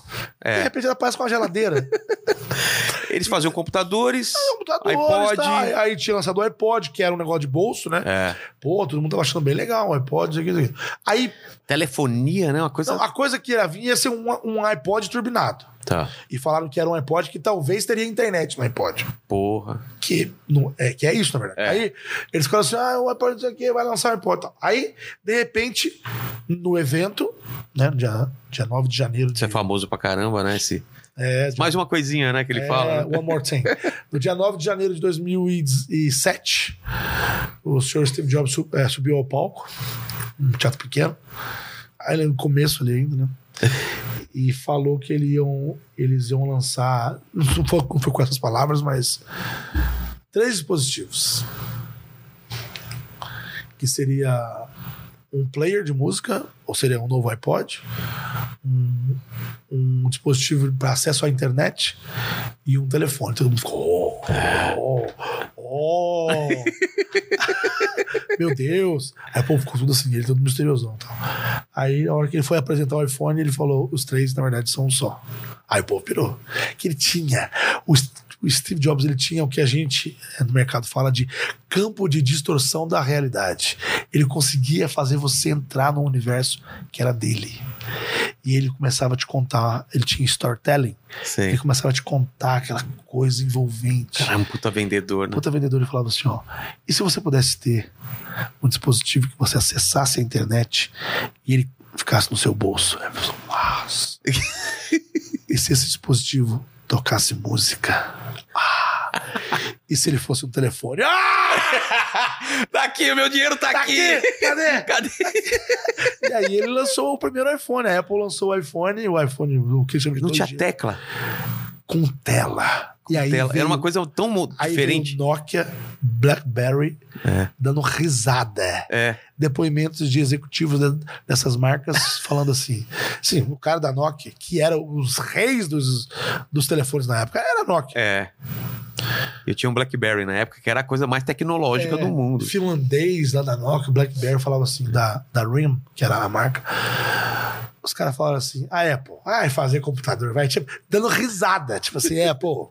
É. repente ela aparece com uma geladeira. Eles faziam computadores, computadores, iPod. tá? Aí- tinha lançado o iPod, que era um negócio de bolso, né? é, Pô, todo mundo tava achando bem legal o iPod, isso aqui, isso aqui. Aí, telefonia, né? Uma coisa. não, a coisa que ia vir ia ser um, um iPod turbinado. Tá. E falaram que era um iPod que talvez teria internet no iPod. Porra. Que, não, é, que é isso, na verdade. É. Aí eles falaram assim: ah, o iPod isso aqui vai lançar o iPod. tal. Aí, de repente, no evento, né, no dia, dia 9 de janeiro de Isso é famoso pra caramba, né? Esse É, Mais uma coisinha, né, que ele é, fala. né? One More Thing. No dia 9 de janeiro de 2007, o senhor Steve Jobs é, subiu ao palco, um teatro pequeno, aí no começo ali ainda, né? E falou que ele iam, eles iam lançar, não foi, não foi com essas palavras, mas três dispositivos. Que seria um player de música, ou seria um novo iPod, um, um dispositivo para acesso à internet e um telefone. Todo mundo ficou. Oh, oh, oh. Meu Deus. Aí o povo ficou tudo assim, ele todo misteriosão. Tal. Aí, na hora que ele foi apresentar o iPhone, ele falou: os três, na verdade, são um só. Aí o povo pirou. Que ele tinha. O, o Steve Jobs ele tinha o que a gente eh, no mercado fala de campo de distorção da realidade. Ele conseguia fazer você entrar num universo que era dele. E ele começava a te contar, ele tinha storytelling, Sim. ele começava a te contar aquela coisa envolvente. Cara, é um puta vendedor, né? Puta vendedor, ele falava assim, ó, e se você pudesse ter um dispositivo que você acessasse a internet e ele ficasse no seu bolso? Aí a pessoa, Nossa. e se esse dispositivo tocasse música? Ah. E se ele fosse um telefone? Ah! Tá aqui, o meu dinheiro tá, Tá aqui. aqui! Cadê? Cadê? E aí ele lançou o primeiro iPhone. A Apple lançou o iPhone, o iPhone, o que chama de Não tinha 2G, tela. com tela. E aí tela. veio- Era uma coisa tão diferente. Nokia, BlackBerry, É. dando risada. É. depoimentos de executivos de- dessas marcas falando assim. Sim, o cara da Nokia, que era os reis dos, dos telefones na época, era a Nokia. É. Eu tinha um Blackberry na época, que era a coisa mais tecnológica É, do mundo. Finlandês lá da Nokia, o BlackBerry falava assim, da, da RIM, que era a marca. Os caras falaram assim, a Apple, vai fazer computador, vai, tipo, dando risada, tipo assim, Apple,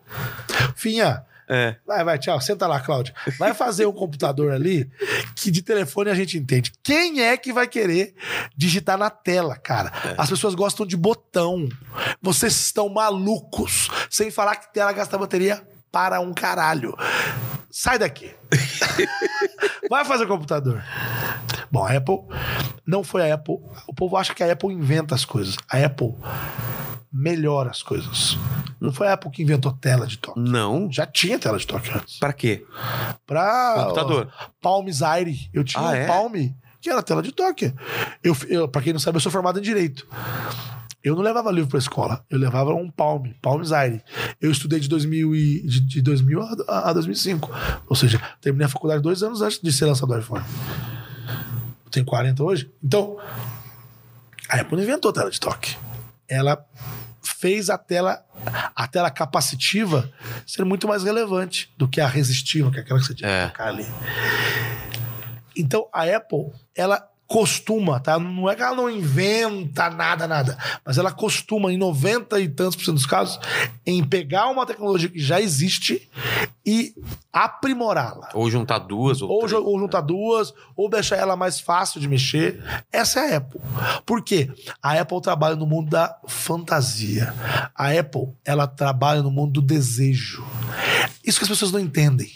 Finha, É. Vai, vai, tchau. Senta lá, Cláudio. Vai fazer um computador ali que de telefone a gente entende. Quem é que vai querer digitar na tela, cara? As pessoas gostam de botão. Vocês estão malucos. Sem falar que tela gasta bateria para um caralho. Sai daqui. vai fazer computador. Bom, a Apple não foi a Apple. O povo acha que a Apple inventa as coisas. A Apple melhora as coisas. Não foi a Apple que inventou tela de toque. Não. Já tinha tela de toque antes. Pra quê? Pra. Computador. ó, Palm Zaire. Eu tinha Ah, um é? Palm que era tela de toque. Eu, eu, pra quem não sabe, eu sou formado em Direito. Eu não levava livro pra escola. Eu levava um Palm, Palm Zaire. Eu estudei de 2000, e, de, de 2000 a, a 2005. Ou seja, terminei a faculdade dois anos antes de ser lançado o iPhone. Tenho 40 hoje. Então, a Apple não inventou tela de toque. Ela fez a tela a tela capacitiva ser muito mais relevante do que a resistiva, que é aquela que você tinha É. que tocar ali. Então a Apple, ela costuma, tá? Não é que ela não inventa nada, nada, mas ela costuma, em 90 e tantos por cento dos casos, em pegar uma tecnologia que já existe e aprimorá-la. Ou juntar duas ou, Ou, três. ou juntar duas, ou deixar ela mais fácil de mexer. Essa é a Apple. Por quê? A Apple trabalha no mundo da fantasia. A Apple, ela trabalha no mundo do desejo. Isso que as pessoas não entendem.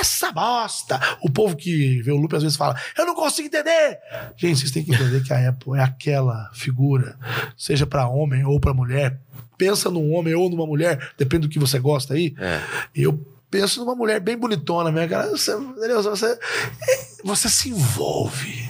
Essa bosta! O povo que vê o loop às vezes fala: Eu não consigo entender! Gente, vocês têm que entender que a Apple é aquela figura, seja pra homem ou pra mulher. Pensa num homem ou numa mulher, depende do que você gosta aí. É. Eu penso numa mulher bem bonitona, minha cara. Você, você, você se envolve.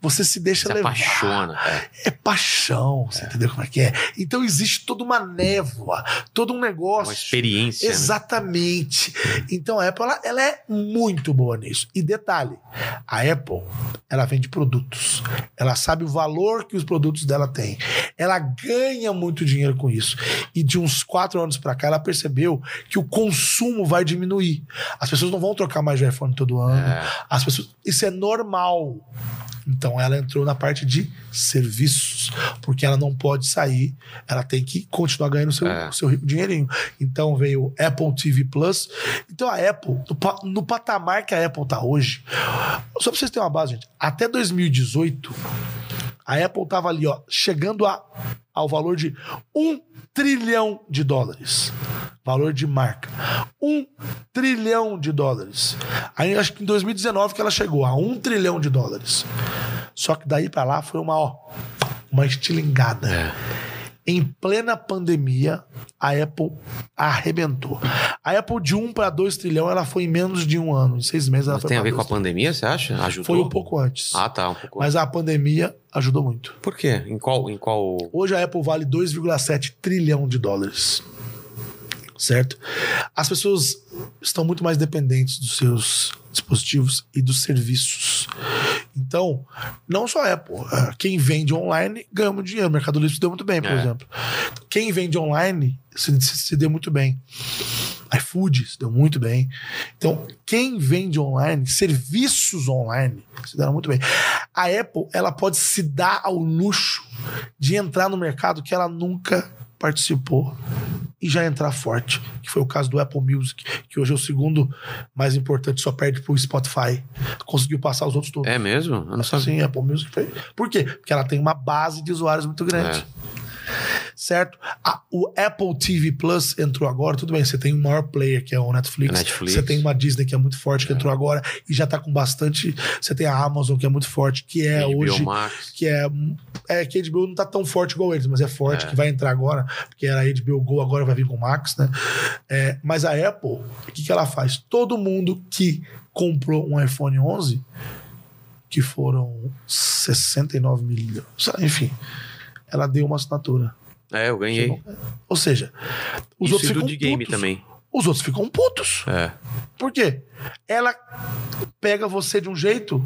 Você se deixa Se levar. apaixona. É. É paixão, você entendeu como é que é? Então existe toda uma névoa, todo um negócio. Uma experiência. né? Exatamente. Então a Apple ela, ela é muito boa nisso. E detalhe, a Apple ela vende produtos. Ela sabe o valor que os produtos dela têm. Ela ganha muito dinheiro com isso. E de uns quatro anos pra cá ela percebeu que o consumo vai diminuir. As pessoas não vão trocar mais de iPhone todo ano. É. As pessoas, isso é normal. Então ela entrou na parte de serviços, porque ela não pode sair, ela tem que continuar ganhando seu, É. seu rico dinheirinho. Então veio o Apple TV Plus. Então a Apple, no, no patamar que a Apple tá hoje, só pra vocês terem uma base, gente, até 2018, a Apple tava ali, ó, chegando a, ao valor de um trilhão de dólares. Valor de marca. Um trilhão de dólares. Aí acho que em 2019 que ela chegou a um trilhão de dólares. Só que daí pra lá foi uma, ó, uma estilingada. Em plena pandemia, a Apple arrebentou. A Apple de 1 para 2 trilhão, ela foi em menos de um ano. Em seis meses ela Mas foi tem a ver com a 2 trilhões. pandemia, você acha? Ajudou? Foi um pouco antes. Ah, tá, um pouco. Mas a pandemia ajudou muito. Por quê? Em qual... Em qual... Hoje a Apple vale 2,7 trilhão de dólares. Certo? As pessoas estão muito mais dependentes dos seus dispositivos e dos serviços. Então, não só a Apple. Quem vende online ganha muito dinheiro. O Mercado Livre se deu muito bem, por É. exemplo. Quem vende online se, se- se deu muito bem. iFood se deu muito bem. Então, quem vende online, serviços online, se deram muito bem. A Apple, ela pode se dar ao luxo de entrar no mercado que ela nunca participou e já entrar forte, que foi o caso do Apple Music, que hoje é o segundo mais importante, só perde pro Spotify. Conseguiu passar os outros todos. É mesmo? Eu não sabia. Sim, Apple Music foi. Por quê? Porque ela tem uma base de usuários muito grande. É. Certo? A- o Apple TV Plus entrou agora, tudo bem, você tem um maior player que é o Netflix. Netflix. Você tem uma Disney que é muito forte, que entrou agora e já tá com bastante. Você tem a Amazon que é muito forte, que é HBO hoje. Max. Que é, é que a HBO não tá tão forte igual eles, mas é forte, que vai entrar agora, porque era a HBO Go, agora vai vir com o Max, né? É, mas a Apple, o que, que ela faz? Todo mundo que comprou um iPhone 11, que foram 69 milhões, enfim, ela deu uma assinatura. É, eu ganhei. Ou seja, os Isso outros ficam de game putos. também. Os outros ficam putos. É. Por quê? Ela pega você de um jeito.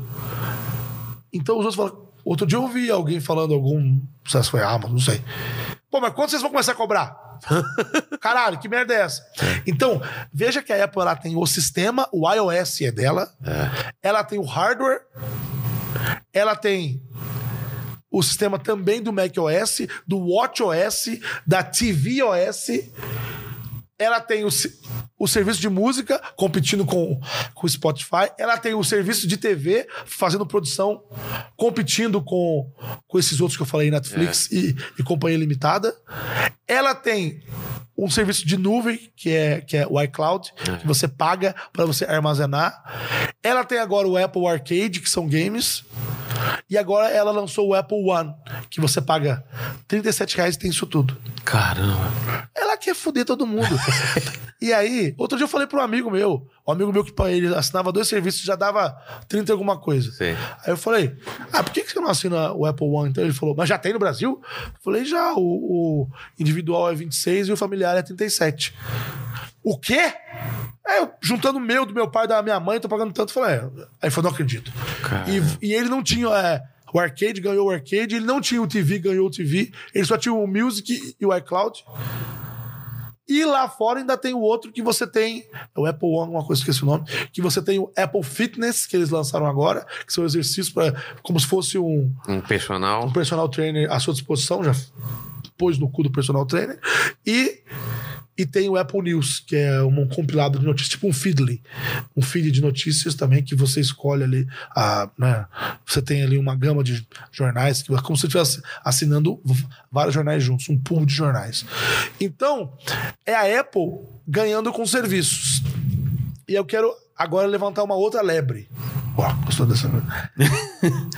Então os outros falam. Outro dia eu ouvi alguém falando algum. Não sei se foi Amazon, não sei. Pô, mas quando vocês vão começar a cobrar? Caralho, que merda é essa? Então, veja que a Apple ela tem o sistema, o iOS é dela, ela tem o hardware, ela tem o sistema também do macOS, do WatchOS, da tvOS. Ela tem o, o serviço de música competindo com, o Spotify. Ela tem o serviço de TV fazendo produção, competindo com, com esses outros que eu falei, Netflix e, e Companhia Limitada. Ela tem um serviço de nuvem, que é, que é o iCloud, que você paga para você armazenar. Ela tem agora o Apple Arcade, que são games. E agora ela lançou o Apple One, que você paga 37 reais e tem isso tudo. Caramba. Ela quer foder todo mundo. e aí, outro dia eu falei para um amigo meu, um amigo meu que ele assinava dois serviços já dava 30 e alguma coisa. Sei. Aí eu falei, ah, por que que você não assina o Apple One? Então ele falou, mas já tem no Brasil? Eu falei, já, o, o individual é 26 e o familiar é 37. O quê? Aí eu, juntando o meu, do meu pai e da minha mãe, tô pagando tanto. Falei, é. Aí falou, não acredito. E, e ele não tinha. é, o arcade ganhou o arcade, ele não tinha o TV, ganhou o TV. Ele só tinha o Music e o iCloud. E lá fora ainda tem o outro que você tem, é o Apple One, uma coisa que esqueci o nome, que você tem o Apple Fitness, que eles lançaram agora, que são exercícios para como se fosse um, Um personal. um personal trainer à sua disposição, já pôs no cu do personal trainer. E, e tem o Apple News, que é um compilado de notícias, tipo um feedly. Um feed de notícias também, que você escolhe ali. A, né, você tem ali uma gama de jornais, que é como se você estivesse assinando vários jornais juntos, um pool de jornais. Então, é a Apple ganhando com serviços. E eu quero agora levantar uma outra lebre. Gostou dessa?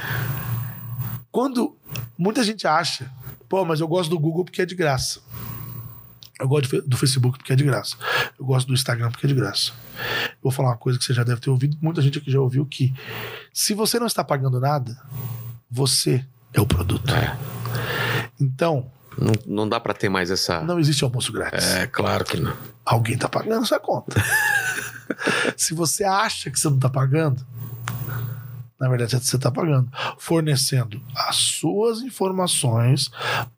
Quando muita gente acha, pô, mas eu gosto do Google porque é de graça. Eu gosto do Facebook porque é de graça. Eu gosto do Instagram porque é de graça. Vou falar uma coisa que você já deve ter ouvido, muita gente aqui já ouviu que se você não está pagando nada, você é o produto. Então, Não, não dá pra ter mais essa. não existe almoço grátis. É, claro que não. Alguém está pagando sua conta. Se você acha que você não está pagando, na verdade você está pagando, fornecendo as suas informações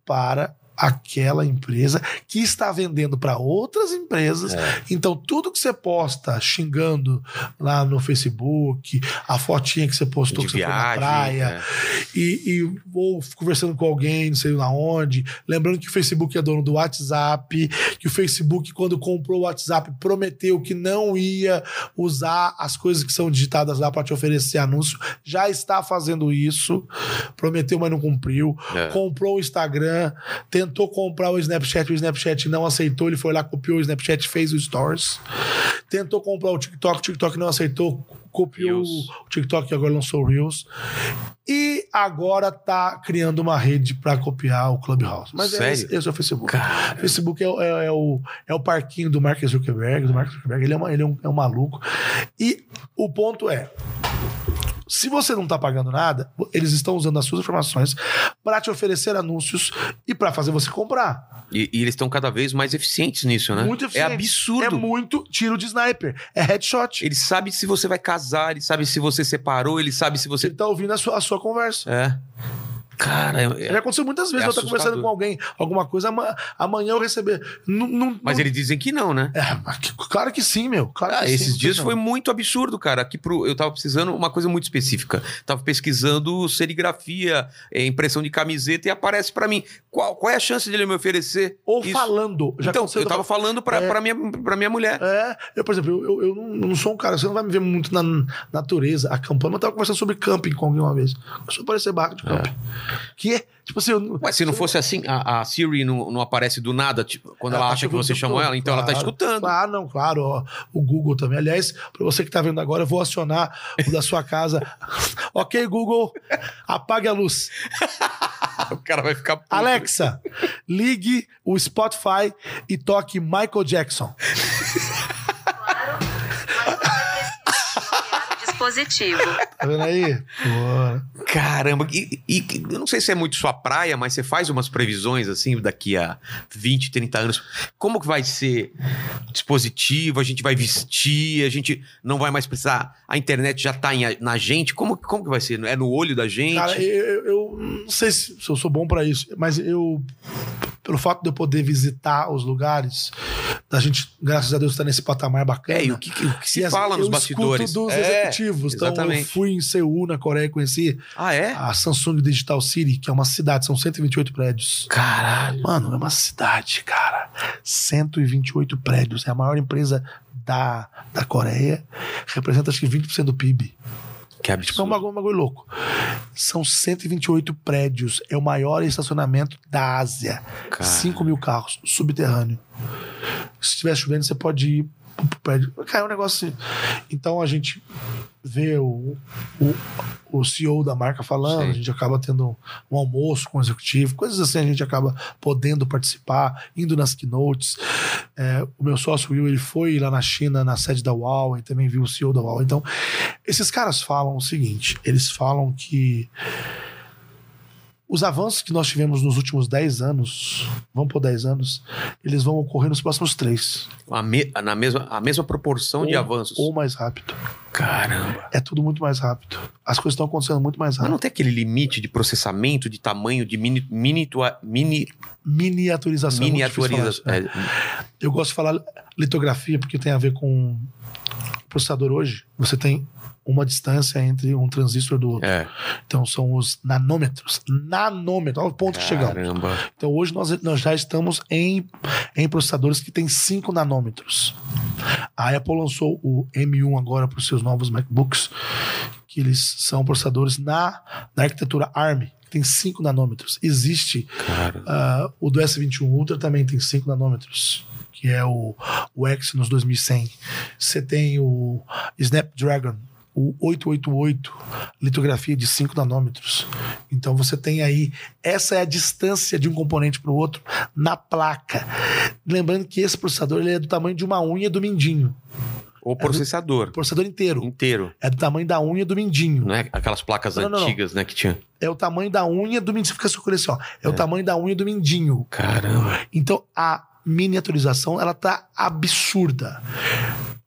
para aquela empresa que está vendendo para outras empresas. Então, tudo que você posta xingando lá no Facebook, a fotinha que você postou De que você foi na viagem, praia, é. e, e ou conversando com alguém, não sei lá onde. Lembrando que o Facebook é dono do WhatsApp, que o Facebook, quando comprou o WhatsApp, prometeu que não ia usar as coisas que são digitadas lá para te oferecer anúncio. Já está fazendo isso. Prometeu, mas não cumpriu. É. Comprou o Instagram, tentou comprar o Snapchat, o Snapchat não aceitou, ele foi lá, copiou o Snapchat, fez o Stories. Tentou comprar o TikTok, o TikTok não aceitou, copiou Reels. o TikTok agora lançou o Reels. E agora tá criando uma rede pra copiar o Clubhouse. Mas é Sério? esse, esse é o Facebook. Cara. O Facebook é, o- é- é o, é o parquinho do Mark Zuckerberg. Do Mark Zuckerberg. Ele, é, uma- ele é, um, é um maluco. E o ponto é. Se você não tá pagando nada, eles estão usando as suas informações para te oferecer anúncios e para fazer você comprar. E, e eles estão cada vez mais eficientes nisso, né? Muito É eficiente. absurdo. É muito tiro de sniper. É headshot. Ele sabe se você vai casar, ele sabe se você separou, ele sabe se você. Ele tá ouvindo a sua, a sua conversa. É. Cara, é- Já aconteceu muitas vezes. É eu tô conversando com alguém, alguma coisa, ama- amanhã eu receber. Não, não- mas não- eles dizem que não, né? É, claro que sim, meu. Claro Ah, sim, esses não tem dias não. foi muito absurdo, cara. Aqui pro, eu tava precisando uma coisa muito específica. Tava pesquisando serigrafia, é, impressão de camiseta e aparece pra mim. Qual, qual é a chance dele me oferecer? Ou isso? falando. Então, eu tava falando pra, É. pra, minha, pra minha mulher. É, eu, por exemplo, eu, eu, eu não, não sou um cara, você não vai me ver muito na natureza, acampando, mas eu tava conversando sobre camping com alguém uma vez. Começou a aparecer barco de camping. Que é, tipo assim, eu, Ué, se não fosse assim, a, a Siri não, não aparece do nada, tipo, quando ela, tá acha que você chamou ela, então ela tá Claro. escutando. Ah, não, claro, ó, o Google também. Aliás, pra você que tá vendo agora, eu vou acionar o da sua casa. ok, Google, apague a luz. O cara vai ficar puto. Alexa, ligue o Spotify e toque Michael Jackson. Dispositivo. Tá vendo aí? Pô. Caramba, e, e- eu não sei se é muito sua praia, mas você faz umas previsões assim daqui a 20, 30 anos. Como que vai ser o dispositivo? A gente vai vestir, a gente não vai mais precisar. A internet já tá em- na gente. Como, como que vai ser? É no olho da gente? Cara, eu, eu- não sei se, se eu sou bom pra isso, mas eu, pelo fato de eu poder visitar os lugares, da gente, graças a Deus, estar nesse patamar bacana. É, e o que, que- o que se E, fala nos eu bastidores? escuto dos É, executivos. Então, eu exatamente. fui em Seul, na Coreia, conheci Ah, é? a Samsung Digital City, que é uma cidade, são 128 prédios. Caralho. Mano, é uma cidade, cara. 128 prédios. É a maior empresa da, da Coreia. Representa acho que 20% do PIB. Que Tipo, é um absurdo. bagulho, um bagulho louco. São 128 prédios. É o maior estacionamento da Ásia. Cara. 5 mil carros, subterrâneo. Se estiver chovendo, você pode ir pro prédio. Cara, é um negócio assim. Então a gente vê o, o, o CEO da marca falando, Sim. a gente acaba tendo um almoço com o executivo, coisas assim a gente acaba podendo participar, indo nas keynotes. É, o meu sócio Will, ele foi lá na China, na sede da Huawei, também viu o CEO da Huawei. Então, esses caras falam o seguinte: eles falam que os avanços que nós tivemos nos últimos 10 anos, vamos por 10 anos, eles vão ocorrer nos próximos 3. A, me- na mesma, a mesma proporção de Ou- avanços. Ou mais rápido. Caramba. É tudo muito mais rápido. As coisas estão acontecendo muito mais Mas não rápido. tem aquele limite de processamento, de tamanho, de mini, mini, mini, Miniaturização. é falar miniaturização. né? Eu gosto de falar litografia porque tem a ver com o processador hoje. Você tem uma distância entre um transistor do outro. É. Então são os nanômetros. Nanômetro. Olha o ponto que chegamos. Caramba. Então hoje nós, nós já estamos em, em processadores que têm 5 nanômetros. A Apple lançou o M1 agora para os seus novos MacBooks, que eles são processadores na, na arquitetura ARM, que tem 5 nanômetros. Existe ah, o do S21 Ultra também tem 5 nanômetros, que é o, o Exynos 2100. Você tem o Snapdragon, o 888, litografia de 5 nanômetros. Então você tem aí, essa é a distância de um componente para o outro na placa. Lembrando que esse processador ele é do tamanho de uma unha do mindinho. O processador O processador inteiro inteiro. é do tamanho da unha do mindinho. Não é aquelas placas Não, não, não. antigas, né, que tinha. É o tamanho da unha do mindinho. Você fica escolhendo assim, ó. É, o tamanho da unha do mindinho. Caramba. Então a miniaturização ela tá absurda.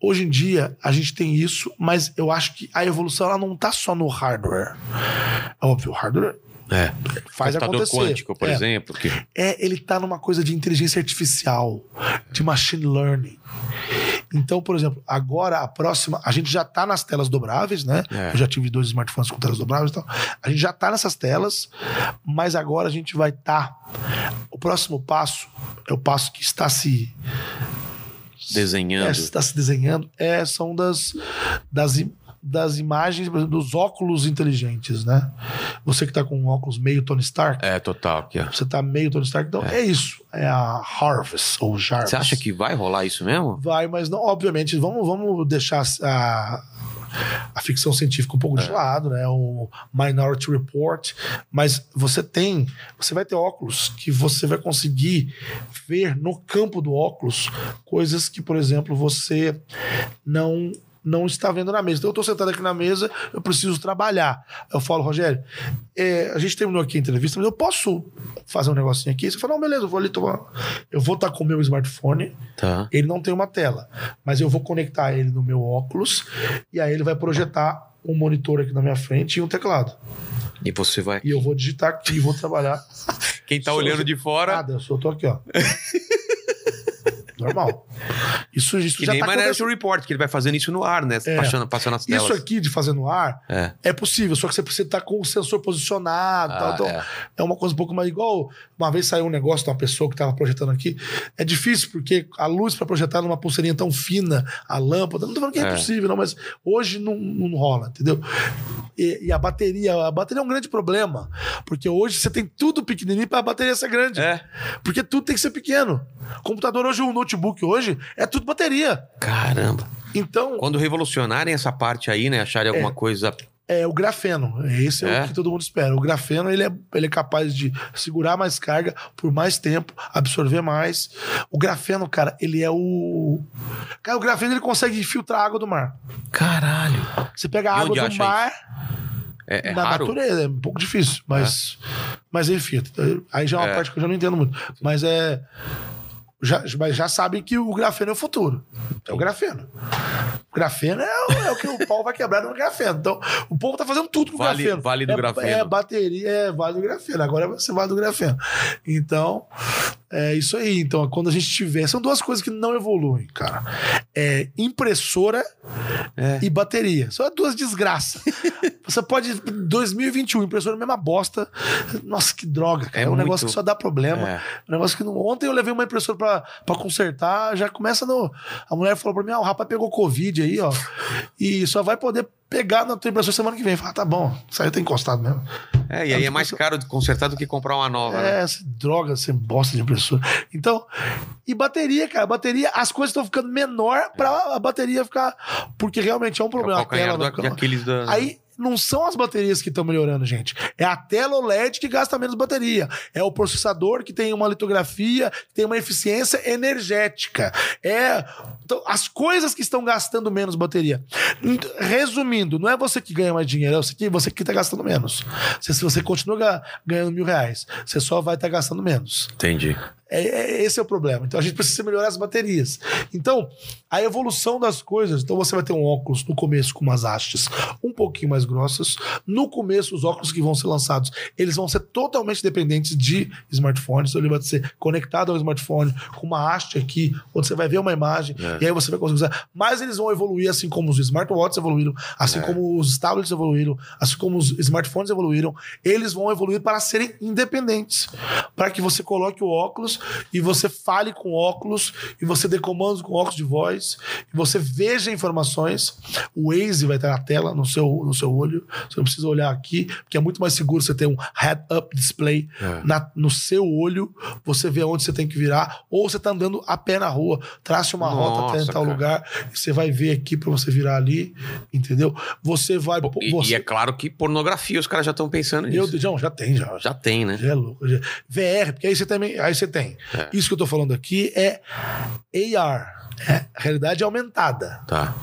Hoje em dia a gente tem isso, mas eu acho que a evolução ela não tá só no hardware. É óbvio, o hardware É. faz Computador acontecer. quântico, por É. exemplo. Que... É, ele tá numa coisa de inteligência artificial, de machine learning. Então, por exemplo, agora a próxima, a gente já tá nas telas dobráveis, né? É. Eu já tive dois smartphones com telas dobráveis e tal. A gente já tá nessas telas, mas agora a gente vai estar. O próximo passo é o passo que está se Desenhando. é, está se desenhando é, são das, das, das imagens, por exemplo, dos óculos inteligentes, né? Você que tá com um óculos meio Tony Stark, É, total. Ó. você tá meio Tony Stark, então é, isso. É a Harvest ou Jarvis. Você acha que vai rolar isso mesmo? Vai, mas não, obviamente, vamos, vamos deixar a. a ficção científica um pouco de lado, né? O Minority Report. Mas você tem, você vai ter óculos que você vai conseguir ver no campo do óculos coisas que, por exemplo, você não não está vendo na mesa. Então eu estou sentado aqui na mesa, eu preciso trabalhar. Eu falo, Rogério, é, a gente terminou aqui a entrevista, mas eu posso fazer um negocinho aqui? Você fala, não, beleza, eu vou ali tomar. Eu vou estar com o meu smartphone, Tá. ele não tem uma tela, mas eu vou conectar ele no meu óculos e aí ele vai projetar um monitor aqui na minha frente e um teclado. E você vai. E eu vou digitar aqui e vou trabalhar. Quem tá Sou- olhando de fora. Nada, eu só tô aqui, ó. Normal. Isso, isso Que já nem tá Minority. Report, que ele vai fazendo isso no ar, né? É. Passando, passando as telas. Isso aqui de fazer no ar É. é possível, só que você precisa estar com o sensor posicionado e tal. Ah, Então, é. é. uma coisa um pouco mais igual. Uma vez saiu um negócio de uma pessoa que estava projetando aqui. É difícil, porque a luz para projetar numa pulseirinha tão fina, a lâmpada, não tô falando que é, É. impossível, não, mas hoje não, não rola, entendeu? E, e a bateria, a bateria é um grande problema. Porque hoje você tem tudo pequenininho para a bateria ser grande. É. Porque tudo tem que ser pequeno. Computador hoje, um notebook hoje, é tudo bateria. Caramba. Então, Quando revolucionarem essa parte aí, né? Acharem alguma coisa. é o grafeno. Esse é, É? o que todo mundo espera. O grafeno ele é, ele é capaz de segurar mais carga por mais tempo, absorver mais. O grafeno, cara, ele é o. Cara, o grafeno ele consegue filtrar a água do mar. Caralho. Você pega a água do mar É, é na raro. natureza, é um pouco difícil, mas. Mas enfim, aí já é uma É. parte que eu já não entendo muito. Mas é. Já, mas já sabem que o grafeno é o futuro. É o grafeno. O grafeno é, o- é o que o pau vai quebrar no grafeno. Então, o povo tá fazendo tudo com Vale- grafeno. vale do é, grafeno. É bateria, é vale do grafeno. Agora vai ser vale do grafeno. Então, é isso aí. Então, quando a gente tiver. São duas coisas que não evoluem, cara. É impressora É. e bateria. São duas desgraças. Você pode. 2021, impressora, mesma bosta. Nossa, que droga, cara. É É, um muito- negócio que só dá problema. É. Um negócio que não. Ontem eu levei uma impressora pra, pra consertar, já começa no. A mulher falou pra mim: ah, o rapaz pegou Covid aí, ó. E só vai poder pegar na tua impressora semana que vem. Fala, tá bom, isso aí tá encostado mesmo. É, e aí é mais caro de consertar do que comprar uma nova, É, né? droga, essa bosta de impressora. Então, e bateria, cara, bateria, as coisas estão ficando menor pra a bateria ficar. Porque realmente é um É o problema. A calcanhar tela do, da. Aí não são as baterias que estão melhorando, gente. É a tela OLED que gasta menos bateria. É o processador que tem uma litografia, que tem uma eficiência energética. É então, as coisas que estão gastando menos bateria. Resumindo, não é você que ganha mais dinheiro, é você que você que está gastando menos. Se, você continua ga- ganhando mil reais, você só vai estar gastando menos. Entendi. É, é- esse é o problema. Então a gente precisa melhorar as baterias. Então, a evolução das coisas. Então você vai ter um óculos no começo com umas hastes um pouquinho mais grossas. No começo, os óculos que vão ser lançados, eles vão ser totalmente dependentes de smartphones. Então ele vai ser conectado ao smartphone com uma haste aqui, onde você vai ver uma imagem É. e aí você vai conseguir usar. Mas eles vão evoluir assim como os smartwatches evoluíram, assim É. como os tablets evoluíram, assim como os smartphones evoluíram. Eles vão evoluir para serem independentes. Para que você coloque o óculos e você fale com óculos e você dê comandos com óculos de voz e você veja informações. O Waze vai estar na tela, no seu, no seu olho. Você não precisa olhar aqui, porque é muito mais seguro você ter um head-up display É. na- no seu olho. Você vê onde você tem que virar. Ou você tá andando a pé na rua, trace uma rota até Nossa, em tal cara. lugar. E você vai ver aqui para você virar ali, entendeu? Você vai. Pô, E, você, e é claro que pornografia os caras já estão pensando Meu nisso. Deus, não, já tem, já. Já tem, né? Já é louco. já- VR, porque aí você também. Aí você tem. É. Isso que eu tô falando aqui é AR. É realidade aumentada, Tá.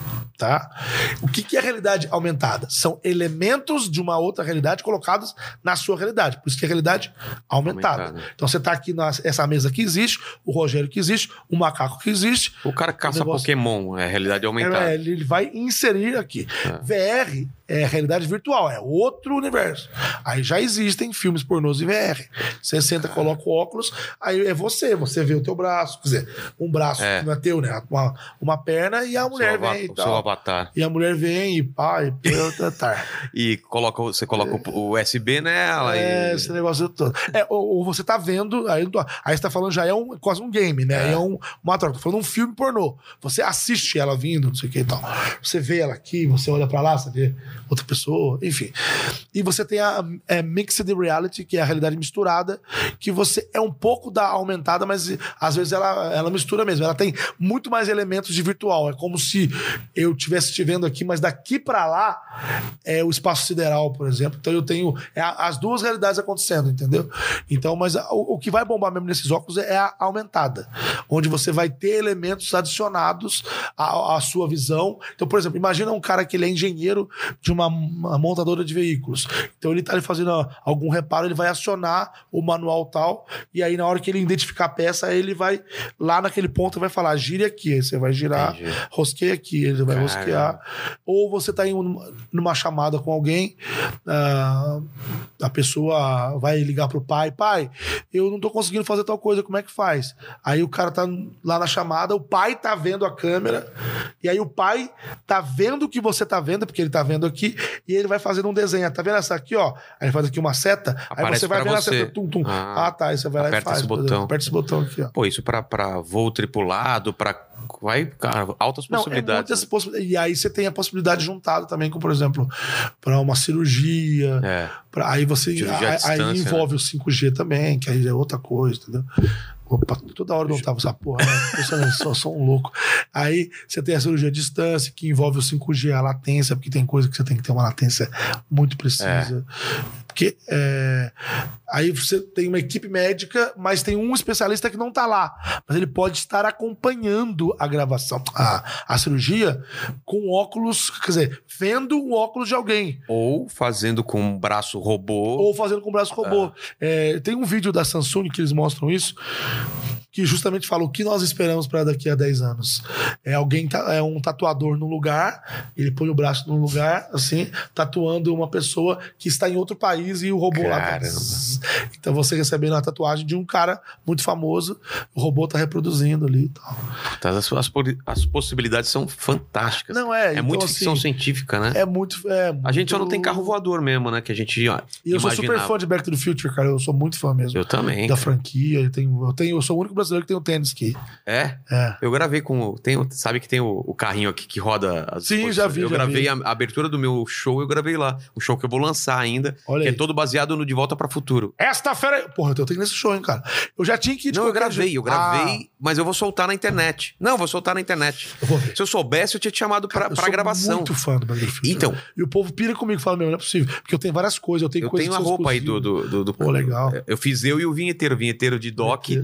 Tá? O que, que é realidade aumentada? São elementos de uma outra realidade colocados na sua realidade. Por isso que é realidade aumentada. Aumentada. Então você tá aqui nessa mesa que existe, o Rogério que existe, o macaco que existe, O cara caça negócio- Pokémon, é realidade aumentada. é, ele vai inserir aqui. VR é realidade virtual, é outro universo. Aí já existem filmes pornôs em VR. Você senta, coloca o óculos, aí é você, você vê o teu braço, quer dizer, um braço É. que não é teu, né? Uma, uma perna e a mulher vem e o tal. Avatar. E a mulher vem e pá, e tá. E coloca, você coloca o USB nela É, e. esse negócio todo. É, ou, ou você tá vendo, aí, aí você tá falando, já é um, quase um game, né? É. É, um, uma troca. Tô falando um filme pornô. Você assiste ela vindo, não sei o que e tal. Você vê ela aqui, você olha pra lá, você vê outra pessoa, enfim. E você tem a é, Mixed Reality, que é a realidade misturada, que você é um pouco da aumentada, mas às vezes ela, ela mistura mesmo. Ela tem muito mais elementos de virtual. É como se eu estivesse te vendo aqui, mas daqui pra lá é o espaço sideral, por exemplo. Então eu tenho é a- as duas realidades acontecendo, entendeu? Então, mas a- o, o que vai bombar mesmo nesses óculos é a aumentada, onde você vai ter elementos adicionados à, à sua visão. Então, por exemplo, imagina um cara que ele é engenheiro de uma, uma montadora de veículos. Então ele tá ali fazendo algum reparo, ele vai acionar o manual tal, e aí na hora que ele identificar a peça, ele vai lá naquele ponto e vai falar, gire aqui. Aí você vai girar, Entendi. rosqueia aqui, ele vai Ou você tá em um- numa chamada com alguém, ah, a pessoa vai ligar pro pai, pai, eu não tô conseguindo fazer tal coisa, como é que faz? Aí o cara tá lá na chamada, o pai tá vendo a câmera, e aí o pai tá vendo o que você tá vendo, porque ele tá vendo aqui, e ele vai fazendo um desenho. Tá vendo essa aqui, ó? Aí ele faz aqui uma seta, aí Aparece você vai vendo a você. seta, tum, tum. Ah. Ah, tá, aí você vai lá e Aperta faz. esse por exemplo. botão. Aperta esse botão aqui, ó. Pô, isso pra, pra voo tripulado, pra. Vai, cara, altas Não, é possibilidades. muitas possibilidades. E aí você tem a possibilidade juntado também com, por exemplo, para uma cirurgia. É. pra- aí você Cirurgia aí, aí né? envolve o 5G também, que aí é outra coisa, entendeu? Opa, toda hora eu tava essa porra, né? Eu sou, sou um louco. Aí você tem a cirurgia à distância, que envolve o 5G, a latência, porque tem coisa que você tem que ter uma latência muito precisa. Porque é, aí você tem uma equipe médica, mas tem um especialista que não tá lá. Mas ele pode estar acompanhando a gravação, a, a cirurgia, com óculos, quer dizer, vendo o óculos de alguém. Ou fazendo com um braço robô. Ou fazendo com o braço robô. É, tem um vídeo da Samsung que eles mostram isso, que justamente fala o que nós esperamos para daqui a 10 anos. É alguém, é um tatuador num lugar, ele põe o braço num lugar, assim, tatuando uma pessoa que está em outro país e o robô lá. tá- Caramba. Então você recebendo a tatuagem de um cara muito famoso, o robô tá reproduzindo ali e tal. Tá, As, as, as possibilidades são fantásticas. Não é, é então, muito assim, ficção científica, né? É muito. É A gente só não tem carro voador mesmo, né? Que a gente ó, E eu sou super imaginava. fã de Back to the Future, cara. Eu sou muito fã mesmo. Eu também. da cara. franquia. Eu, tenho, eu, tenho, eu sou o único brasileiro que tem o tênis aqui. É? É. Eu gravei com. o- Tem, sabe que tem o, o carrinho aqui que roda as Sim, já vi, Eu já gravei vi. A, a abertura do meu show, eu gravei lá. O show que eu vou lançar ainda. Olha que aí. é todo baseado no De Volta pra Futuro. Esta fera. Porra, eu tenho nesse show, hein, cara. Eu já tinha que ir não, eu gravei, jeito. eu gravei, Ah, mas eu vou soltar na internet. Não, eu vou soltar na internet. eu. Se eu soubesse, eu tinha te chamado pra, Cara, eu pra sou gravação. muito fã do Future. Então, E o povo pira comigo e fala: Meu, não é possível. Porque eu tenho várias coisas. Eu tenho eu coisas tenho a roupa aí do, exclusivas. do, do, do- Pô, legal. Eu fiz eu e o vinheteiro, o vinheteiro de Doc e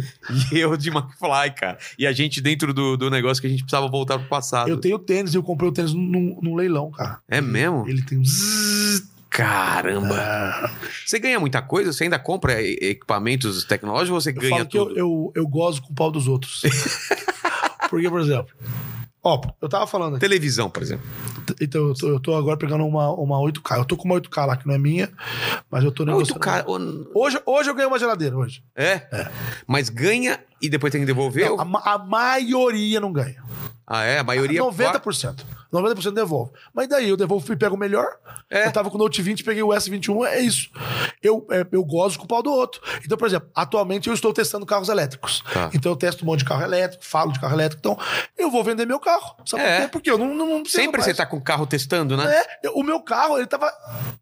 eu de McFly, cara. E a gente dentro do, do negócio que a gente precisava voltar pro passado. Eu tenho tênis eu comprei o tênis num, num leilão, cara. É mesmo? Ele tem um. zzz. Caramba. Ah, Você ganha muita coisa? Você ainda compra equipamentos tecnológicos ou você eu ganha que eu, tudo? eu, eu gozo com o pau dos outros. Porque, por exemplo. Ó, eu tava falando aqui. Televisão, por exemplo. Então, eu tô, eu tô agora pegando uma, uma 8K. Eu tô com uma 8K lá, que não é minha, mas eu tô negociando. 8K. ô, Hoje, hoje eu ganhei uma geladeira, hoje. É? Mas ganha e depois tem que devolver? Não, a, ma- a maioria não ganha. Ah, é? A maioria. 90%. 90% devolve. Mas daí eu devolvo e pego o melhor. É. Eu tava com o Note 20, peguei o S21, é isso. Eu, é, eu gosto com o pau do outro. Então, por exemplo, atualmente eu estou testando carros elétricos. Tá. Então eu testo um monte de carro elétrico, falo de carro elétrico. Então, eu vou vender meu carro. Sabe É. por quê? Porque eu não, não, não Sempre mais. você tá com o carro testando, né? É, o meu carro, ele tava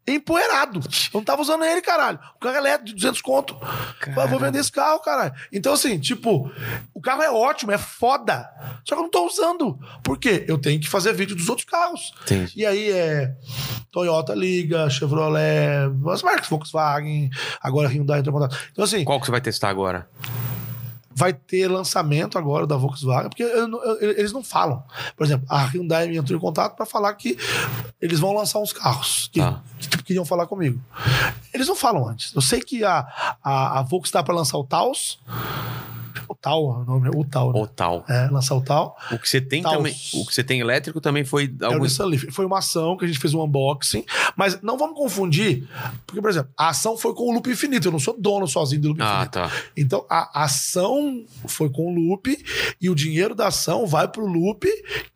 empoeirado. Eu não tava usando ele, caralho. O carro é elétrico de 200 conto. Eu vou vender esse carro, caralho. Então, assim, tipo, o carro é ótimo, é foda. Só que eu não tô usando. Por quê? Eu tenho que fazer vídeo dos outros carros. Entendi. E aí é Toyota Liga, Chevrolet, as marcas Volkswagen, agora Hyundai entrou em contato. Então, assim, Qual que você vai testar agora? vai ter lançamento agora da Volkswagen, porque eu eu- eles não falam. Por exemplo, a Hyundai me entrou em contato para falar que eles vão lançar uns carros que, Ah. que, tipo, queriam falar comigo. Eles não falam antes. Eu sei que a, a, a Volkswagen está para lançar o Taos. O Tal, o nome é o Tal, né? Ou tal. É, lançar o Tal. O que você tem Taos. também. O que você tem elétrico também foi É o Leaf. Foi uma ação que a gente fez um unboxing, mas não vamos confundir, porque, por exemplo, a ação foi com o Loop Infinito. Eu não sou dono sozinho do Loop Ah, Infinito. tá. Então, a ação foi com o Loop e o dinheiro da ação vai pro Loop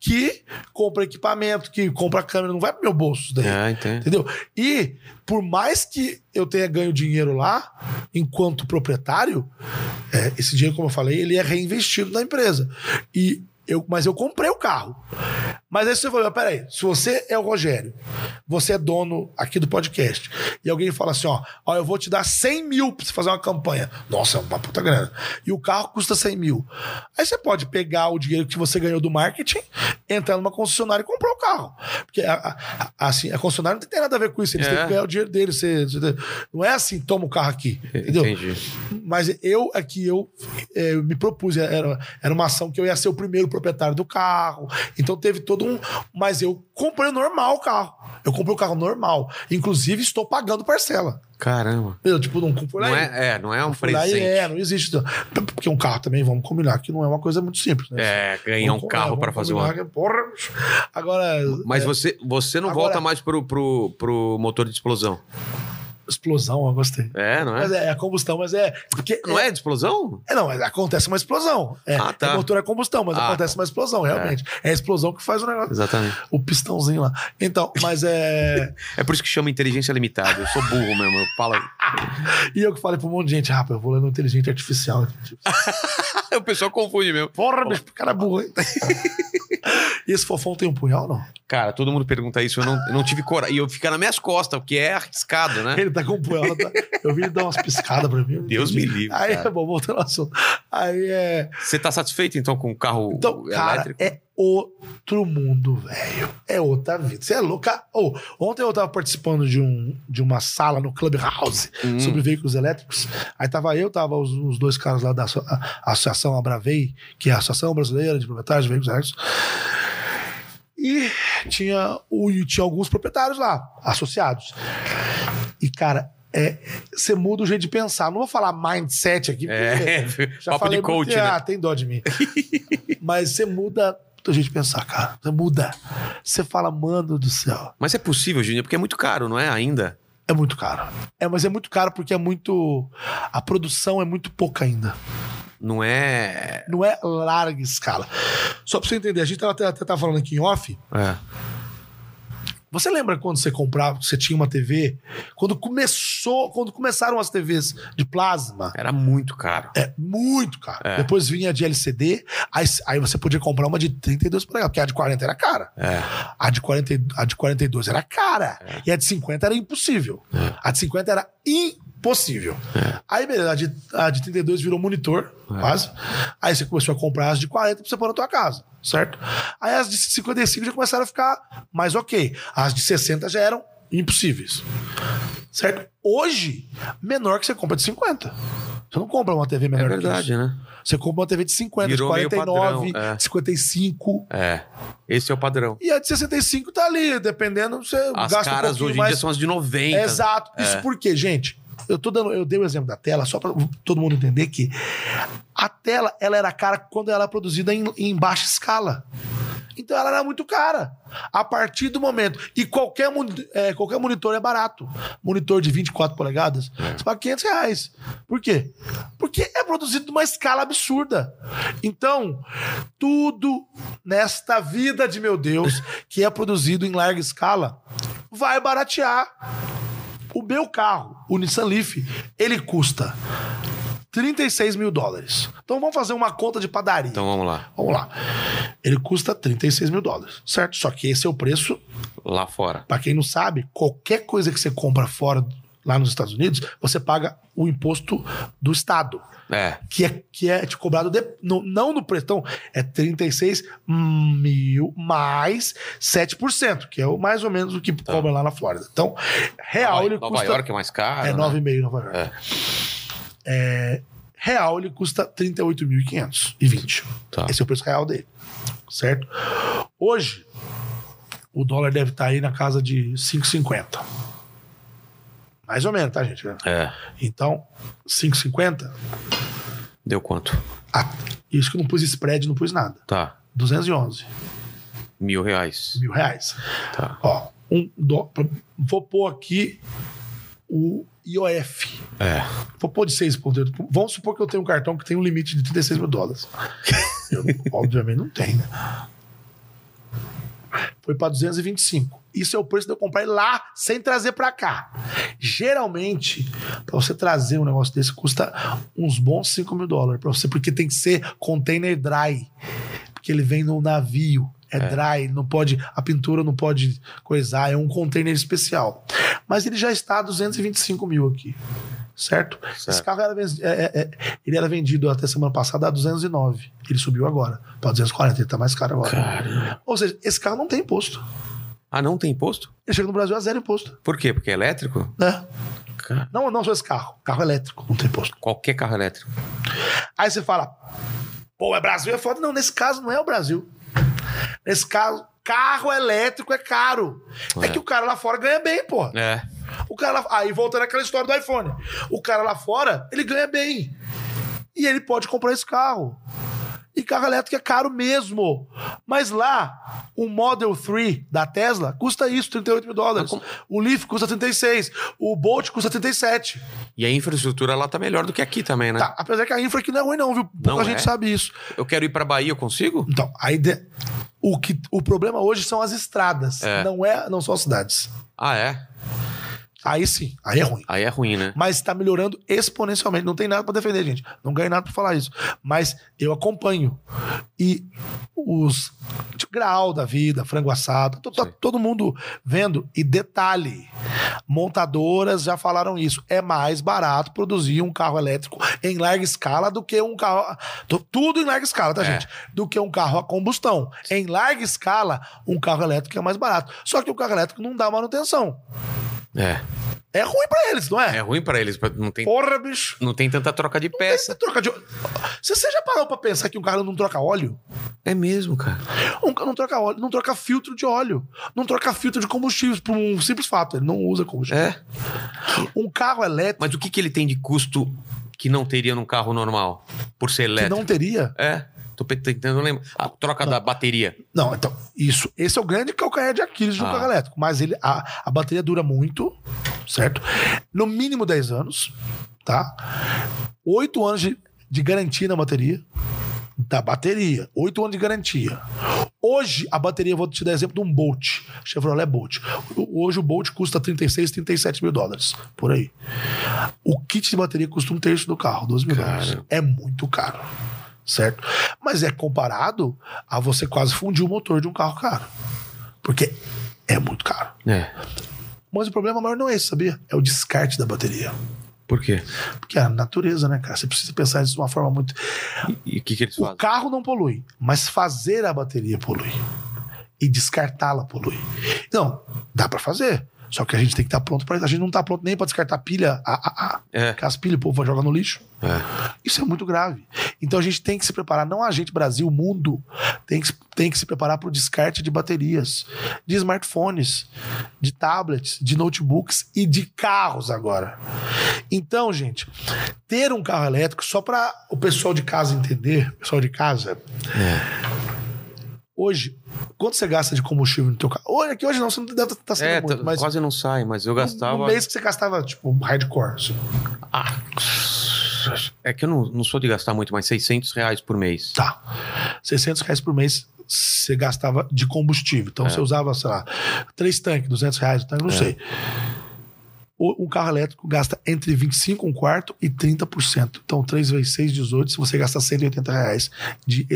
que compra equipamento, que compra câmera, não vai pro meu bolso. Daí, É, entendo. Entendeu? E por mais que eu tenha ganho dinheiro lá, enquanto proprietário, é, esse dinheiro, como eu falei, ele é reinvestido na empresa. E eu, mas eu comprei o carro. Mas aí você falou, peraí, se você é o Rogério, você é dono aqui do podcast, e alguém fala assim, ó, ó, eu vou te dar 100 mil pra você fazer uma campanha. Nossa, é uma puta grana. E o carro custa 100 mil. Aí você pode pegar o dinheiro que você ganhou do marketing, entrar numa concessionária e comprar o carro. Porque, a, a- assim, a concessionária não tem nada a ver com isso, eles É. têm que ganhar o dinheiro deles. Você, você- não é assim, toma o carro aqui, entendeu? Entendi. Mas eu aqui, eu, eh, me propus, era, era uma ação que eu ia ser o primeiro proprietário do carro. Então teve todo um. Mas eu comprei normal o carro. Eu comprei o carro normal. Inclusive, estou pagando parcela. Caramba. Eu, tipo, não lá Não é, é, não é um presente. é, não existe. Porque um carro também, vamos combinar, que não é uma coisa muito simples, né? É, ganhar Vamos um carro para fazer uma. que, Porra, agora. Mas é, você, você não Agora- volta mais pro, pro, pro motor de explosão. Explosão, eu gostei. É, não é? Mas é, é combustão, mas é. Porque Não é de explosão? É, não, mas acontece uma explosão. É, Ah, tá. é motor é combustão, mas Ah, acontece uma explosão, realmente. É. a explosão que faz o negócio. Exatamente. O pistãozinho lá. Então, mas é. É por isso que chama inteligência limitada. Eu sou burro mesmo. Eu falo. e eu que falei pra um monte de gente, rapaz, eu vou ler no inteligente artificial. o pessoal confunde mesmo. Porra, bicho, cara burro, hein? e esse fofão tem um punhal, não? Cara, todo mundo pergunta isso. Eu não, eu não tive coragem. E eu fico nas minhas costas, porque é arriscado, né? Ele tá com um punhal. tá? Eu vi ele dar umas piscadas pra mim. Deus entendi. me livre, Aí cara. é bom, voltando ao assunto. Aí é. Você tá satisfeito, então, com o carro Então, cara, elétrico? é outro mundo, velho. É outra vida. Você é louca. Oh, ontem eu tava participando de, um, de uma sala no Clubhouse Hum. sobre veículos elétricos. Aí tava eu, tava os, os dois caras lá da a- Associação Abravei, que é a Associação Brasileira de Proprietários de Veículos Elétricos. E tinha, o, tinha alguns proprietários lá, associados. E, cara, é, você muda o jeito de pensar. Não vou falar mindset aqui, porque É, já papo falei de coach, muito, né? Ah, tem dó de mim. Mas você muda jeito de pensar, cara. Você muda. Você fala, mano do céu. Mas é possível, Júnior, porque é muito caro, não é ainda? É muito caro. É, mas é muito caro porque é muito. A produção é muito pouca ainda. Não é. Não é larga escala. Só pra você entender, a gente até tava falando aqui em off. É. Você lembra quando você comprava, você tinha uma TV? Quando começou, quando começaram as TVs de plasma, Era muito caro. é muito caro. É. Depois vinha de LCD, aí, aí você podia comprar uma de 32 polegadas, porque a de 40 era cara. É. A de, 40, e- a de 42 era cara. E a de 50 era impossível. A de 50 era impossível. Aí, beleza, a de, a de 32 virou monitor, quase. Aí você começou a comprar as de 40 pra você pôr na tua casa, certo? Aí as de 55 já começaram a ficar mais ok. As de 60 já eram impossíveis. Certo? Hoje, menor que você compra de 50. Você não compra uma TV É menor que verdade, isso. né? Você compra uma TV de 50, Virou de meio 49, padrão, é. 55. É. Esse é o padrão. E a de 65 tá ali, dependendo, você As gasta um caras pouquinho hoje em mais. dia são as de 90. Exato. Isso por quê, gente? Eu tô dando, eu dei o exemplo da tela só para todo mundo entender que a tela ela era cara quando ela era produzida em, em baixa escala. Então ela era muito cara. A partir do momento. E qualquer, é, qualquer monitor é barato. Monitor de 24 polegadas, você paga 500 reais. Por quê? Porque é produzido numa escala absurda. Então, tudo nesta vida de meu Deus, que é produzido em larga escala, vai baratear. O meu carro, o Nissan Leaf, ele custa 36 mil dólares. Então vamos fazer uma conta de padaria. Então vamos lá. Vamos lá. Ele custa 36 mil dólares, certo? Só que esse é o preço, Lá fora. pra quem não sabe, qualquer coisa que você compra fora, lá nos Estados Unidos, você paga o imposto do Estado. É. Que é, que é te cobrado de- no- não no preço. Então, é 36 mil mais 7%, que é o mais ou menos o que cobra lá na Flórida. Então, real Nova, ele Nova custa. York é mais caro. É né? 9,5 Nova York. É. É, real ele custa 38.520. Tá. Esse é o preço real dele. Certo? Hoje, o dólar deve estar aí na casa de 5,50. Mais ou menos, tá, gente? É. Então, 5,50. Deu quanto? Ah, isso que eu não pus spread, não pus nada. Tá. 211 Mil reais. mil reais. Tá. Ó, um dó, vou pôr aqui o IOF. É. Vou pôr de 6,8. Vamos supor que eu tenho um cartão que tem um limite de 36 mil dólares. Eu, obviamente não tem, né? Foi para 225. Isso é o preço de eu comprar lá sem trazer para cá. Geralmente, para você trazer um negócio desse, custa uns bons 5 mil dólares para você, porque tem que ser container dry. Porque ele vem no navio. É, dry, não pode. A pintura não pode coisar, é um container especial. Mas ele já está a 225 mil aqui. Certo? Esse Certo. carro era, é- é- é- ele era vendido até semana passada a 209. Ele subiu agora para 240, ele tá mais caro agora. Caramba. Ou seja, esse carro não tem imposto. Ah, não tem imposto? Ele chega no Brasil a zero imposto. Por quê? Porque é elétrico? Cara, Não, não só esse carro. Carro elétrico, não tem imposto. Qualquer carro elétrico. Aí você fala, pô, é Brasil, é foda. Não, nesse caso não é o Brasil. Nesse caso, carro elétrico é caro. É, É. que o cara lá fora ganha bem, pô. É. O cara lá, aí voltando àquela história do iPhone. O cara lá fora, ele ganha bem. E ele pode comprar esse carro. E carro elétrico é caro mesmo. Mas lá, o Model 3 da Tesla custa isso, 38 mil dólares. O Leaf custa 36. O Bolt custa 37. E a infraestrutura lá tá melhor do que aqui também, né? Tá, apesar que a infra aqui não é ruim não, viu? Pouca Não gente é? sabe isso. Eu quero ir pra Bahia, eu consigo? Então, aí de- o, que, o problema hoje são as estradas, É. não é, não são as cidades. Ah, é? Aí sim, aí é ruim. Aí é ruim, né? Mas está melhorando exponencialmente. Não tem nada para defender, gente. Não ganhei nada para falar isso. Mas eu acompanho. E os tipo, grau da vida, frango assado, tá todo mundo vendo. E detalhe: montadoras já falaram isso. É mais barato produzir um carro elétrico em larga escala do que um carro. Tudo em larga escala, tá, É. gente? Do que um carro a combustão. Em larga escala, um carro elétrico é mais barato. Só que o carro elétrico não dá manutenção. É. É ruim para eles, não É ruim pra eles, não tem, Porra, bicho. não tem tanta troca de peça. Você troca de. Se você já parou pra pensar que um carro não troca óleo? É mesmo, cara. Um carro não troca óleo, não troca filtro de óleo, não troca filtro de combustível por um simples fato, ele não usa combustível. É. Um carro elétrico Mas o que, que ele tem de custo que não teria num carro normal? Por ser que elétrico? não teria. É. Tô tentando lembrar. A troca da bateria. Não, então, isso. Esse é o grande calcanhar de Aquiles de um Ah. carro elétrico. Mas ele, a, a bateria dura muito, certo? No mínimo 10 anos, tá? 8 anos de, de garantia na bateria. Da bateria. 8 anos de garantia. Hoje, a bateria, vou te dar exemplo de um Bolt. Chevrolet Bolt. Hoje o Bolt custa 36, 37 mil dólares. Por aí. O kit de bateria custa um terço do carro, 12 mil dólares. É muito caro. Certo? Mas é comparado a você quase fundir o motor de um carro caro. Porque é muito caro. É. Mas o problema maior não é esse, sabia? É o descarte da bateria. Por quê? Porque é a natureza, né, cara? Você precisa pensar isso de uma forma muito. E o que, que eles O fazem? carro não polui, mas fazer a bateria polui. E descartá-la polui. Não, dá pra fazer. Só que a gente tem que estar pronto para isso. A gente não tá pronto nem pra descartar pilha, a, a, a, É. aquelas pilhas, o povo vai jogar no lixo. É. Isso é muito grave. Então a gente tem que se preparar, não a gente, Brasil, o mundo, tem que, tem que se preparar para o descarte de baterias, de smartphones, de tablets, de notebooks e de carros agora. Então, gente, ter um carro elétrico, só para o pessoal de casa entender, pessoal de casa, hoje, quanto você gasta de combustível no teu carro? Hoje, aqui hoje não, você não deve estar sendo É, muito, tá- mas quase não sai, mas eu gastava. no mês que você gastava, tipo, hardcore. assim. Ah, é que eu não, não sou de gastar muito, mas 600 reais por mês. Tá. 600 reais por mês você gastava de combustível. Então É. você usava, sei lá, três tanques, 200 reais, tanque, não É. sei. Um carro elétrico gasta entre 25, um quarto e 30%. Então, 3 vezes 6, 18. Se você gastar 180 reais de,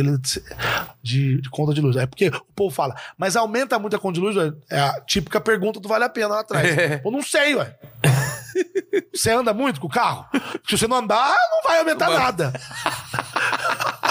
de, de conta de luz. É porque o povo fala, mas aumenta muito a conta de luz? ué? É a típica pergunta do Vale a Pena lá atrás. É. Eu não sei, ué. Você anda muito com o carro? Se você não andar, não vai aumentar Vai. nada.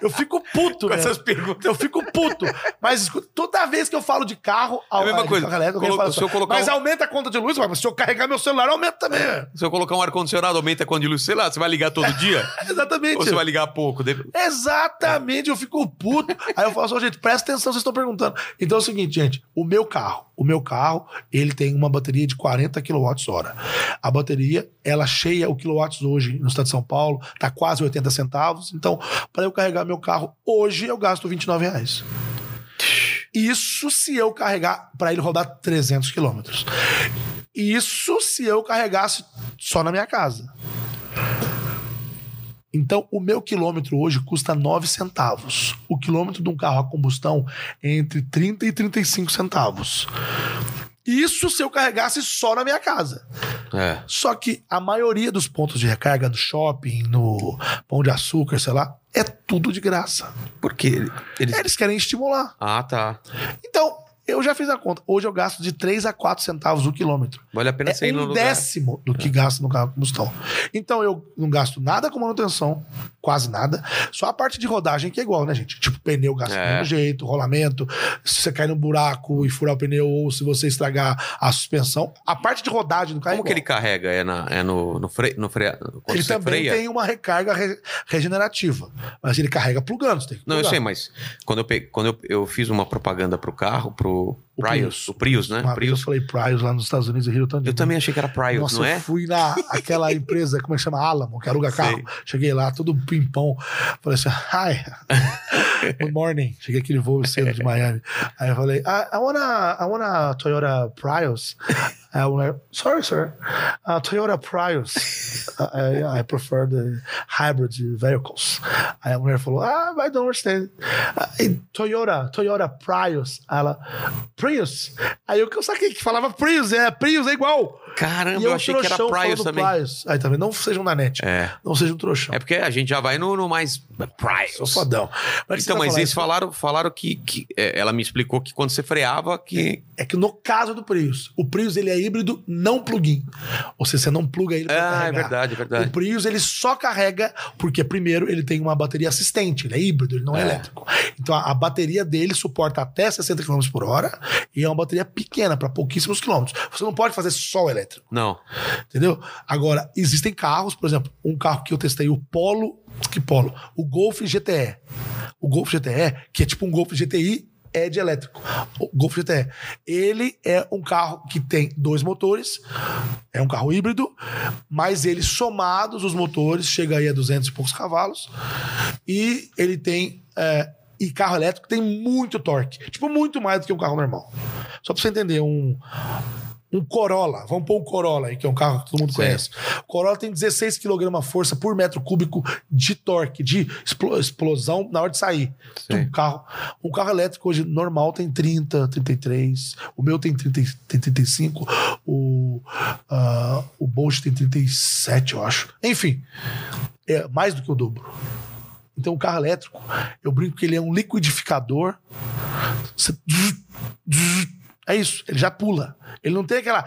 Eu fico puto, Com né? essas perguntas. Eu fico puto. Mas escuta, toda vez que eu falo de carro, É a mesma coisa. alguém Colo- fala se eu colocar mas um- aumenta a conta de luz, mas se eu carregar meu celular, aumenta também. Se eu colocar um ar-condicionado, aumenta quando de luz, sei lá, você vai ligar todo dia? Exatamente. ou você vai ligar pouco? Exatamente, eu fico puto. Aí eu falo assim, gente, presta atenção, vocês estão perguntando. Então é o seguinte, gente, o meu carro, o meu carro, ele tem uma bateria de 40 kWh. A bateria, ela cheia o quilowatts hoje no estado de São Paulo, tá quase 80 centavos. Então, para eu carregar meu carro hoje, eu gasto 29 reais. Isso se eu carregar para ele rodar 300 quilômetros. Isso se eu carregasse só na minha casa. Então, o meu quilômetro hoje custa 9 centavos. O quilômetro de um carro a combustão é entre 30 e 35 centavos. Isso se eu carregasse só na minha casa. É. Só que a maioria dos pontos de recarga no shopping, no Pão de Açúcar, sei lá, é tudo de graça. Por quê? Eles... Eles querem estimular. Ah, tá. Então, eu já fiz a conta. Hoje eu gasto de 3 a 4 centavos o quilômetro. Vale a pena você É ir no um lugar. décimo do que gasto no carro combustão. Então eu não gasto nada com manutenção, quase nada. Só a parte de rodagem que é igual, né, gente? Tipo, pneu gasta do É. mesmo jeito, rolamento, se você cair no buraco e furar o pneu ou se você estragar a suspensão. A parte de rodagem do carro Como é que ele carrega? É, na, é no, no freio? No freio Ele você também freia? tem uma recarga re- regenerativa. Mas ele carrega plugando, você tem que Não, eu sei, mas quando eu, quando eu, eu fiz uma propaganda pro carro, pro to O Prius, Prius. o Prius, né? Uma vez eu Prius. falei Prius lá nos Estados Unidos e Rio de Eu também achei que era Prius, Nossa, não eu é? fui na aquela empresa, como é que chama? Alamo, que aluga carro. Sei. Cheguei lá, todo pimpão. Falei assim, hi, good morning. Cheguei aquele voo cedo de Miami. Aí eu falei, I, I wanna, I wanna Toyota Prius. Aí a mulher, sorry, sir, uh, Toyota Prius. Uh, I, I prefer the hybrid vehicles. Aí a mulher falou, ah, I don't understand. Uh, Toyota, Toyota Prius. Ela, Prius? Aí eu eu saquei que falava Prius, é, Prius é igual. Caramba, E eu achei que era Prius também. Prius. Aí também, não sejam na net. É. Não sejam trouxão. É porque a gente já vai no, no mais Prius. Sou fodão. Mas Então, você vai mas eles falaram, falaram que, que é, ela me explicou que quando você freava, que. É que no caso do Prius, o Prius ele é híbrido não plug-in. Ou seja, você não pluga ele pra Ah, é carregar. verdade, é O verdade. Prius ele só carrega porque primeiro ele tem uma bateria assistente, ele é híbrido, ele não é, É. elétrico. Então a, a bateria dele suporta até 60 km por hora e é uma bateria pequena para pouquíssimos quilômetros. Você não pode fazer só o elétrico. Não. Entendeu? Agora, existem carros, por exemplo, um carro que eu testei, o Polo. Que Polo? O Golf GTE. O Golf GTE, que é tipo um Golf GTI, é de elétrico. O Golf GTE. Ele é um carro que tem dois motores, é um carro híbrido, mas eles somados, os motores, chega aí a 200 e poucos cavalos, e ele tem. é, e carro elétrico tem muito torque. Tipo, muito mais do que um carro normal. Só pra você entender, um, um Corolla, vamos pôr um Corolla aí, que é um carro que todo mundo Sim. conhece. O Corolla tem 16 kg força por metro cúbico de torque, de explo- explosão na hora de sair. Sim. Um carro, um carro elétrico hoje normal tem 30, 33, o meu tem, 30, tem 35, o, ah, o Bolt tem 37, eu acho. Enfim, é mais do que o dobro. Então o carro elétrico, eu brinco que ele é um liquidificador. Você- É isso, ele já pula. Ele não tem aquela.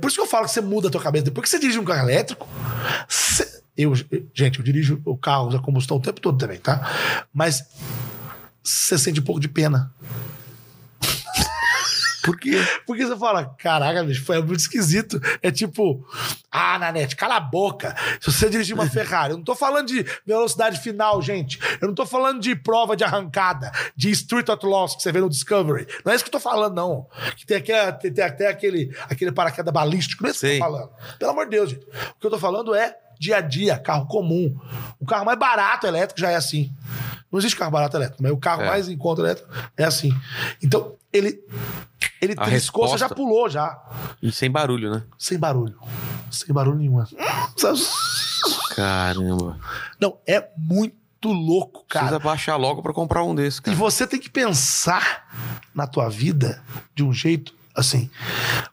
Por isso que eu falo que você muda a tua cabeça. Depois que você dirige um carro elétrico, você- eu, gente, eu dirijo o carro a combustão o tempo todo também, tá? Mas você sente um pouco de pena. Por quê? Porque você fala, caraca, bicho, foi muito esquisito. É tipo, ah, Nanete, cala a boca. Se você dirigir uma Ferrari, eu não tô falando de velocidade final, gente. Eu não tô falando de prova de arrancada, de Street at Loss que você vê no Discovery. Não é isso que eu tô falando, não. Que tem, aquele, tem, tem até aquele, aquele paraquedas balístico. Não é isso que eu tô falando. Pelo amor de Deus, gente. O que eu tô falando é dia a dia, carro comum. O carro mais barato elétrico já é assim. Não existe carro barato elétrico, mas o carro É. mais em conta elétrico é assim. Então, ele. Ele A triscou, você já resposta- pulou já. E sem barulho, né? Sem barulho. Sem barulho nenhum. Caramba. Não, é muito louco, Precisa cara. baixar logo pra comprar um desses, E cara. você tem que pensar na tua vida de um jeito assim.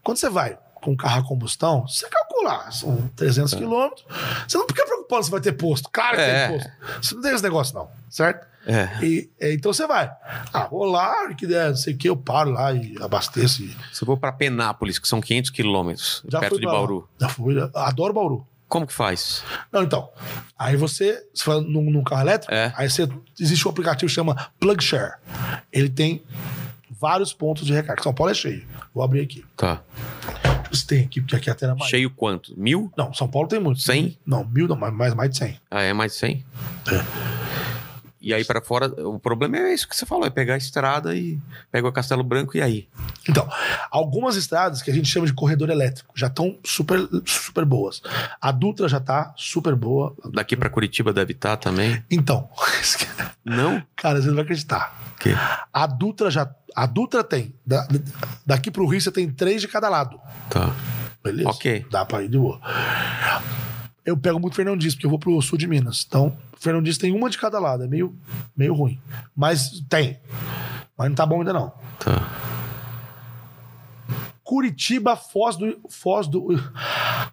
Quando você vai com carro a combustão, você calcula, são 300 quilômetros. Você não fica preocupado se vai ter posto. Claro que É. tem posto. Você não tem esse negócio, não, certo? É. E, é, então você vai. Ah, vou lá, que der, não sei o que, eu paro lá e abasteço. E Se eu vou pra Penápolis, que são 500 quilômetros, perto de pra lá. Bauru, Já fui, já- adoro Bauru. como que faz? Não, então. Aí você, você fala num, num carro elétrico, É. aí você, existe um aplicativo que chama PlugShare. Ele tem vários pontos de recarga. São Paulo é cheio. Vou abrir aqui. Tá. Você tem aqui, porque aqui é até na Bahia. Cheio quanto? Mil? Não, São Paulo tem muito. 100? Não, mil não, mais, mais, mais de 100. Ah, é mais de 100? E aí pra fora, o problema é isso que você falou, é pegar a estrada e pega o Castelo Branco e aí? Então, algumas estradas que a gente chama de corredor elétrico já estão super, super boas. A Dutra já tá super boa. Daqui pra Curitiba deve estar também? Então, Não? cara, você não vai acreditar. Que? A Dutra já. A Dutra tem. da- daqui pro Rio você tem três de cada lado. Tá. Beleza? Ok. Dá pra ir de boa. Eu pego muito Fernandes, porque eu vou pro sul de Minas. Então, Fernandes tem uma de cada lado. É meio, meio ruim. Mas tem. Mas não tá bom ainda não. Tá. Curitiba, Foz do, Foz do,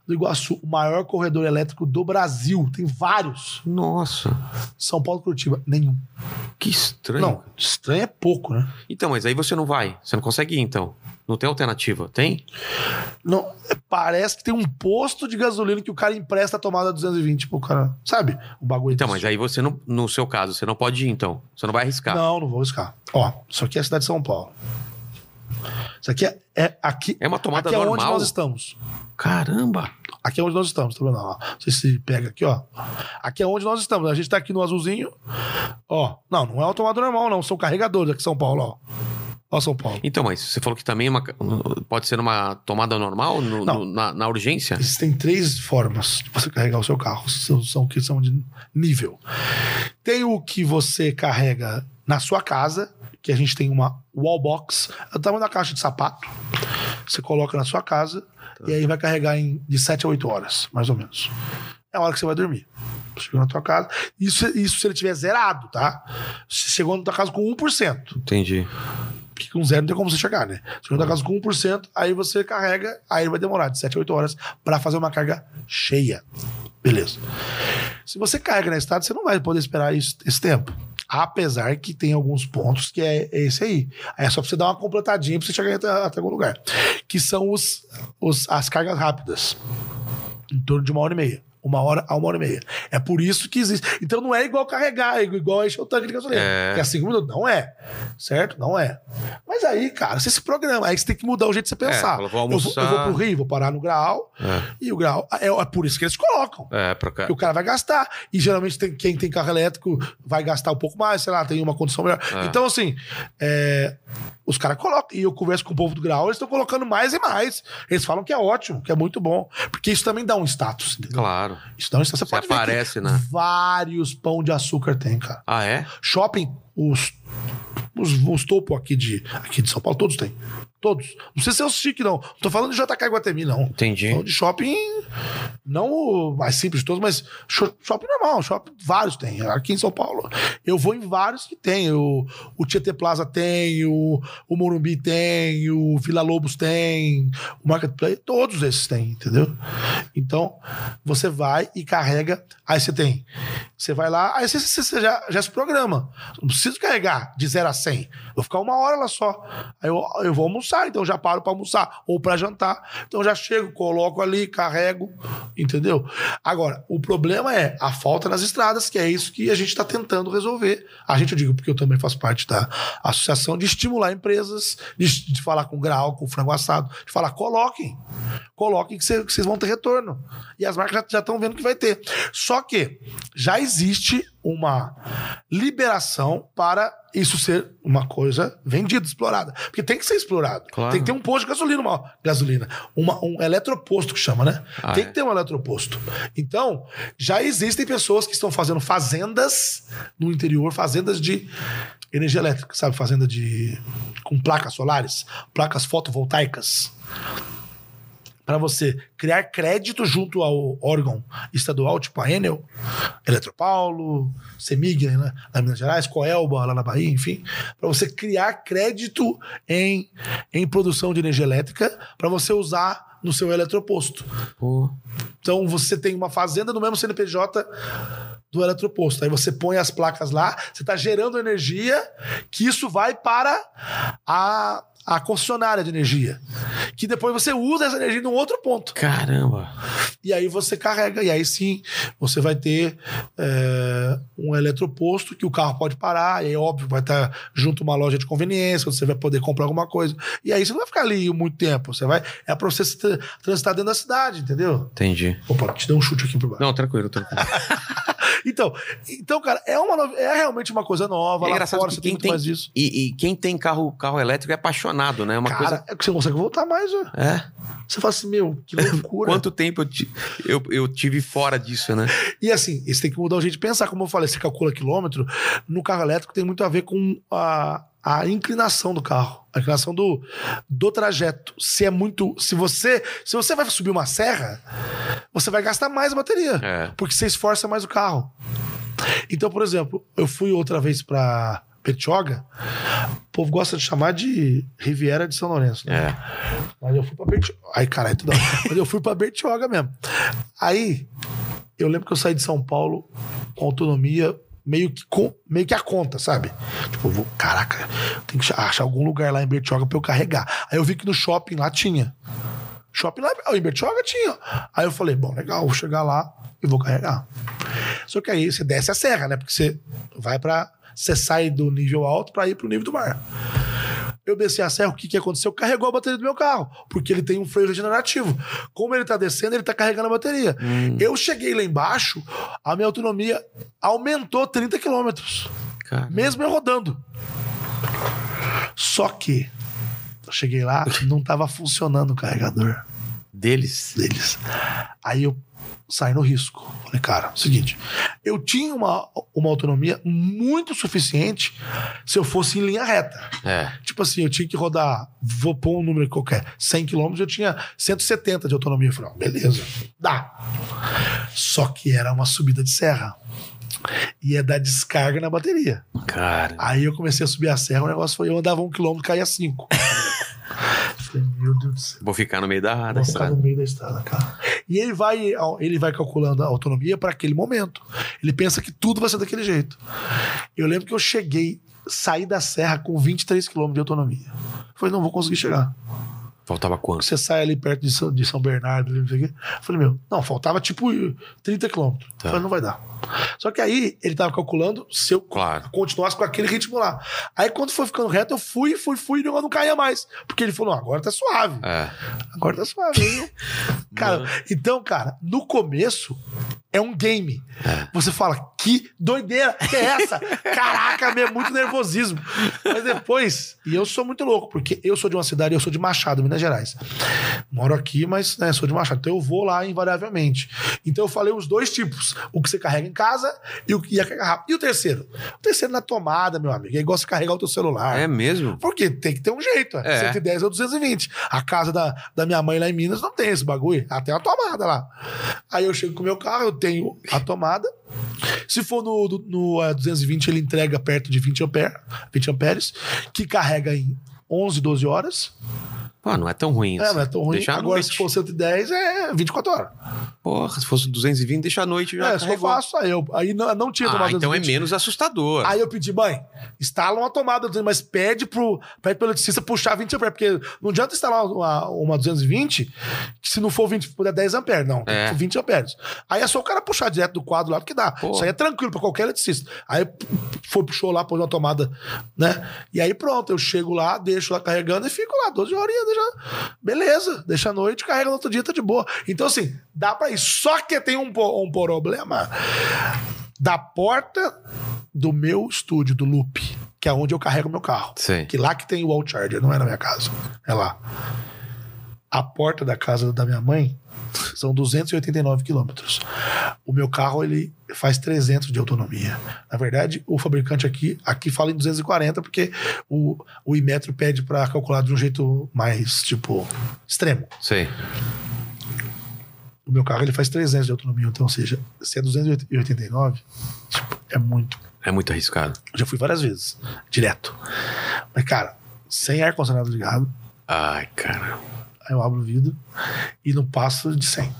do Iguaçu, o maior corredor elétrico do Brasil. Tem vários. Nossa, São Paulo, Curitiba, nenhum. que estranho. Não, estranho é pouco, né? Então, mas aí você não vai. Você não consegue ir, então. Não tem alternativa. Tem? Não, parece que tem um posto de gasolina que o cara empresta a tomada 220 pro cara. Sabe? O bagulho Então, desse. mas aí você não, no seu caso, você não pode ir, então. Você não vai arriscar. Não, não vou riscar. Ó, isso aqui é a cidade de São Paulo. Isso aqui é, é aqui. É uma tomada aqui é onde normal. nós estamos. Caramba! Aqui é onde nós estamos, tá vendo? Ó, sei se pega aqui, ó. Aqui é onde nós estamos. A gente tá aqui no azulzinho. Ó, não, não é uma tomada normal, não. São carregadores aqui em São Paulo, ó. Ó, São Paulo. Então, mas você falou que também é uma, pode ser uma tomada normal no- no- na, na urgência? Existem três formas de você carregar o seu carro. São, são que são de nível. Tem o que você carrega na sua casa, que a gente tem uma wall box, é o tamanho da caixa de sapato. Você coloca na sua casa e aí vai carregar em de 7 a 8 horas, mais ou menos. É a hora que você vai dormir. Chegou na tua casa. Isso, isso se ele tiver zerado, tá? Você chegou na tua casa com 1%. Entendi. Porque com zero não tem como você chegar, né? Chegou na casa com 1%, aí você carrega, aí vai demorar de 7 a 8 horas para fazer uma carga cheia. Beleza. Se você carrega na estrada, você não vai poder esperar isso, esse tempo. Apesar que tem alguns pontos que é esse aí. Aí é só pra você dar uma completadinha pra você chegar até, até algum lugar. Que são os, os, as cargas rápidas. Em torno de uma hora e meia. Uma hora a uma hora e meia. É por isso que existe. Então não é igual carregar, é igual encher o tanque de gasolina. É. Que é cinco minutos. Não é. Certo? Não é. Mas aí, cara, você se programa. Aí você tem que mudar o jeito de você pensar. fala, vou eu, vou, eu vou almoçar. pro Rio, vou parar no grau. E o grau. É, é por isso que eles colocam. É, pra cá. Que o cara vai gastar. E geralmente tem- quem tem carro elétrico vai gastar um pouco mais, sei lá, tem uma condição melhor. É. Então, assim, é, os caras colocam. E eu converso com o povo do grau, eles estão colocando mais e mais. Eles falam que é ótimo, que é muito bom. Porque isso também dá um status, entendeu? Claro. Isso dá um status. Você, Você pode ver que aparece, né? Vários pão de açúcar tem, cara. Ah, é? Shopping, os, os, os topo aqui de, aqui de São Paulo, todos têm. Todos. Não sei se é os chique, não. Não tô falando de JK Guatemi, não. Entendi. De shopping, não o mais simples de todos, mas sho- shopping normal. Shopping, vários tem. Aqui em São Paulo, eu vou em vários que tem. O, o Tietê Plaza tem, o, o Morumbi tem, o Vila Lobos tem, o Marketplace, todos esses têm, entendeu? Então, você vai e carrega, aí você tem. Você vai lá, aí você, você- você já, já se programa. Não preciso carregar de 0 a 100. Vou ficar uma hora lá só. Aí eu, eu vou almoçar, então já paro para almoçar ou para jantar. Então já chego, coloco ali, carrego, entendeu? Agora, o problema é a falta nas estradas, que é isso que a gente está tentando resolver. A gente, eu digo, porque eu também faço parte da associação de estimular empresas, de, de falar com grau, com frango assado, de falar, coloquem. Coloquem que vocês vão ter retorno. E as marcas já estão vendo que vai ter. Só que já existe uma liberação para isso ser uma coisa vendida, explorada. Porque tem que ser explorado. Claro. Tem que ter um posto de gasolina, uma gasolina. Uma, um eletroposto que chama, né? Ah, tem é? que ter um eletroposto. Então, já existem pessoas que estão fazendo fazendas no interior, fazendas de energia elétrica, sabe? Fazenda de. com placas solares, placas fotovoltaicas para você criar crédito junto ao órgão estadual, tipo a Enel, Eletropaulo, Semig, né, na Minas Gerais, Coelba, lá na Bahia, enfim, para você criar crédito em, em produção de energia elétrica para você usar no seu eletroposto. Pô. Então você tem uma fazenda no mesmo CNPJ do eletroposto. Aí você põe as placas lá, você está gerando energia, que isso vai para a, a concessionária de energia. Que depois você usa essa energia num outro ponto. Caramba. E aí você carrega, e aí sim você vai ter é, um eletroposto que o carro pode parar, e aí, óbvio, vai estar junto uma loja de conveniência, você vai poder comprar alguma coisa. E aí você não vai ficar ali muito tempo, você vai. É pra você se tra- transitar dentro da cidade, entendeu? Entendi. Opa, te dei um chute aqui por baixo. Não, tranquilo, tranquilo. Então, então, cara, é, uma é realmente uma coisa nova. É lá engraçado fora que você quem tem tem-. E, e quem tem carro, carro elétrico é apaixonado, né? É uma Cara, coisa. é que você consegue voltar mais, ó. É. Você fala assim, meu, que loucura. Quanto tempo eu, eu, eu tive fora disso, né? E assim, você tem que mudar o jeito de pensar. Como eu falei, você calcula quilômetro. No carro elétrico tem muito a ver com a, a inclinação do carro. A inclinação do, do trajeto. Se é muito. Se você. Se você vai subir uma serra, você vai gastar mais bateria. É. Porque você esforça mais o carro. Então, por exemplo, eu fui outra vez pra Petioga, o povo gosta de chamar de Riviera de São Lourenço. Né? É. Mas eu fui pra Bertioga. Aí, caralho, tudo. Mas eu fui pra Bertioga mesmo. Aí, eu lembro que eu saí de São Paulo com autonomia meio que, com, meio que a conta, sabe? Tipo, vou, caraca, tem que achar algum lugar lá em Bertioga pra eu carregar. Aí eu vi que no shopping lá tinha. Shopping lá em Bertioga tinha. Aí eu falei, bom, legal, vou chegar lá e vou carregar. Só que aí você desce a serra, né? Porque você vai pra. Você sai do nível alto pra ir pro nível do mar. Eu desci a serra, o que, que aconteceu? Carregou a bateria do meu carro, porque ele tem um freio regenerativo. Como ele tá descendo, ele tá carregando a bateria. Eu cheguei lá embaixo, a minha autonomia aumentou 30 quilômetros, mesmo eu rodando. Só que eu cheguei lá, não tava funcionando o carregador Deles. deles. Aí eu saí no risco. Falei, cara, seguinte, eu tinha uma, uma autonomia muito suficiente se eu fosse em linha reta. É. Tipo assim, eu tinha que rodar, vou pôr um número qualquer, 100 km, eu tinha 170 de autonomia. Eu falei, ó, beleza, dá. Só que era uma subida de serra. Ia dar descarga na bateria. Cara. Aí eu comecei a subir a serra, o negócio foi, eu andava um quilômetro, caía cinco. Falei, meu Deus do céu. Vou ficar no meio da, da Vou ficar estrada. no meio da estrada, cara. E ele vai, ele vai calculando a autonomia para aquele momento. Ele pensa que tudo vai ser daquele jeito. Eu lembro que eu cheguei, saí da serra com 23 km de autonomia. Falei, não vou conseguir chegar. Faltava quanto? Você sai ali perto de São, de São Bernardo, não sei o quê. Falei, meu, não, faltava tipo 30 quilômetros. Tá. Falei, não vai dar. Só que aí ele tava calculando se eu Claro. continuasse com aquele ritmo lá. Aí quando foi ficando reto, eu fui, fui, fui e o negócio não caía mais. Porque ele falou, não, agora tá suave. É. Agora tá suave. Eu- cara, então, cara, no começo é um game. Você fala, que doideira é essa? Caraca, meu, é muito nervosismo. Mas depois, e eu sou muito louco, porque eu sou de uma cidade, eu sou de Machado, Minas Gerais. Moro aqui, mas né, sou de Machado. Então eu vou lá invariavelmente. Então eu falei os dois tipos: o que você carrega em casa e o carregar rápido. E o terceiro? O terceiro na tomada, meu amigo. É igual você carregar o teu celular. É mesmo? Porque tem que ter um jeito. É. É. 110 ou 220. A casa da, da minha mãe lá em Minas não tem esse bagulho. Tem uma tomada lá. Aí eu chego com o meu carro, eu tenho a tomada. Se for no, no, no, eh, 220, ele entrega perto de 20, ampere, 20 amperes, que carrega em 11, 12 horas. Pô, não é tão ruim É, assim. não é tão ruim. Deixar Agora, se for 110, é 24 horas. Porra, se fosse 220, deixa à noite já. É, eu carregou. faço. Aí, eu, aí não, não tinha Ah, tomada então é 220. menos assustador. Aí eu pedi, mãe, instala uma tomada, mas pede pro, pede pro eletricista puxar 20 amperes, porque não adianta instalar uma, uma 220, que se não for 20, puder 10 amperes, não, É. que ser 20 amperes. Aí é só o cara puxar direto do quadro lá, que dá. Pô. Isso aí é tranquilo pra qualquer eletricista. Aí foi, puxou lá, pôs uma tomada, né? E aí pronto, eu chego lá, deixo lá carregando e fico lá 12 horinhas, deixa... beleza, deixa a noite, carrega no outro dia, tá de boa. Então assim, dá pra ir. Só que tem um, um problema da porta do meu estúdio, do Loop, que é onde eu carrego meu carro. Sei. Que lá que tem o wall charger, não é na minha casa. É lá. A porta da casa da minha mãe são 289 quilômetros. O meu carro, ele faz 300 de autonomia. Na verdade, o fabricante aqui, aqui fala em 240, porque o, o Imetro pede para calcular de um jeito mais, tipo, extremo. Sei. O meu carro, ele faz 300 de autonomia. Então, ou seja, se é 289, tipo, é muito É muito arriscado. Já fui várias vezes, direto. Mas, cara, sem ar-condicionado ligado, Ai, cara. Aí eu abro o vidro e não passo de 100.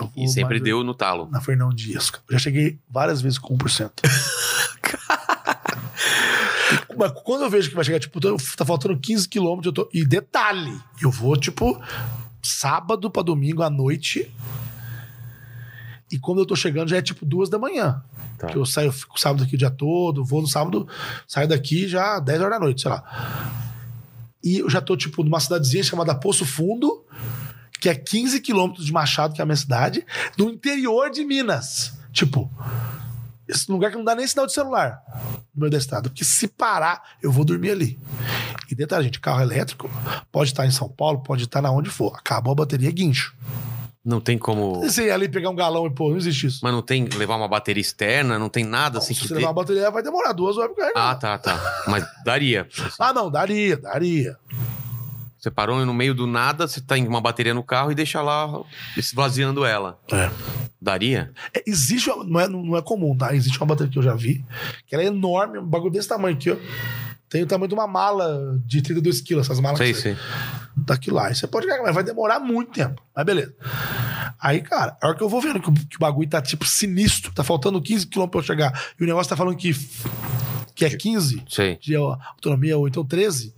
Eu E sempre deu no talo. Na Fernão Dias. Eu já cheguei várias vezes com 1%. Mas quando eu vejo que vai chegar, tipo, tá faltando 15 quilômetros, eu tô... E detalhe, eu vou, tipo, sábado pra domingo à noite. E quando eu tô chegando, já é tipo duas da manhã. Tá. Que eu saio, fico sábado aqui o dia todo, vou no sábado, saio daqui já 10 horas da noite, sei lá. E eu já tô, tipo, numa cidadezinha chamada Poço Fundo, que é 15 quilômetros de Machado, que é a minha cidade, no interior de Minas. Tipo, esse lugar que não dá nem sinal de celular no meio da estrada. Porque se parar, eu vou dormir ali. E detalhe, gente, carro elétrico pode estar em São Paulo, pode estar na onde for. Acabou a bateria, é guincho. Não tem como. Você ir ali pegar um galão e pô, não existe isso. Mas não tem levar uma bateria externa, não tem nada assim se que você dê. levar a bateria, vai demorar duas horas pra carregar. Ah, tá, tá. Mas daria. Ah, não, daria, daria. Você parou no meio do nada, você tem uma bateria no carro e deixa lá esvaziando ela. É. Daria? É, existe, uma- não é, não é comum, tá? Existe uma bateria que eu já vi, que ela é enorme, um bagulho desse tamanho aqui, ó. Tem o tamanho de uma mala de 32 quilos, essas malas Sei, sei. daquilo lá. Aí você pode carregar, mas vai demorar muito tempo. Mas beleza. Aí, cara, a hora que eu vou vendo que o, que o bagulho tá, tipo, sinistro, tá faltando 15 km pra eu chegar, e o negócio tá falando que, que é 15 Sei. de autonomia, ou então 13,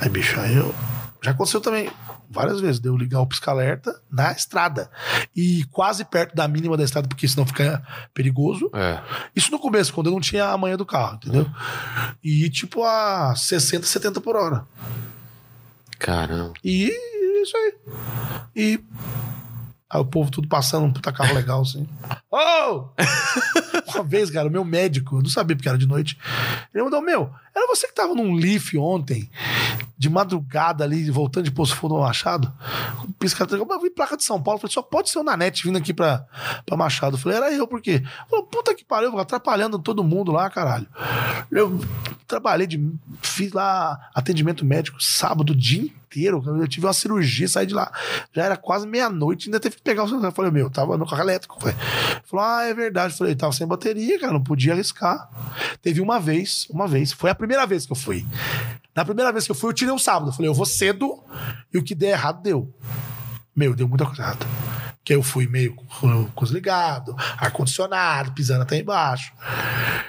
aí, bicho, aí eu... Já aconteceu também várias vezes, de eu ligar o pisca-alerta na estrada. E quase perto da mínima da estrada, porque senão fica perigoso. É. Isso no começo, quando eu não tinha a manha do carro, entendeu? E tipo a 60, 70 por hora. Caramba. E isso aí. E. Aí o povo tudo passando um puta carro legal, assim. Oh! Uma vez, cara, o meu médico, eu não sabia porque era de noite. Ele mandou: Meu, era você que tava num Leaf ontem, de madrugada ali, voltando de Poço Fundo ao Machado? Com Pisca eu vi placa de São Paulo. Falei: Só pode ser o Nanete vindo aqui pra, pra Machado. Eu falei: Era eu, por quê? Falei: Puta que pariu, atrapalhando todo mundo lá, caralho. Eu trabalhei de. Fiz lá atendimento médico sábado dia inteiro. Eu tive uma cirurgia, saí de lá. Já era quase meia-noite, ainda teve que pegar o celular. Eu falei, meu, tava no carro elétrico. Falei, falou, ah, é verdade. Eu falei, tava sem bateria, cara, não podia arriscar. Teve uma vez, uma vez. Foi a primeira vez que eu fui. Na primeira vez que eu fui, eu tirei um sábado. Eu falei, eu vou cedo e o que der errado, deu. Meu, deu muita coisa errada. Que eu fui meio com os ligados, ar-condicionado, pisando até embaixo.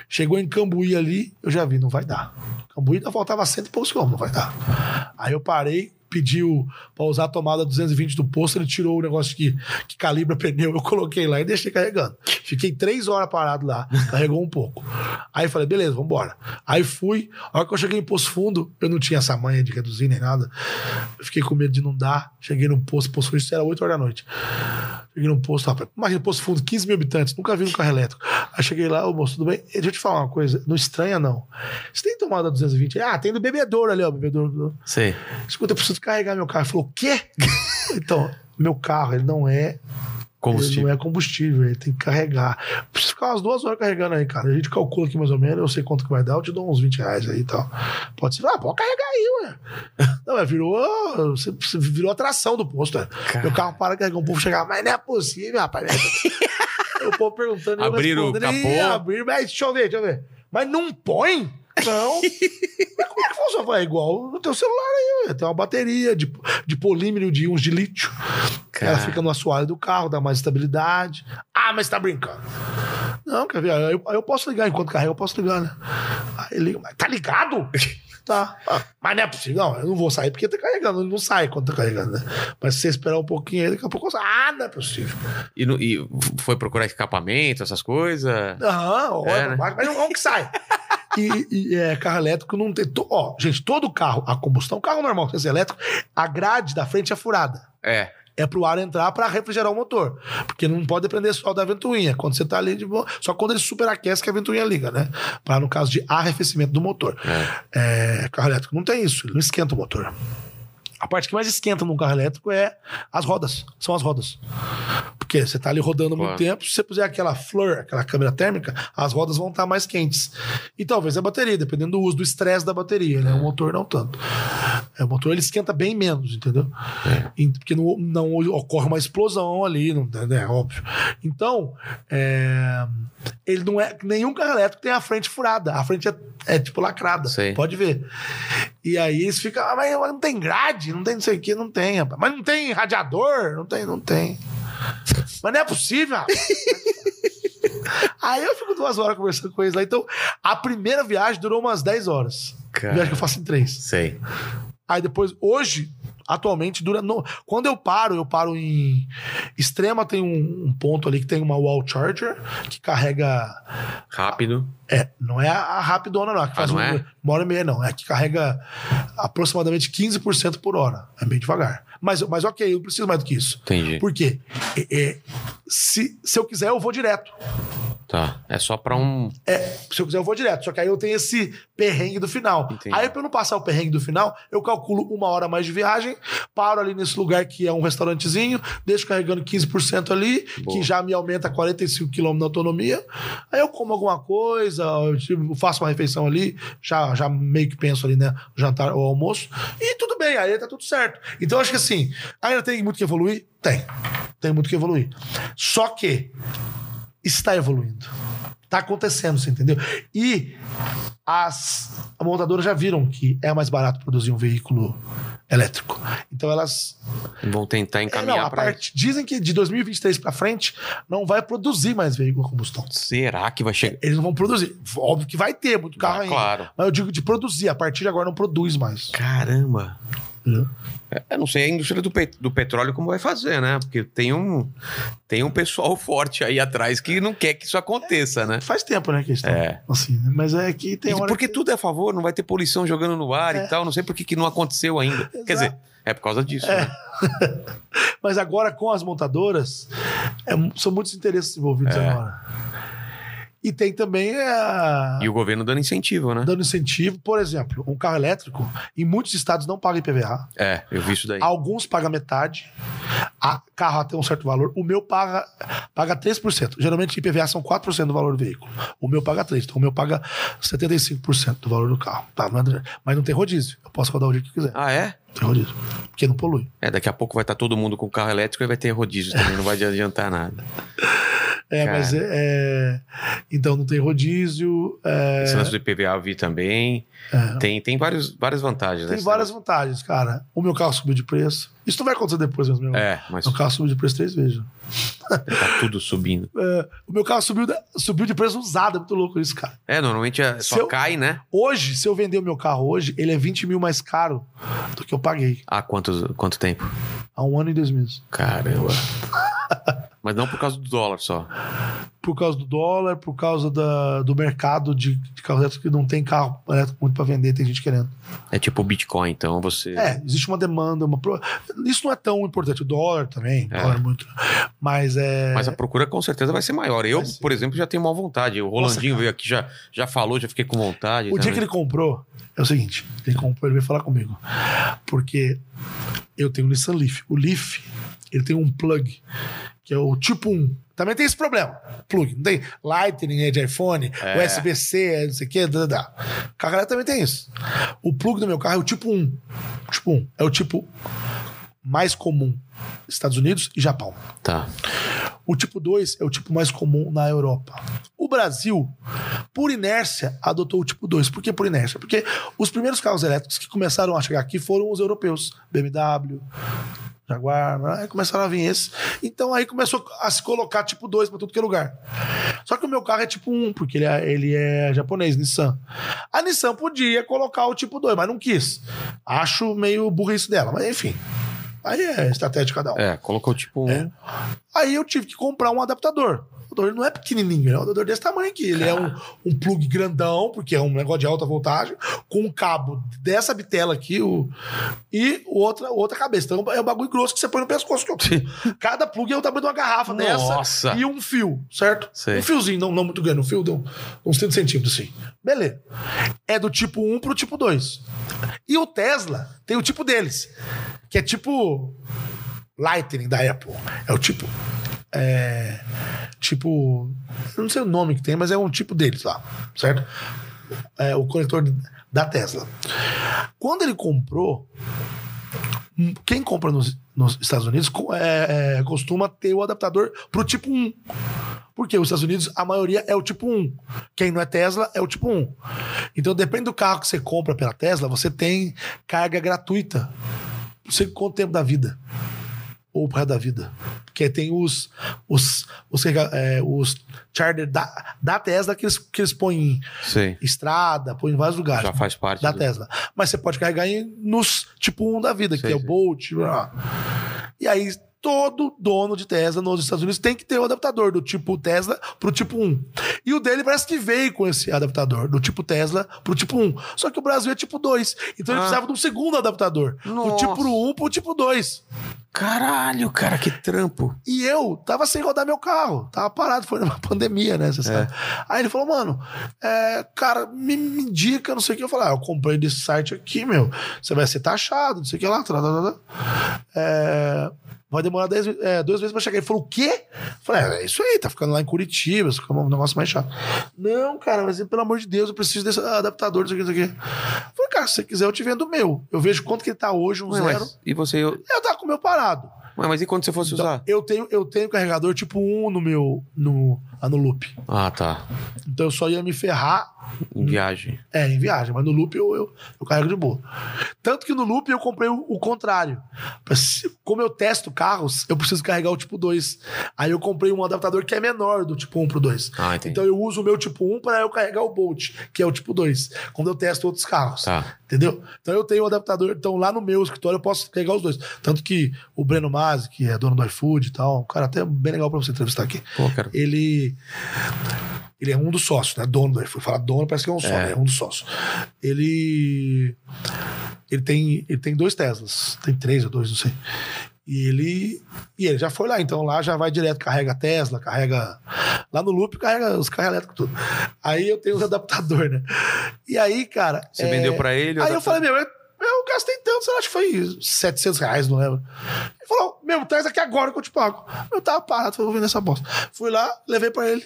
Chegou em Cambuí ali, eu já vi, não vai dar. Cambuí ainda faltava cento e poucos quilômetros, não vai dar. Aí eu parei, pediu para usar a tomada 220 do posto, ele tirou o negócio que, que calibra pneu, eu coloquei lá e deixei carregando. Fiquei três horas parado lá, carregou um pouco. Aí falei, beleza, vamos embora. Aí fui, a hora que eu cheguei em posto Fundo, eu não tinha essa manha de reduzir nem nada, fiquei com medo de não dar, cheguei no posto, posto Fundo, isso era 8 horas da noite. Cheguei no posto, mas no posto Fundo, 15 mil habitantes, nunca vi um carro elétrico. Aí cheguei lá, ô moço, tudo bem? Deixa eu te falar uma coisa, não estranha não. Você tem tomada 220? Ah, tem do bebedouro ali, ó, bebedouro. Sei. 50% carregar meu carro. Ele falou, o quê? então, meu carro, ele não é combustível. não é combustível, ele tem que carregar. Precisa ficar umas duas horas carregando aí, cara. A gente calcula aqui mais ou menos, eu sei quanto que vai dar, eu te dou uns 20 reais aí e tal. Pode ser, ah, pode carregar aí, ué. Não, mas virou, você, virou atração do posto, né? Meu carro para carregar, um povo chegar, mas não é possível, rapaz. É o povo perguntando. Abrir o capô. Abrir, mas deixa eu ver, deixa eu ver. Mas não põe? Não. Mas como é que funciona? É igual no teu celular aí, tem uma bateria de, de polímero de íons de lítio. Cara. Ela fica no assoalho do carro, dá mais estabilidade. Ah, mas tá brincando. Não, quer ver? Aí eu, eu posso ligar, enquanto carrega, eu posso ligar, né? Aí liga, mas tá ligado? Tá. Ah, mas não é possível. Não, eu não vou sair porque tá carregando. Ele não sai quando tá carregando, né? Mas se você esperar um pouquinho aí, daqui a pouco eu. Ah, não é possível. E, no- e foi procurar escapamento, essas coisas? Aham, olha, É, né? mas não vamos que sai. E, e, é, carro elétrico não tem. to- Ó, gente, todo carro, a combustão, carro normal, sem ser elétrico, a grade da frente é furada. É. É pro ar entrar pra refrigerar o motor. Porque não pode depender só da ventoinha. Quando você tá ali de boa. Só quando ele superaquece que a ventoinha liga, né? Pra, no caso de arrefecimento do motor. É, carro elétrico não tem isso, ele não esquenta o motor. A parte que mais esquenta num carro elétrico é as rodas. São as rodas. Porque você tá ali rodando muito tempo, se você puser aquela flor, aquela câmera térmica, as rodas vão estar mais quentes. E talvez a bateria, dependendo do uso, do estresse da bateria, né? O motor não tanto. É, o motor ele esquenta bem menos, entendeu? E- Porque não, não ocorre uma explosão ali, não, é óbvio. Então, é, ele não é. Nenhum carro elétrico tem a frente furada. A frente é, é tipo lacrada. Sei. Pode ver. E aí eles ficam, ah, mas não tem grade, não tem não sei o que, não tem, rapaz. Mas não tem radiador? Não tem, não tem. Mas não é possível, rapaz. Aí eu fico duas horas conversando com eles lá. Então, a primeira viagem durou umas 10 horas. Cara. Viagem que eu faço em três. Sei. Aí depois, hoje, atualmente, dura. No... Quando eu paro, eu paro em. Extrema tem um, um ponto ali que tem uma wall charger que carrega. Rápido. É, não é a, a rapidona, não. a Que faz não um- é? uma hora e meia, não. É que carrega aproximadamente 15% por hora. É bem devagar. Mas, mas ok, eu preciso mais do que isso. Entendi. Por quê? É, é, se, se eu quiser, eu vou direto. Tá. É só pra um. É, se eu quiser, eu vou direto. Só que aí eu tenho esse perrengue do final. Entendi. Aí, pra eu não passar o perrengue do final, eu calculo uma hora mais de viagem, paro ali nesse lugar que é um restaurantezinho, deixo carregando 15% ali, Boa. que já me aumenta 45 km na autonomia. Aí eu como alguma coisa, eu tipo, faço uma refeição ali, já, já meio que penso ali, né? Jantar ou almoço. E tudo bem, aí tá tudo certo. Então, eu acho que assim, ainda tem muito que evoluir? Tem. Tem muito que evoluir. Só que está evoluindo. Tá acontecendo, você entendeu? E as montadoras já viram que é mais barato produzir um veículo elétrico. Então elas Vão tentar é, não, encaminhar a pra parte, dizem que de 2023 para frente não vai produzir mais veículo a combustão. Será que vai chegar? Eles não vão produzir. Óbvio que vai ter muito carro Ah, ainda. claro. Mas eu digo de produzir. A partir de agora não produz mais. Caramba. Entendeu? É, Eu não sei a indústria do, pe- do petróleo como vai fazer, né? Porque tem um, tem um pessoal forte aí atrás que não quer que isso aconteça, né? Faz tempo, né, que estão É. assim. né? Mas é que tem hora porque que... tudo é a favor, não vai ter poluição jogando no ar e tal. Não sei por que, que não aconteceu ainda. Quer dizer, é por causa disso. né? Mas agora com as montadoras, é são muitos interesses envolvidos É. agora. E tem também a... E o governo dando incentivo, né? dando incentivo. Por exemplo, um carro elétrico, em muitos estados não paga IPVA. É, eu vi isso daí. Alguns pagam metade. A carro até um certo valor. O meu paga, paga 3%. Geralmente IPVA são 4% do valor do veículo. O meu paga 3%. Então o meu paga 75% do valor do carro. Tá, mas- não tem rodízio. Eu posso rodar o dia que quiser. Ah, é? Tem rodízio. Porque não polui. É, daqui a pouco vai estar todo mundo com carro elétrico e vai ter rodízio também, não vai adiantar nada. É, Cara. mas é, é- Então não tem rodízio. é, Esse lance do IPVA eu vi também. Tem, tem vários, várias vantagens. né, tem várias vantagens, cara. O meu carro subiu de preço. Isso não vai acontecer depois mesmo. meu. É, mas O carro subiu de preço três vezes. tá tudo subindo. É, o meu carro subiu, subiu de preço usado. É muito louco isso, cara. É, normalmente é, só eu- cai, né? Hoje, se eu vender o meu carro hoje, ele é 20 mil mais caro do que eu paguei Há quantos, quanto tempo? há um ano e dois meses. Caramba. Mas não por causa do dólar só. Por causa do dólar, por causa da- do mercado de, de carro elétrico que não tem carro elétrico muito para vender, tem gente querendo. É tipo o Bitcoin, então você. É, existe uma demanda, uma pro- isso não é tão importante. O dólar também, É. dólar é muito. Mas é. Mas a procura com certeza vai ser maior. Eu, ser. por exemplo, já tenho uma vontade. O Rolandinho veio aqui, já, já falou, já fiquei com vontade. O dia que ele comprou, é o seguinte: ele comprou, ele veio falar comigo. Porque eu tenho o Nissan Leaf. O Leaf, ele tem um plug, que é o tipo 1. Também tem esse problema. Plug. Não tem Lightning é de iPhone, É. USB-C, é não sei o quê. Dá, dá, dá. O carro elétrico também tem isso. O plug do meu carro é o tipo 1. O tipo 1 é o tipo mais comum. Estados Unidos e Japão. Tá. O tipo 2 é o tipo mais comum na Europa. O Brasil, por inércia, adotou o tipo 2. Por que por inércia? Porque os primeiros carros elétricos que começaram a chegar aqui foram os europeus. BMW, Jaguar, aí começaram a vir esses. Então aí começou a se colocar tipo 2 para tudo que é lugar. Só que o meu carro é tipo 1, porque ele é, ele é japonês, Nissan. A Nissan podia colocar o tipo 2, mas não quis. Acho meio burrice dela, mas enfim. Aí é estratégia de cada um. É, colocou tipo um. É. Aí eu tive que comprar um adaptador. O adaptador não é pequenininho, é um adaptador desse tamanho aqui. Ele é um, um plug grandão, porque é um negócio de alta voltagem, com um cabo dessa bitela aqui o, e outra, outra cabeça. Então é um bagulho grosso que você põe no pescoço. que eu- Cada plug é o tamanho de uma garrafa Nossa. dessa e um fio, certo? Sei. Um fiozinho, não, não muito grande, um fio de um- uns 30 centímetros assim. Beleza. É do tipo 1 pro tipo 2. E o Tesla tem o tipo deles, que é tipo Lightning da Apple. É o tipo. É. Tipo. Eu não sei o nome que tem, mas é um tipo deles lá, certo? É o conector da Tesla. Quando ele comprou, quem compra nos, nos Estados Unidos é, é, costuma ter o adaptador pro tipo 1. Porque os Estados Unidos, a maioria é o tipo 1. Quem não é Tesla é o tipo 1. Então, depende do carro que você compra pela Tesla, você tem carga gratuita. Não sei quanto tempo da vida. Ou pro resto da vida. Porque tem os, os, os, é, os charger da, da Tesla que eles, que eles põem em Sei. estrada, põem em vários lugares Já faz parte. da do- Tesla. Mas você pode carregar em, nos tipo 1 da vida, que é o. Bolt. blá. E aí, todo dono de Tesla nos Estados Unidos tem que ter o adaptador do tipo Tesla pro tipo 1. E o dele parece que veio com esse adaptador, do tipo Tesla pro tipo 1. Só que o Brasil é tipo 2. Então ele Ah. precisava de um segundo adaptador. Do Nossa. tipo 1 pro tipo 2. Caralho, cara, que trampo. E eu tava sem rodar meu carro. Tava parado, foi numa pandemia, né? Você sabe. Aí ele falou, mano, é, cara, me, me indica, não sei o que. Eu falei, ah, eu comprei desse site aqui, meu. Você vai ser taxado, não sei o que lá. Tá, tá, tá, tá. É, vai demorar dez, é, duas vezes pra chegar. Ele falou, o quê? Eu falei, é, é isso aí, tá ficando lá em Curitiba, isso fica um negócio mais chato. Não, cara, mas pelo amor de Deus, eu preciso desse adaptador, não sei o que, não sei o que. Eu falei, cara, se você quiser, eu te vendo o meu. Eu vejo quanto que ele tá hoje, um Ué, zero. mas, e você. eu- Eu tava com o meu parado preparado. Ué, mas e quando você fosse usar? Eu tenho, eu tenho carregador tipo 1 no meu. No, ah, no loop. Ah, tá. Então eu só ia me ferrar Em viagem. É, em viagem, mas no loop eu, eu, eu carrego de boa. Tanto que no loop eu comprei o, o contrário. Como eu testo carros, eu preciso carregar o tipo 2. Aí eu comprei um adaptador que é menor do tipo 1 pro 2. Ah, entendi. Então eu uso o meu tipo 1 para eu carregar o Bolt, que é o tipo 2, quando eu testo outros carros. Tá. Entendeu? Então eu tenho o adaptador. Então lá no meu escritório eu posso carregar os dois. Tanto que o Breno Que é dono do iFood e tal, um cara até bem legal pra você entrevistar aqui Pô, cara. ele ele é um dos sócios, né? Dono do iFood. Falar dono parece que é um sócio, É. é um dos sócios. Ele ele tem ele tem dois Teslas, tem três ou dois, não sei. E ele e ele já foi lá, então lá já vai direto, carrega Tesla, carrega lá no loop, carrega os carros elétricos tudo. Aí eu tenho os adaptador, né? E aí, cara, Você é, vendeu pra ele? Aí eu adaptador? falei, meu, eu, gastei tanto, sei lá, acho que foi 700 reais, não lembro. Ele falou, meu, traz aqui agora que eu te pago. Eu tava parado, falei, vou vender essa bosta. Fui lá, levei pra ele.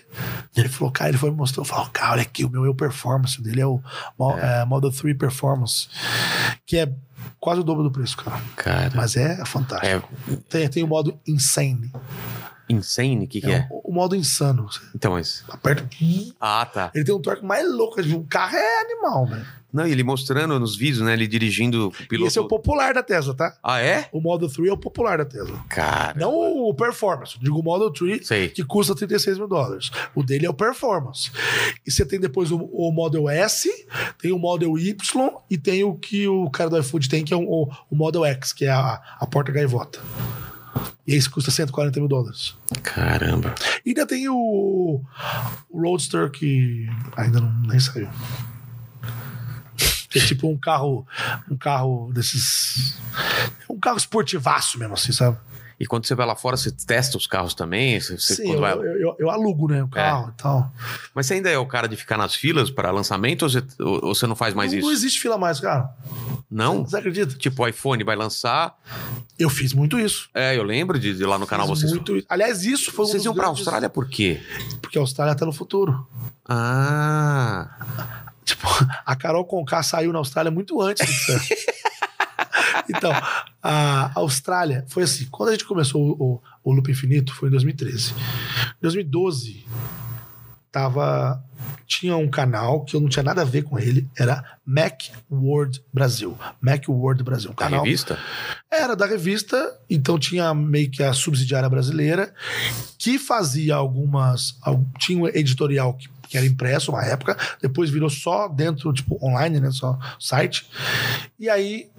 Ele falou, cara, ele foi me mostrou, falou, cara, olha aqui, o meu é Performance, dele é o Mo- é, Model 3 Performance, que é quase o dobro do preço, cara. Cara. Mas é fantástico. É Tem, tem o modo Insane. Insane? O que, que é? o, o modo insano. Então, mas. aperta. Ah, tá. Ele tem um torque mais louco de um carro, é animal, velho. Não, e ele mostrando nos vídeos, né? Ele dirigindo o E piloto. esse é o popular da Tesla, tá? Ah, é? O Model 3 é o popular da Tesla. Cara. Não o Performance. Digo o Model 3, Sei. que custa 36 mil dólares. O dele é o Performance. E você tem depois o, o Model S, tem o Model Y e tem o que o cara do iFood tem, que é o, o Model X, que é a, a porta gaivota. E esse custa 140 mil dólares. Caramba. E ainda tem o, o Roadster que ainda não, nem saiu. Que é tipo um carro, um carro desses. Um carro esportivaço mesmo, assim, sabe? E quando você vai lá fora, você testa os carros também? Você, Sim, eu, vai- eu, eu- eu alugo, né? O carro e tal. Mas você ainda é o cara de ficar nas filas para lançamento ou você, ou- ou você não faz mais não, isso? não existe fila mais, cara. Não? Você acredita? Tipo, o iPhone vai lançar. Eu fiz muito isso. É, eu lembro de, de lá no canal Fiz vocês. muito isso. Aliás, isso foi um Vocês dos iam pra grandes- Austrália por quê? Porque a Austrália tá no futuro. Ah. Tipo, a Carol Conká saiu na Austrália muito antes do que. Então, a Austrália foi assim: quando a gente começou o, o, o Loop Infinito, foi em 2013. Em 2012, tava. Tinha um canal que eu não tinha nada a ver com ele, era Mac World Brasil. Mac World Brasil. Um Da canal. revista? Era da revista, então tinha meio que a subsidiária brasileira, que fazia algumas. al- Tinha um editorial que, que era impresso uma época, depois virou só dentro, tipo, online, né? Só site. E aí.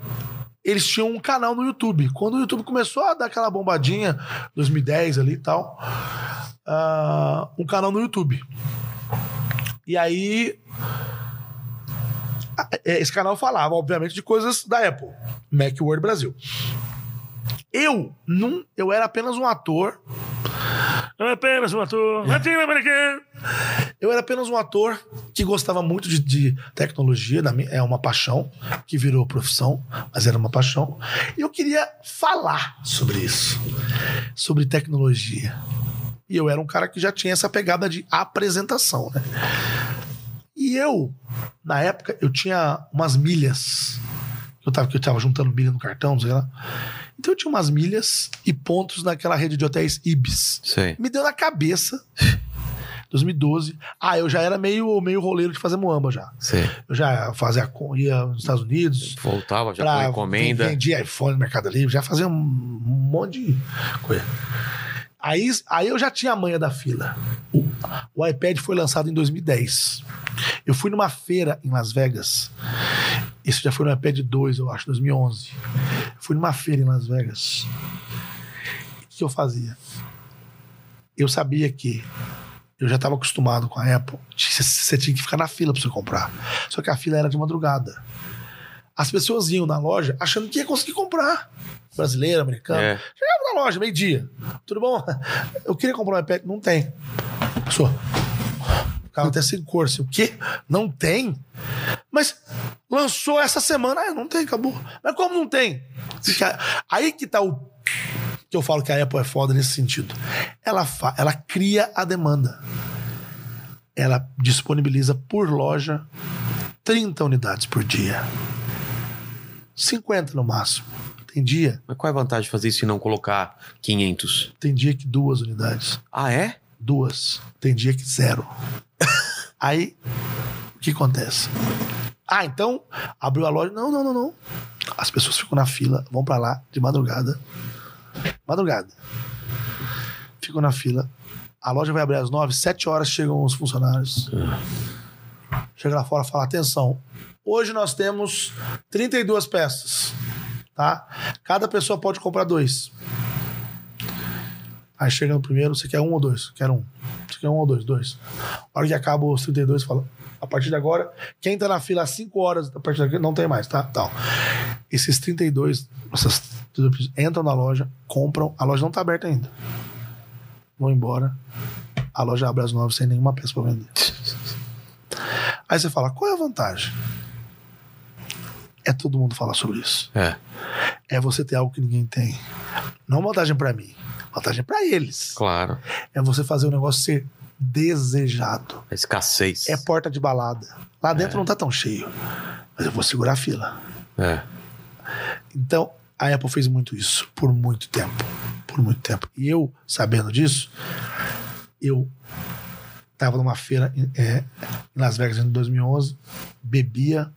Eles tinham um canal no YouTube. Quando o YouTube começou a dar aquela bombadinha, 2010 ali e tal, ah, um canal no YouTube. E aí é, esse canal falava, obviamente, de coisas da Apple, Macworld Brasil. Eu não, eu era apenas um ator. Eu era apenas um ator latino-americano. Eu era apenas um ator que gostava muito de, de tecnologia, é uma paixão que virou profissão, mas era uma paixão. E eu queria falar sobre isso, sobre tecnologia. E eu era um cara que já tinha essa pegada de apresentação, né? E eu, na época, eu tinha umas milhas. Eu tava, eu tava juntando milha no cartão, sei lá. Então eu tinha umas milhas e pontos naquela rede de hotéis Ibis. Sei. Me deu na cabeça. 2012. Ah, eu já era meio, meio roleiro de fazer muamba já. Sei. Eu já fazia, ia nos Estados Unidos. Voltava já pra- com encomenda. Vendia iPhone no Mercado Livre, já fazia um monte de coisa. Aí, aí eu já tinha a manha da fila. O, iPad foi lançado em 2010. Eu fui numa feira em Las Vegas. Isso já foi no iPad 2, eu acho, 2011. Fui numa feira em Las Vegas. O que eu fazia? Eu sabia que eu já estava acostumado com a Apple. Você tinha que ficar na fila para você comprar. Só que a fila era de madrugada. As pessoas iam na loja achando que ia conseguir comprar. Brasileiro, americano. É. Chegava na loja, meio-dia. Tudo bom? Eu queria comprar um iPad. Não tem. Só. O carro até sem cor. assim, O quê? Não tem? Mas lançou essa semana. Ah, não tem, acabou. Mas como não tem? Fica- Aí que tá o. Que eu falo que a Apple é foda nesse sentido. Ela, fa... ela cria a demanda. Ela disponibiliza por loja 30 unidades por dia. 50 no máximo. Tem dia, Mas qual é a vantagem de fazer isso e não colocar 500? tem dia que duas unidades. Ah, é? Duas. Tem dia que zero. Aí, o que acontece? Ah, então, abriu a loja. Não, não, não, não. As pessoas ficam na fila, vão pra lá de madrugada. Madrugada. Ficam na fila. A loja vai abrir às nove, sete horas chegam os funcionários. Chega lá fora e fala: atenção, hoje nós temos 32 peças. Tá? Cada pessoa pode comprar dois. Aí chega no primeiro, você quer um ou dois? Quero um. Você quer um ou dois? Dois. A hora que acaba os 32, fala: a partir de agora, quem tá na fila às 5 horas, a partir daqui, não tem mais, tá? Então, esses 32, essas, entram na loja, compram, a loja não tá aberta ainda. Vão embora, a loja abre às 9 sem nenhuma peça pra vender. Aí você fala: qual é a vantagem? É todo mundo falar sobre isso É. é você ter algo que ninguém tem. Não vantagem pra mim, vantagem pra eles. Claro. É você fazer o negócio ser desejado. A escassez. É porta de balada. Lá dentro não tá tão cheio, mas eu vou segurar a fila. É. Então, a Apple fez muito isso por muito tempo, por muito tempo. E eu, sabendo disso, eu tava numa feira em, é, em Las Vegas em 2011, bebia,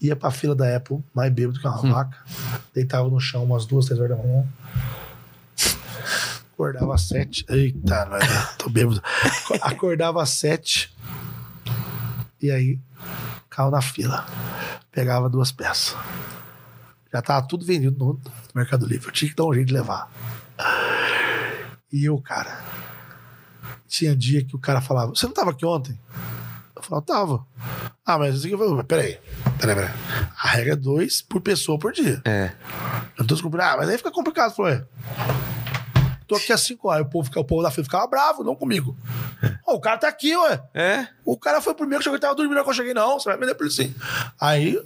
ia pra fila da Apple, mais bêbado que uma vaca, deitava no chão umas duas, três horas da manhã. Acordava às sete. Eita, é, tô bêbado. Acordava às sete. E aí, caiu na fila. Pegava duas peças. Já tava tudo vendido no Mercado Livre. Eu tinha que dar um jeito de levar. E eu, cara, tinha dia que o cara falava: Você não tava aqui ontem? Eu falava: Tava. Ah, mas aqui foi. Peraí, peraí, peraí. A regra é dois por pessoa por dia. É. Eu tô descobrindo. Ah, mas aí fica complicado. Falei: "Ué, Tô aqui há cinco horas. O povo, o povo da fila ficava bravo, não comigo. O cara tá aqui, ué. É? O cara foi o primeiro que chegou e tava dormindo quando eu cheguei, não. Você vai vender por isso. Aí.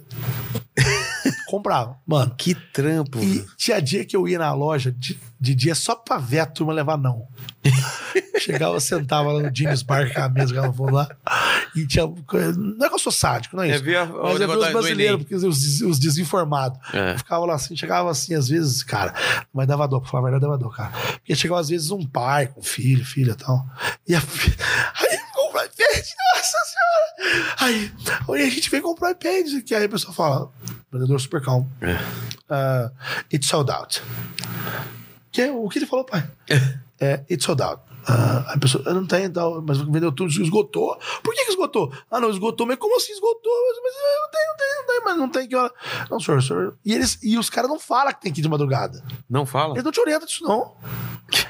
Comprava. Mano. Que trampo. E tinha dia que eu ia na loja de, de dia só pra ver a turma levar não. Chegava, sentava lá no James Bar com a mesa no fundo lá. E tinha. Não é que eu sou sádico, não é É isso. ver a- Mas é ver os brasileiros, porque os, os desinformados. É. Ficava lá assim, chegava assim, às vezes, cara, mas dava dor, pra falar a verdade, dava dor, cara. Porque chegava às vezes um pai com filho, filha e tal. E a filha. Aí compra iPad, nossa senhora! Aí, aí a gente vem comprar iPad, que aí a pessoa fala, vendedor super calmo. Ah, it's sold out. Que, o que ele falou, pai? É, it's sold out. Ah, a pessoa, eu não tenho, tal, mas vendeu tudo, esgotou. Por que, que esgotou? Ah, não, esgotou, mas como assim esgotou? Mas, mas eu não tenho, não tenho, não mas não tem que hora. Não, senhor, senhor. E, eles, e os caras não falam que tem que ir de madrugada. Não fala? Eles não te orientam disso, não.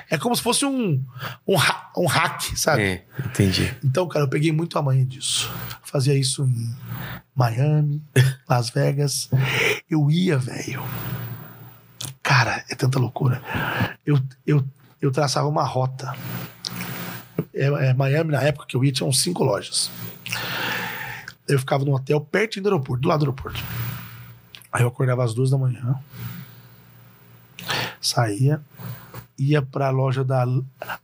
É como se fosse um, um, ha- um hack, sabe? É, entendi. Então, cara, eu peguei muito a manha disso. Fazia isso em Miami, Las Vegas. Eu ia, velho. Cara, é tanta loucura. Eu, eu, eu traçava uma rota. É, é, Miami, na época que eu ia, tinham cinco lojas. Eu ficava num hotel pertinho do aeroporto, do lado do aeroporto. Aí eu acordava às duas da manhã. Saía, ia pra loja da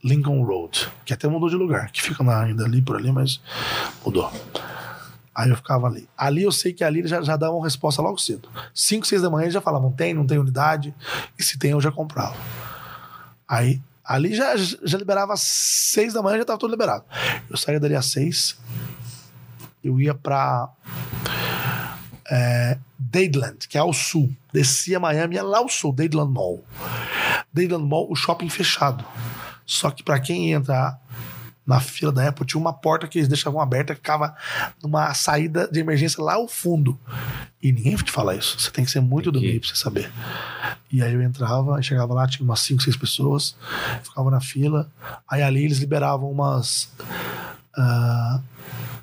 Lincoln Road, que até mudou de lugar, que fica lá ainda ali por ali, mas mudou. Aí eu ficava ali. Ali eu sei que ali já, já davam resposta logo cedo. 5, 6 da manhã eles já falavam: tem, não tem unidade, e se tem eu já comprava. Aí ali já, já liberava às 6 da manhã, já tava tudo liberado. Eu saía dali às 6, eu ia pra é, Dadeland, que é ao sul. Descia Miami, ia lá ao sul, Dadeland Mall. Dadeland Mall, o shopping fechado. Só que pra quem entra na fila da Apple, tinha uma porta que eles deixavam aberta que ficava numa saída de emergência lá ao fundo. E ninguém te fala isso. Você tem que ser muito do meio pra você saber. E aí eu entrava, chegava lá, tinha umas 5, 6 pessoas, ficava na fila. Aí ali eles liberavam umas. ah,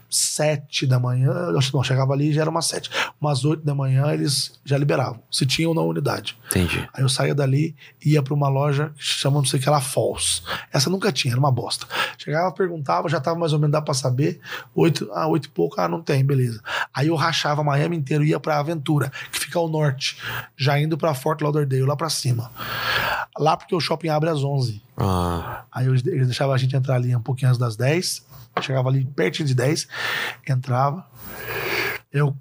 sete da manhã, eu acho que não, chegava ali e já era umas sete. Umas oito da manhã eles já liberavam, se tinham na unidade. Entendi. Aí eu saía dali e ia pra uma loja que chama não sei o que lá, Falls. Essa nunca tinha, era uma bosta. Chegava, perguntava, já tava mais ou menos, dá pra saber. Oito, ah, oito e pouco, ah, não tem, beleza. Aí eu rachava Miami inteiro e ia pra Aventura, que fica ao norte, já indo pra Fort Lauderdale, lá pra cima. Lá porque o shopping abre às 11. Ah, Aí eles eles deixavam a gente entrar ali um pouquinho antes das 10. Chegava ali pertinho de 10, entrava. Eu,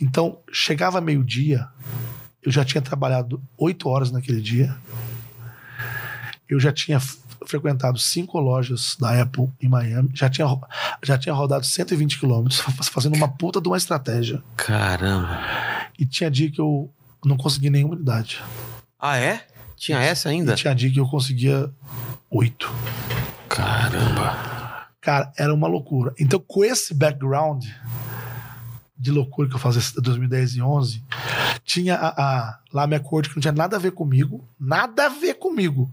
então, chegava meio-dia, eu já tinha trabalhado oito horas naquele dia. Eu já tinha frequentado cinco lojas da Apple em Miami. Já tinha, já tinha rodado 120 quilômetros, fa- fazendo uma puta de uma estratégia. Caramba. E tinha dia que eu não consegui nenhuma unidade. Ah, é? Tinha essa ainda? E tinha dia que eu conseguia oito. Caramba. Cara, era uma loucura. Então, com esse background de loucura que eu fazia em 2010 e 11, tinha a, a, lá a minha corte que não tinha nada a ver comigo, nada a ver comigo.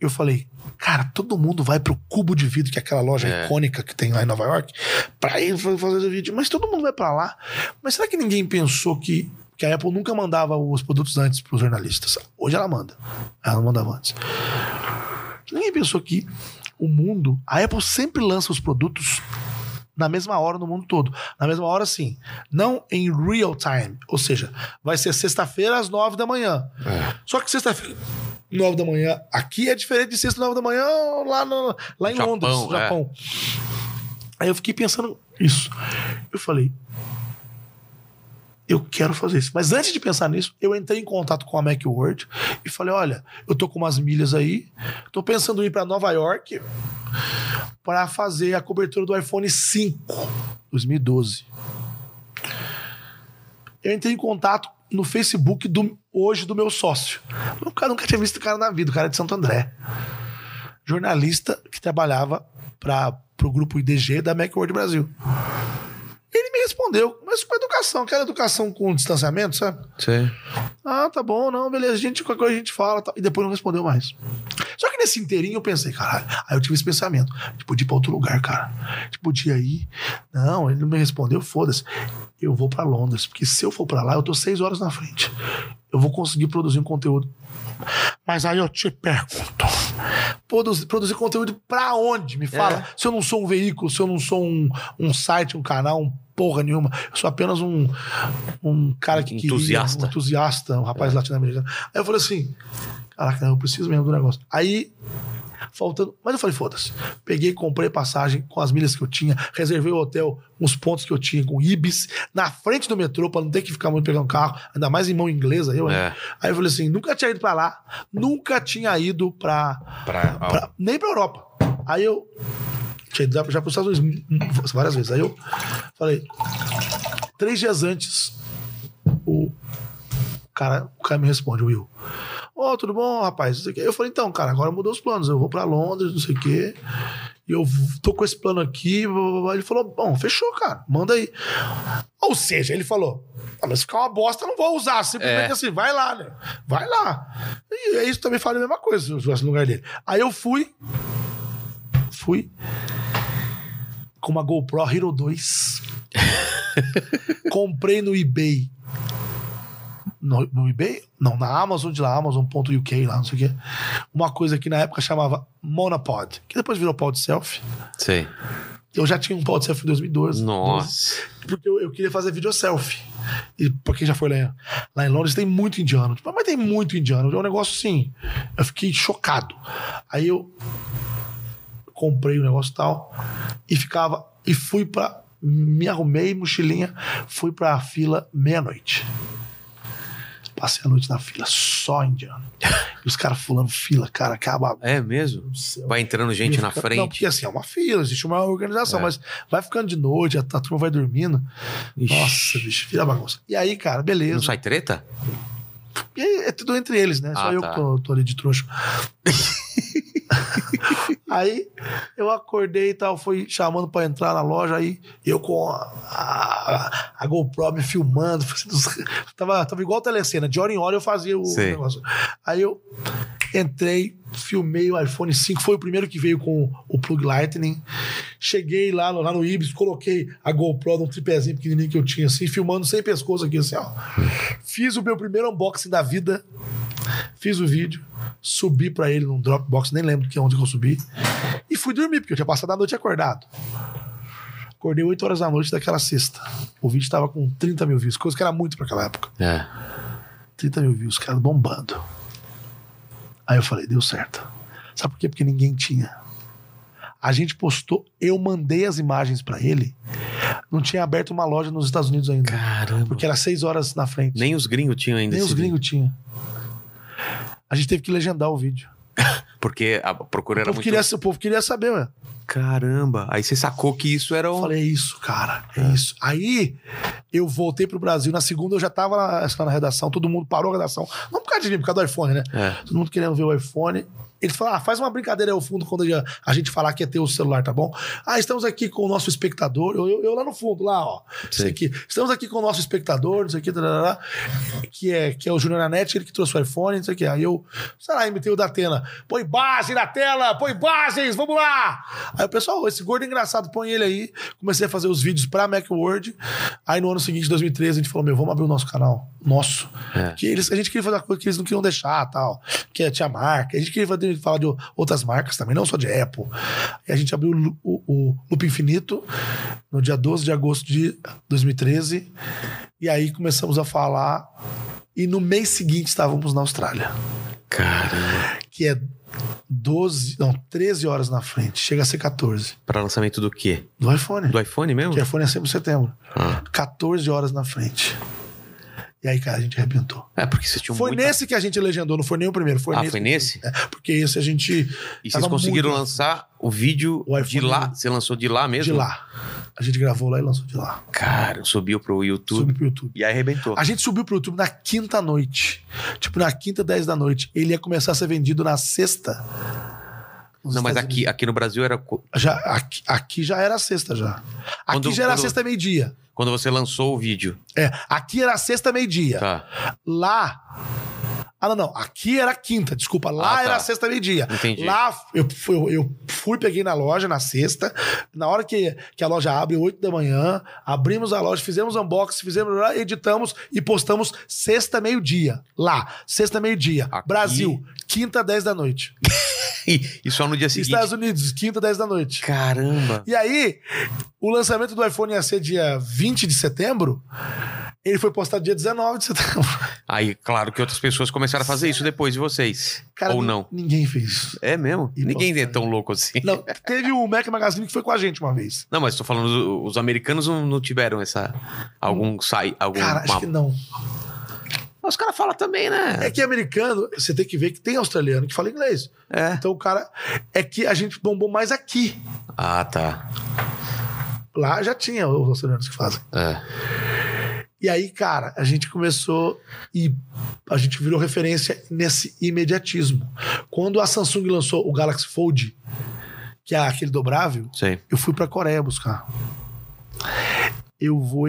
Eu falei, cara, todo mundo vai pro Cubo de Vidro, que é aquela loja É. icônica que tem lá em Nova York, pra ir fa- fazer o vídeo. Mas todo mundo vai pra lá. Mas será que ninguém pensou que, que a Apple nunca mandava os produtos antes pros jornalistas? Hoje ela manda. Ela não mandava antes. Ninguém pensou que o mundo, a Apple sempre lança os produtos na mesma hora no mundo todo. Na mesma hora, sim. Não em real time. Ou seja, vai ser sexta-feira às nove da manhã. É. Só que sexta-feira, nove da manhã, aqui é diferente de sexta, nove da manhã lá, no- lá em Japão, Londres, é. Japão. Aí eu fiquei pensando isso. Eu falei, eu quero fazer isso. Mas antes de pensar nisso, eu entrei em contato com a Macworld e falei: olha, eu tô com umas milhas aí, tô pensando em ir para Nova York para fazer a cobertura do iPhone 5 2012. Eu entrei em contato no Facebook do, hoje do meu sócio. O cara nunca tinha visto o cara na vida, o cara é de Santo André. Jornalista que trabalhava para o grupo IDG da Macworld Brasil. Ele me respondeu, mas com educação, aquela educação com distanciamento, sabe? Sei. Ah, tá bom, não, beleza, a gente, qualquer coisa a gente fala. Tá. E depois não respondeu mais. Só que nesse inteirinho eu pensei, caralho. Aí eu tive esse pensamento. Gente podia ir pra outro lugar, cara. Gente podia ir. Não, ele não me respondeu, foda-se. Eu vou pra Londres, porque se eu for pra lá, eu tô seis horas na frente. Eu vou conseguir produzir um conteúdo. Mas aí eu te pergunto: produzir, produzir conteúdo pra onde? Me fala. É. Se eu não sou um veículo, se eu não sou um, um site, um canal, um porra nenhuma. Eu sou apenas um, um cara que queria- Entusiasta. um entusiasta, um rapaz latino-americano. Aí eu falei assim: caraca, eu preciso mesmo do negócio. Aí, faltando. Mas eu falei, foda-se. Peguei, comprei passagem com as milhas que eu tinha, reservei o hotel, uns pontos que eu tinha com Ibis, na frente do metrô, pra não ter que ficar muito pegando carro, ainda mais em mão inglesa, eu, né? É. Aí eu falei assim: nunca tinha ido pra lá, nunca tinha ido pra. Pra, pra- nem pra Europa. Aí eu. Tinha ido já pros Estados Unidos várias vezes. Aí eu falei. Três dias antes, o cara, o cara me responde, Will. Ô, tudo bom, rapaz? Eu falei, então, cara, agora mudou os planos. Eu vou pra Londres, não sei o quê. E eu tô com esse plano aqui. blá, blá, blá. Ele falou, bom, fechou, cara. Manda aí. Ou seja, ele falou, ah, mas ficar uma bosta, não vou usar. Simplesmente É. assim, vai lá, né? Vai lá. E é isso também fala a mesma coisa, se eu estivesse no lugar dele. Aí eu fui. Fui. Com uma GoPro Hero 2. Comprei no eBay. No, no eBay? Não, na Amazon de lá, Amazon.uk lá, não sei o quê. Uma coisa que na época chamava Monopod, que depois virou Pod Selfie. Sei. Eu já tinha um Pod Selfie em 2012. Nossa. Porque eu, eu queria fazer video selfie. E pra quem já foi lá, em- lá em Londres, tem muito indiano. Tipo, mas tem muito indiano. É um negócio assim. Eu fiquei chocado. Aí eu comprei o negócio e tal. E ficava. E fui pra. Me arrumei, mochilinha. Fui pra fila meia-noite. Passei a noite na fila, só indiano. E os caras fulando fila, cara, acaba. É mesmo? Vai entrando gente na Fica- frente. Não, porque assim, é uma fila, existe uma organização, É. mas vai ficando de noite, a, a turma vai dormindo. Ixi. Nossa, bicho, vira bagunça. E aí, cara, Não beleza. sai treta? E aí, é tudo entre eles, né? Só Ah, eu tá. que tô, tô ali de trouxa. aí eu acordei e tal, fui chamando pra entrar na loja, aí eu com a, a, a GoPro me filmando, tava, tava igual telecena, de hora em hora eu fazia o Sei. negócio. Aí eu entrei, filmei o iPhone 5, foi o primeiro que veio com o plug Lightning. Cheguei lá no, lá no Ibis, coloquei a GoPro num tripézinho pequenininho que eu tinha, assim, filmando sem pescoço aqui, assim, ó. Fiz o meu primeiro unboxing da vida, fiz o vídeo, subi pra ele num Dropbox, nem lembro que onde que eu subi, e fui dormir, porque eu tinha passado a noite acordado. Acordei 8 horas da noite daquela sexta. O vídeo tava com 30 mil views, coisa que era muito pra aquela época. É. 30 mil views, cara bombando. Aí eu falei, deu certo. Sabe por quê? Porque ninguém tinha. A gente postou, eu mandei as imagens pra ele. Não tinha aberto uma loja nos Estados Unidos ainda. Caramba. Porque era seis horas na frente. Nem os gringos tinham ainda Nem os gringos tinham. A gente teve que legendar o vídeo. Porque a procura O era povo, muito... queria, o povo queria saber, ué. Caramba. Aí você sacou que isso era um... falei, é isso, cara, é isso. Aí eu voltei pro Brasil. Na segunda eu já tava na, na redação, todo mundo parou a redação. Não por causa de mim, por causa do iPhone, né? É. Todo mundo querendo ver o iPhone. Eles falaram, ah, faz uma brincadeira aí ao fundo quando a gente falar que é ter o celular, tá bom? Ah, estamos aqui com o nosso espectador. Eu, eu- eu lá no fundo, lá, ó. Isso Sei. aqui. Estamos aqui com o nosso espectador, não sei o que, tarará, que é, que é o Júnior Nanete, ele que trouxe o iPhone, não sei o que. Aí eu, sei lá, imitei o da Atena. Põe base na tela, põe bases, vamos lá! Aí o pessoal, esse gordo é engraçado, põe ele aí. Comecei a fazer os vídeos pra Macworld. Aí no ano seguinte, 2013, a gente falou, meu, vamos abrir o nosso canal. Nosso. É. Que eles, a gente queria fazer uma coisa que eles não queriam deixar, tal. Que tinha marca. A gente queria fazer- falar de outras marcas também, não só de Apple. E a gente abriu o, o, o Loop Infinito no dia 12 de agosto de 2013. E aí começamos a falar. E no mês seguinte estávamos na Austrália. Caramba. Que é 12, não, 13 horas na frente. Chega a ser 14. Pra lançamento do quê? Do iPhone. Do iPhone mesmo? Que iPhone é sempre em setembro. Ah. 14 horas na frente. E aí, cara, a gente arrebentou. É, porque você tinha Foi muita... nesse que a gente legendou, não foi nem o primeiro. Foi Ah, nesse. foi nesse? É, porque esse a gente. E vocês conseguiram muito lançar o vídeo O de lá? mesmo. Você lançou de lá mesmo? de lá. A gente gravou lá e lançou de lá. Cara, subiu pro YouTube Subiu pro YouTube. e aí arrebentou. A gente subiu pro YouTube na quinta noite. Tipo, na quinta, 10 da noite. Ele ia começar a ser vendido na sexta. nos Não, mas aqui, aqui no Brasil era. Já, aqui, aqui já era sexta já. Aqui Quando- já era quando- sexta meio-dia. Quando você lançou o vídeo. É, aqui era sexta meio-dia. Tá. Lá. Ah, não, não. Aqui era quinta, desculpa. Lá Ah, tá. era sexta meio-dia. Entendi. Lá eu fui, eu, eu fui, peguei na loja na sexta. Na hora que, que a loja abre, 8 da manhã, abrimos a loja, fizemos unboxing, fizemos, editamos e postamos sexta meio-dia. Lá, sexta meio-dia. Brasil, quinta, 10 da noite. E só no dia seguinte. Estados Unidos, quinta, 10 da noite. Caramba. E aí, o lançamento do iPhone ia ser dia 20 de setembro. Ele foi postado dia 19 de setembro. Aí, claro que outras pessoas começaram a fazer isso depois de vocês. Cara, Ou não. Ninguém fez isso. É mesmo? E Ninguém é postaram. tão louco assim. Não, teve o Mac Magazine que foi com a gente uma vez. Não, mas tô falando, os americanos não, não tiveram essa. Algum sai. Algum Cara, acho uma- que não. Os caras falam também, né? É que americano, você tem que ver que tem australiano que fala inglês. É. Então o cara. É que a gente bombou mais aqui. Ah, tá. Lá já tinha os australianos que fazem. É. E aí, cara, a gente começou e a gente virou referência nesse imediatismo. Quando a Samsung lançou o Galaxy Fold, que é aquele dobrável, Sei. eu fui pra Coreia buscar. Eu vou.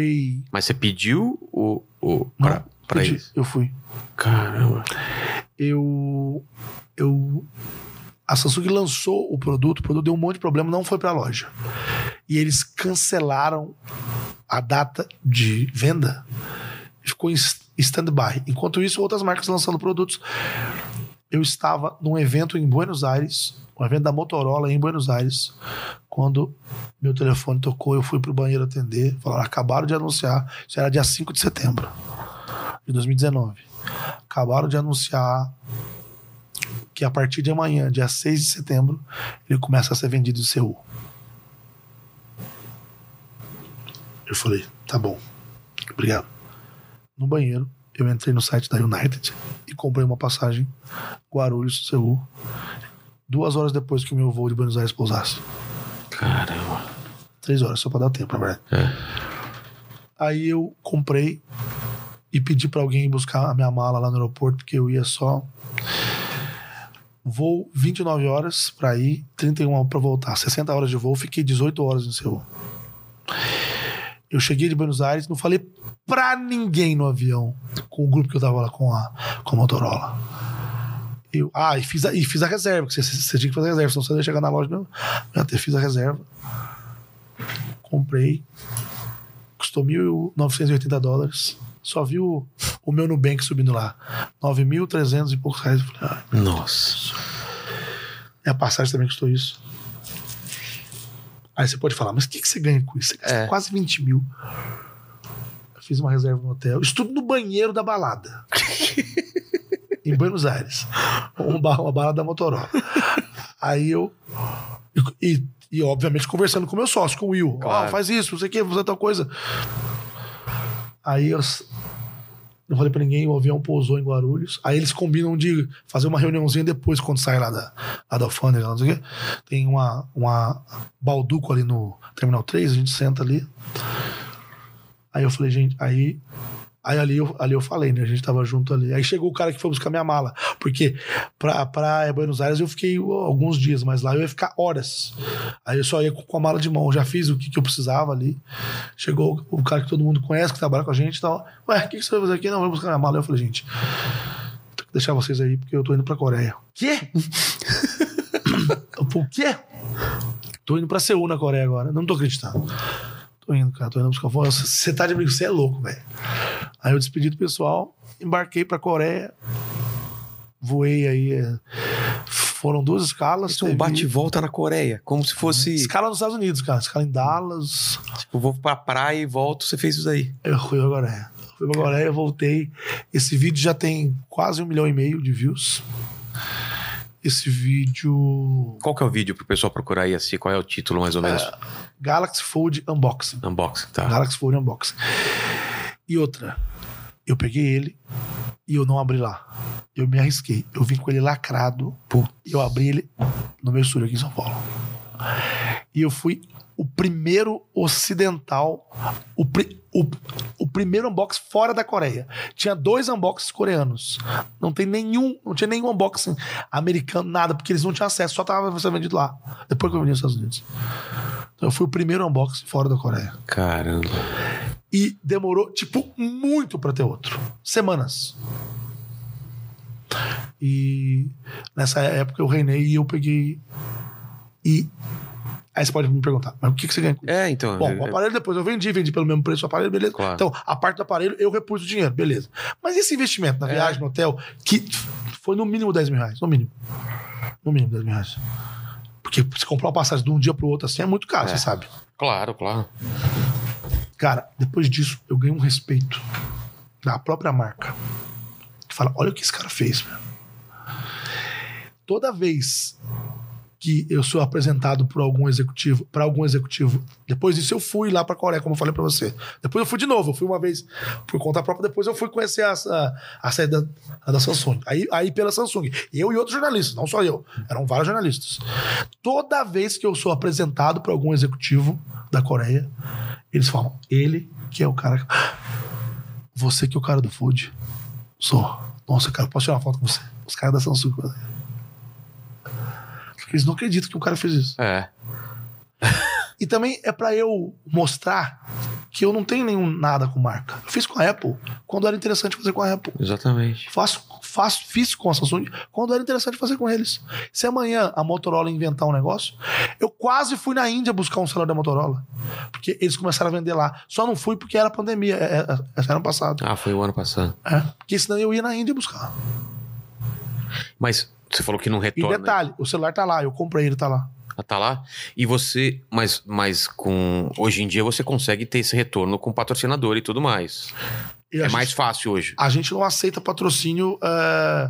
Mas você pediu o. o pra, pra pedi, eles? Eu fui. Caramba. eu eu a Samsung lançou o produto, o produto deu um monte de problema, não foi para a loja. E eles cancelaram a data de venda. Ficou em stand-by. Enquanto isso, outras marcas lançando produtos. Eu estava num evento em Buenos Aires, um evento da Motorola em Buenos Aires, quando meu telefone tocou, eu fui pro banheiro atender, falaram, acabaram de anunciar, isso era dia 5 de setembro de 2019 acabaram de anunciar que a partir de amanhã, dia 6 de setembro, ele começa a ser vendido em Seul. Eu falei, tá bom, obrigado. No banheiro, eu entrei no site da United e comprei uma passagem Guarulhos, Seul, duas horas depois que o meu voo de Buenos Aires pousasse. Caramba. Três horas, só pra dar tempo, na verdade. É. Aí eu comprei e pedi pra alguém buscar a minha mala lá no aeroporto, porque eu ia só. Voo 29 horas pra ir, 31 pra voltar. 60 horas de voo, fiquei 18 horas no Seul. Eu cheguei de Buenos Aires, não falei pra ninguém no avião, com o grupo que eu tava lá com a, com a Motorola. Eu, ah, e fiz, a, e fiz a reserva, porque você, você tinha que fazer a reserva, senão você ia chegar na loja. Não, eu até fiz a reserva. Comprei, custou 1.980 dólares. Só vi o, o meu Nubank subindo lá. 9.300 e poucos reais. Eu falei, ah, Nossa. e a passagem também custou isso. Aí você pode falar, mas o que, que você ganha com isso? Você gasta É. quase 20 mil. Eu fiz uma reserva no hotel. Isso tudo no banheiro da balada. em Buenos Aires. Um ba- Uma balada da Motorola. Aí eu. E, E, obviamente, conversando com o meu sócio, com o Will. Claro. faz isso, não sei o que, vou fazer tal coisa. Aí eu não falei pra ninguém, o avião pousou em Guarulhos. Aí eles combinam de fazer uma reuniãozinha depois, quando sai lá da, lá da alfândega, não sei o quê. Tem uma, uma balduco ali no Terminal 3, a gente senta ali. Aí eu falei, gente, aí. Aí ali eu, ali eu falei, né? A gente tava junto ali. Aí chegou o cara que foi buscar minha mala. Porque pra, pra Buenos Aires eu fiquei alguns dias, mas lá eu ia ficar horas. Aí eu só ia com, a mala de mão. Eu já fiz o que, que eu precisava ali. Chegou o cara que todo mundo conhece, que trabalha com a gente e tal. Ué, o que, que você vai fazer aqui? Não, eu vou buscar minha mala. Eu falei, gente, tenho que deixar vocês aí porque eu tô indo pra Coreia. Quê? O quê? Tô indo pra Seul na Coreia agora. Não tô acreditando. Tô indo, cara. Tô indo buscar fora. Você tá de brinco, você é louco, velho. Aí eu despedi do pessoal, embarquei pra Coreia. Voei aí. é, Foram duas escalas. Isso é um teve- bate e volta na Coreia. Como se fosse. Escala nos Estados Unidos, cara. Escala em Dallas. Tipo, vou pra praia e volto, você fez isso aí. Eu fui pra Coreia. Fui pra Coreia, voltei. Esse vídeo já tem quase um milhão e meio de views. Esse vídeo. Qual que é o vídeo pro pessoal procurar aí assim? Qual é o título, mais ou menos? Galaxy Fold Unboxing. Unboxing, tá. Galaxy Fold Unboxing. E outra, eu peguei ele e eu não abri lá. Eu me arrisquei. Eu vim com ele lacrado e eu abri ele no meu estúdio aqui em São Paulo. E eu fui o primeiro ocidental, o, pri- o, o primeiro unboxing fora da Coreia. Tinha dois unboxings coreanos. Não tem nenhum, não tinha nenhum unboxing americano, nada, porque eles não tinham acesso, só tava sendo vendido lá. Depois que eu vendi nos Estados Unidos. Então eu fui o primeiro unboxing fora da Coreia. Caramba. E demorou, tipo, muito pra ter outro. Semanas. E nessa época eu reinei e eu peguei. E. Aí você pode me perguntar, mas o que, que você ganha com isso? É, então. Bom, o aparelho depois eu vendi, vendi pelo mesmo preço o aparelho, beleza. Claro. Então, a parte do aparelho eu repus o dinheiro, beleza. Mas esse investimento na É. viagem, no hotel, que foi no mínimo 10 mil reais, no mínimo. No mínimo 10 mil reais. Porque se comprar uma passagem de um dia pro outro assim é muito caro, É. você sabe. Claro, claro. Cara, depois disso, eu ganhei um respeito da própria marca. Que fala, olha o que esse cara fez, meu. Toda vez que eu sou apresentado por algum executivo, para algum executivo, depois disso eu fui lá pra Coreia, como eu falei pra você. Depois eu fui de novo, eu fui uma vez por conta própria, depois eu fui conhecer a, a, a sede da, da Samsung. Aí, aí pela Samsung. Eu e outros jornalistas, não só eu. Eram vários jornalistas. Toda vez que eu sou apresentado por algum executivo da Coreia, eles falam, ele que é o cara. Você que é o cara do food. Sou. Nossa, cara, posso tirar uma foto com você? Os caras da Samsung. Eles não acreditam que o cara fez isso. É. E também é pra eu mostrar que eu não tenho nenhum nada com marca. Eu fiz com a Apple quando era interessante fazer com a Apple. Exatamente. Faço, faço, fiz com a Samsung quando era interessante fazer com eles. Se amanhã a Motorola inventar um negócio, eu quase fui na Índia buscar um celular da Motorola. Porque eles começaram a vender lá. Só não fui porque era pandemia. É, é, é, era ano passado. Ah, foi o ano passado. É, porque senão eu ia na Índia buscar. Mas você falou que não E retorna. detalhe, o celular tá lá, eu comprei ele, tá lá. Ah, Tá lá. E você, mas, mas com. Hoje em dia você consegue ter esse retorno com patrocinador e tudo mais. E É gente- mais fácil hoje. A gente não aceita patrocínio é,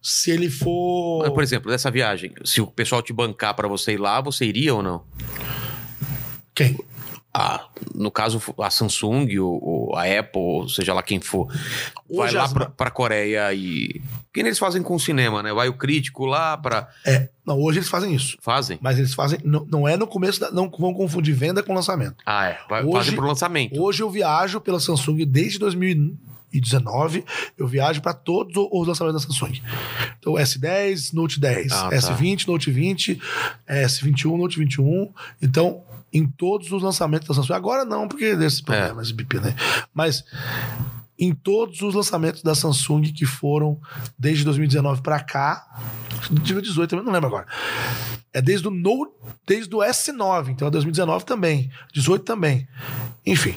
se ele for. Mas, Por exemplo, dessa viagem, se o pessoal te bancar pra você ir lá, você iria ou não? Quem? Ah, no caso, a Samsung, ou, ou a Apple, ou seja lá quem for, vai Hoje lá as pra, ma- pra Coreia e. Que eles fazem com o cinema, né? Vai o crítico lá pra. É, não, hoje eles fazem isso. Fazem? Mas eles fazem. Não, não é no começo, da, não vão confundir venda com lançamento. Ah, é. Vai, Hoje- fazem pro lançamento. Hoje eu viajo pela Samsung desde 2019. Eu viajo para todos os lançamentos da Samsung. Então, S10, Note 10, Ah, tá. S20, Note 20, S21, Note 21. Então, em todos os lançamentos da Samsung. Agora não, porque desse É. problema, esse BIP, né? Mas em todos os lançamentos da Samsung que foram desde 2019 para cá, 2018 também, não lembro agora. É desde o Note, desde o S9, então é 2019 também, 18 também. Enfim.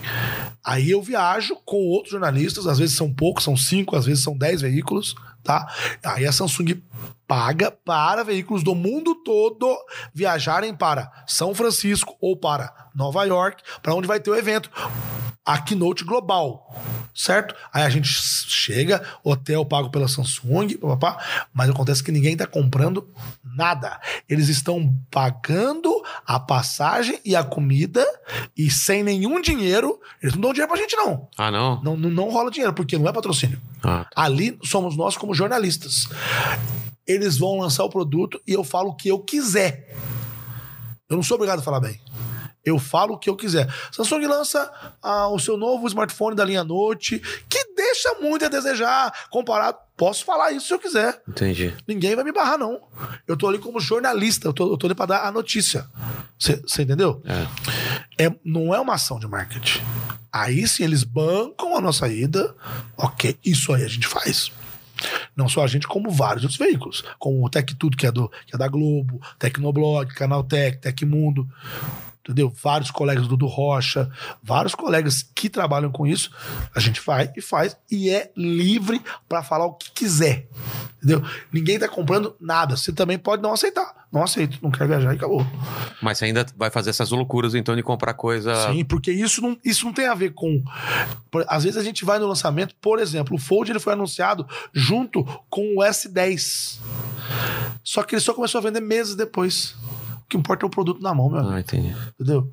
Aí eu viajo com outros jornalistas, às vezes são poucos, são cinco, às vezes são dez veículos, tá? Aí a Samsung paga para veículos do mundo todo viajarem para São Francisco ou para Nova York, para onde vai ter o evento. A Keynote Global, certo? Aí a gente chega, hotel pago pela Samsung, papapá, mas acontece que ninguém está comprando nada. Eles estão pagando a passagem e a comida e sem nenhum dinheiro. Eles não dão dinheiro pra gente, não. Ah, não? Não, não, não rola dinheiro, porque não é patrocínio. Ah, Ali somos nós como jornalistas. Eles vão lançar o produto e eu falo o que eu quiser. Eu não sou obrigado a falar bem. Eu falo o que eu quiser. Samsung lança ah, o seu novo smartphone da linha Note, que deixa muito a desejar comparado. Posso falar isso se eu quiser. entendi. Ninguém vai me barrar, não. Eu tô ali como jornalista, eu tô, eu tô ali pra dar a notícia. Você entendeu? É. É, não é uma ação de marketing. Aí sim eles bancam a nossa ida. Ok, isso aí a gente faz. Não só a gente, como vários outros veículos. Como o Tech Tudo, que é, do, que é da Globo, Tecnoblog, Canal Tech, Tecmundo. Entendeu? Vários colegas do Dudu Rocha, vários colegas que trabalham com isso, a gente vai e faz e é livre pra falar o que quiser. Entendeu? Ninguém tá comprando nada. Você também pode não aceitar. Não aceito, não quer viajar e acabou. Mas você ainda vai fazer essas loucuras, então, de comprar coisa. Sim, porque isso não, isso não tem a ver com. Às vezes a gente vai no lançamento, por exemplo, o Fold ele foi anunciado junto com o S10. Só que ele só começou a vender meses depois. O que importa é o produto na mão, meu amigo. Ah, entendi. Entendeu?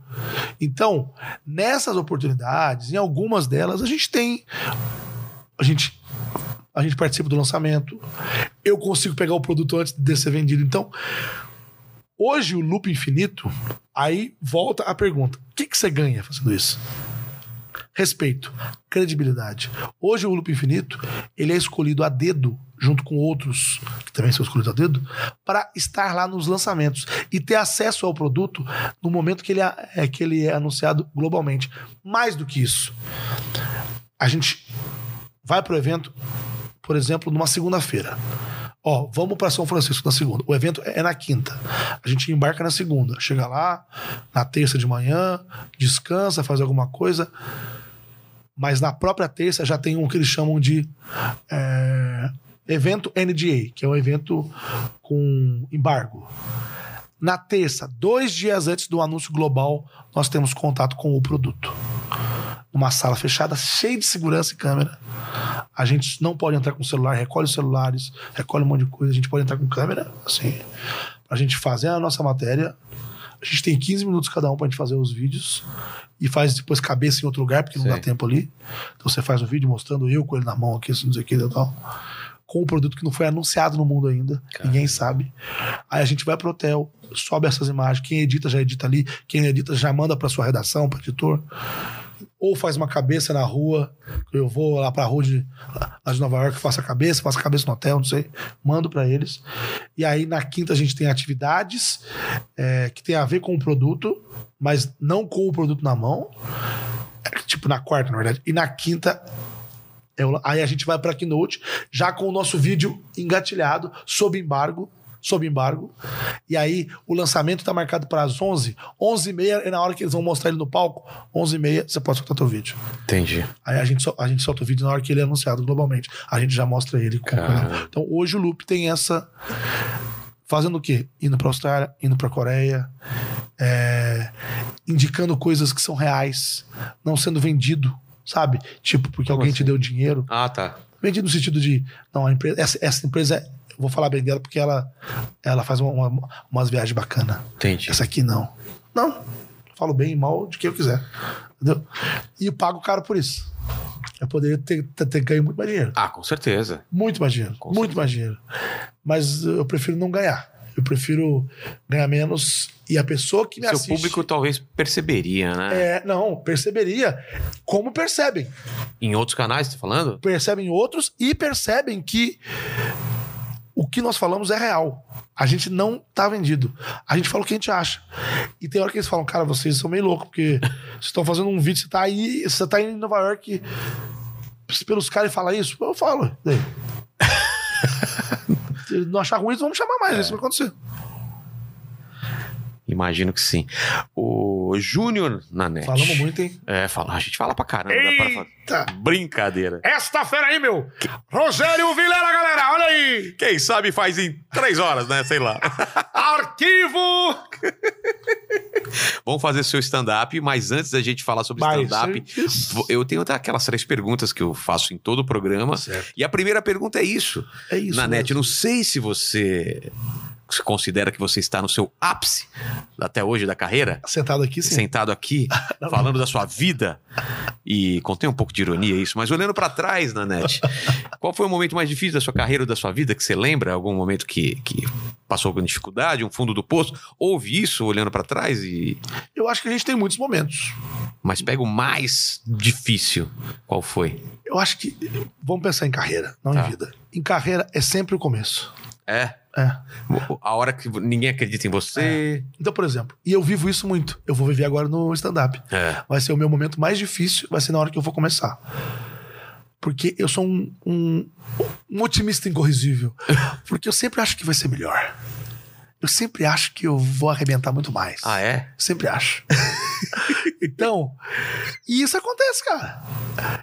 Então, nessas oportunidades, em algumas delas, a gente tem. A gente, a gente participa do lançamento. Eu consigo pegar o produto antes de ser vendido. Então, hoje o loop infinito, aí volta a pergunta: o que, que você ganha fazendo isso? Respeito, credibilidade. Hoje o loop infinito, ele é escolhido a dedo, junto com outros que também são escolhidos a dedo, para estar lá nos lançamentos e ter acesso ao produto no momento que ele é, que ele é anunciado globalmente. Mais do que isso, a gente vai pro evento, por exemplo, numa segunda-feira. Ó, vamos para São Francisco na segunda. O evento é na quinta. A gente embarca na segunda. Chega lá, na terça de manhã, descansa, faz alguma coisa. Mas na própria terça já tem um que eles chamam de é, evento NDA, que é um evento com embargo. Na terça, dois dias antes do anúncio global, nós temos contato com o produto. Numa sala fechada, cheia de segurança e câmera. A gente não pode entrar com celular, recolhe os celulares, recolhe um monte de coisa. A gente pode entrar com câmera, assim, pra gente fazer a nossa matéria. A gente tem 15 minutos cada um pra gente fazer os vídeos e faz depois cabeça em outro lugar, porque não Sei. dá tempo ali. Então você faz o vídeo mostrando eu com ele na mão aqui, assim, não sei o que e tal. Com um produto que não foi anunciado no mundo ainda, ninguém sabe. Aí a gente vai pro hotel, sobe essas imagens, quem edita já edita ali, quem edita já manda pra sua redação, pro editor ou faz uma cabeça na rua, eu vou lá pra rua de, lá de Nova York, faço a cabeça, faço a cabeça no hotel, não sei, mando pra eles. E aí na quinta a gente tem atividades é, que tem a ver com o produto, mas não com o produto na mão. É, Tipo na quarta, na verdade. E na quinta o- aí a gente vai pra Keynote, já com o nosso vídeo engatilhado, sob embargo. Sob embargo. E aí, o lançamento tá marcado para as 11. 11h30 é na hora que eles vão mostrar ele no palco. 11h30 você pode soltar teu vídeo. Entendi. Aí a gente, a gente solta o vídeo na hora que ele é anunciado globalmente. A gente já mostra ele. Então, hoje o Loop tem essa. Fazendo o quê? Indo pra Austrália, indo pra Coreia, é, indicando coisas que são reais, não sendo vendido, sabe? Tipo, porque alguém te assim? deu dinheiro. Ah, tá. Vendido no sentido de, não, a empresa, essa, essa empresa, eu vou falar bem dela porque ela, ela faz uma- uma- umas viagens bacanas. Entendi. Essa aqui não. Não. Falo bem e mal de quem eu quiser. Entendeu? E eu pago caro por isso. Eu poderia ter, ter, ter ganho muito mais dinheiro. Ah, com certeza. Muito mais dinheiro. Com muito mais dinheiro. Mas eu prefiro não ganhar. Eu prefiro ganhar menos e a pessoa que me Seu assiste... público talvez perceberia, né? É, não, perceberia como percebem. Em outros canais, tá falando? Percebem outros e percebem que o que nós falamos é real. A gente não tá vendido. A gente fala o que a gente acha. E tem hora que eles falam, cara, vocês são meio loucos, porque vocês estão fazendo um vídeo, você tá aí, você tá em Nova York pelos caras e fala isso? Eu falo. Se não achar ruim, vamos chamar mais. Isso vai acontecer. Imagino que sim. O Júnior na net. Falamos muito, hein? É, fala, a gente fala pra caramba. dá pra. Brincadeira. Esta fera aí, meu. Rogério Vilela, galera, olha aí. Quem sabe faz em três horas, né? Sei lá. Arquivo. Vamos fazer seu stand-up, mas antes da gente falar sobre stand-up, eu tenho até aquelas três perguntas que eu faço em todo o programa. Certo. E a primeira pergunta é isso. É isso. na net, mesmo. não sei se você Você considera que você está no seu ápice até hoje da carreira? Sentado aqui, sim. Sentado aqui, falando da sua vida. E contém um pouco de ironia isso, mas olhando pra trás, Nanete, qual foi o momento mais difícil da sua carreira ou da sua vida que você lembra? Algum momento que, que passou com dificuldade, um fundo do poço? Houve isso olhando pra trás e. Eu acho que a gente tem muitos momentos. Mas pega o mais difícil. Qual foi? Eu acho que. Vamos pensar em carreira, não Tá. em vida. Em carreira é sempre o começo. É. É. A hora que ninguém acredita em você. Então, por exemplo, e eu vivo isso muito. Eu vou viver agora no stand-up. É. Vai ser o meu momento mais difícil, vai ser na hora que eu vou começar. Porque eu sou um, um, um otimista incorrigível. Porque eu sempre acho que vai ser melhor. Eu sempre acho que eu vou arrebentar muito mais. Ah, é? Sempre acho. então, e isso acontece, cara.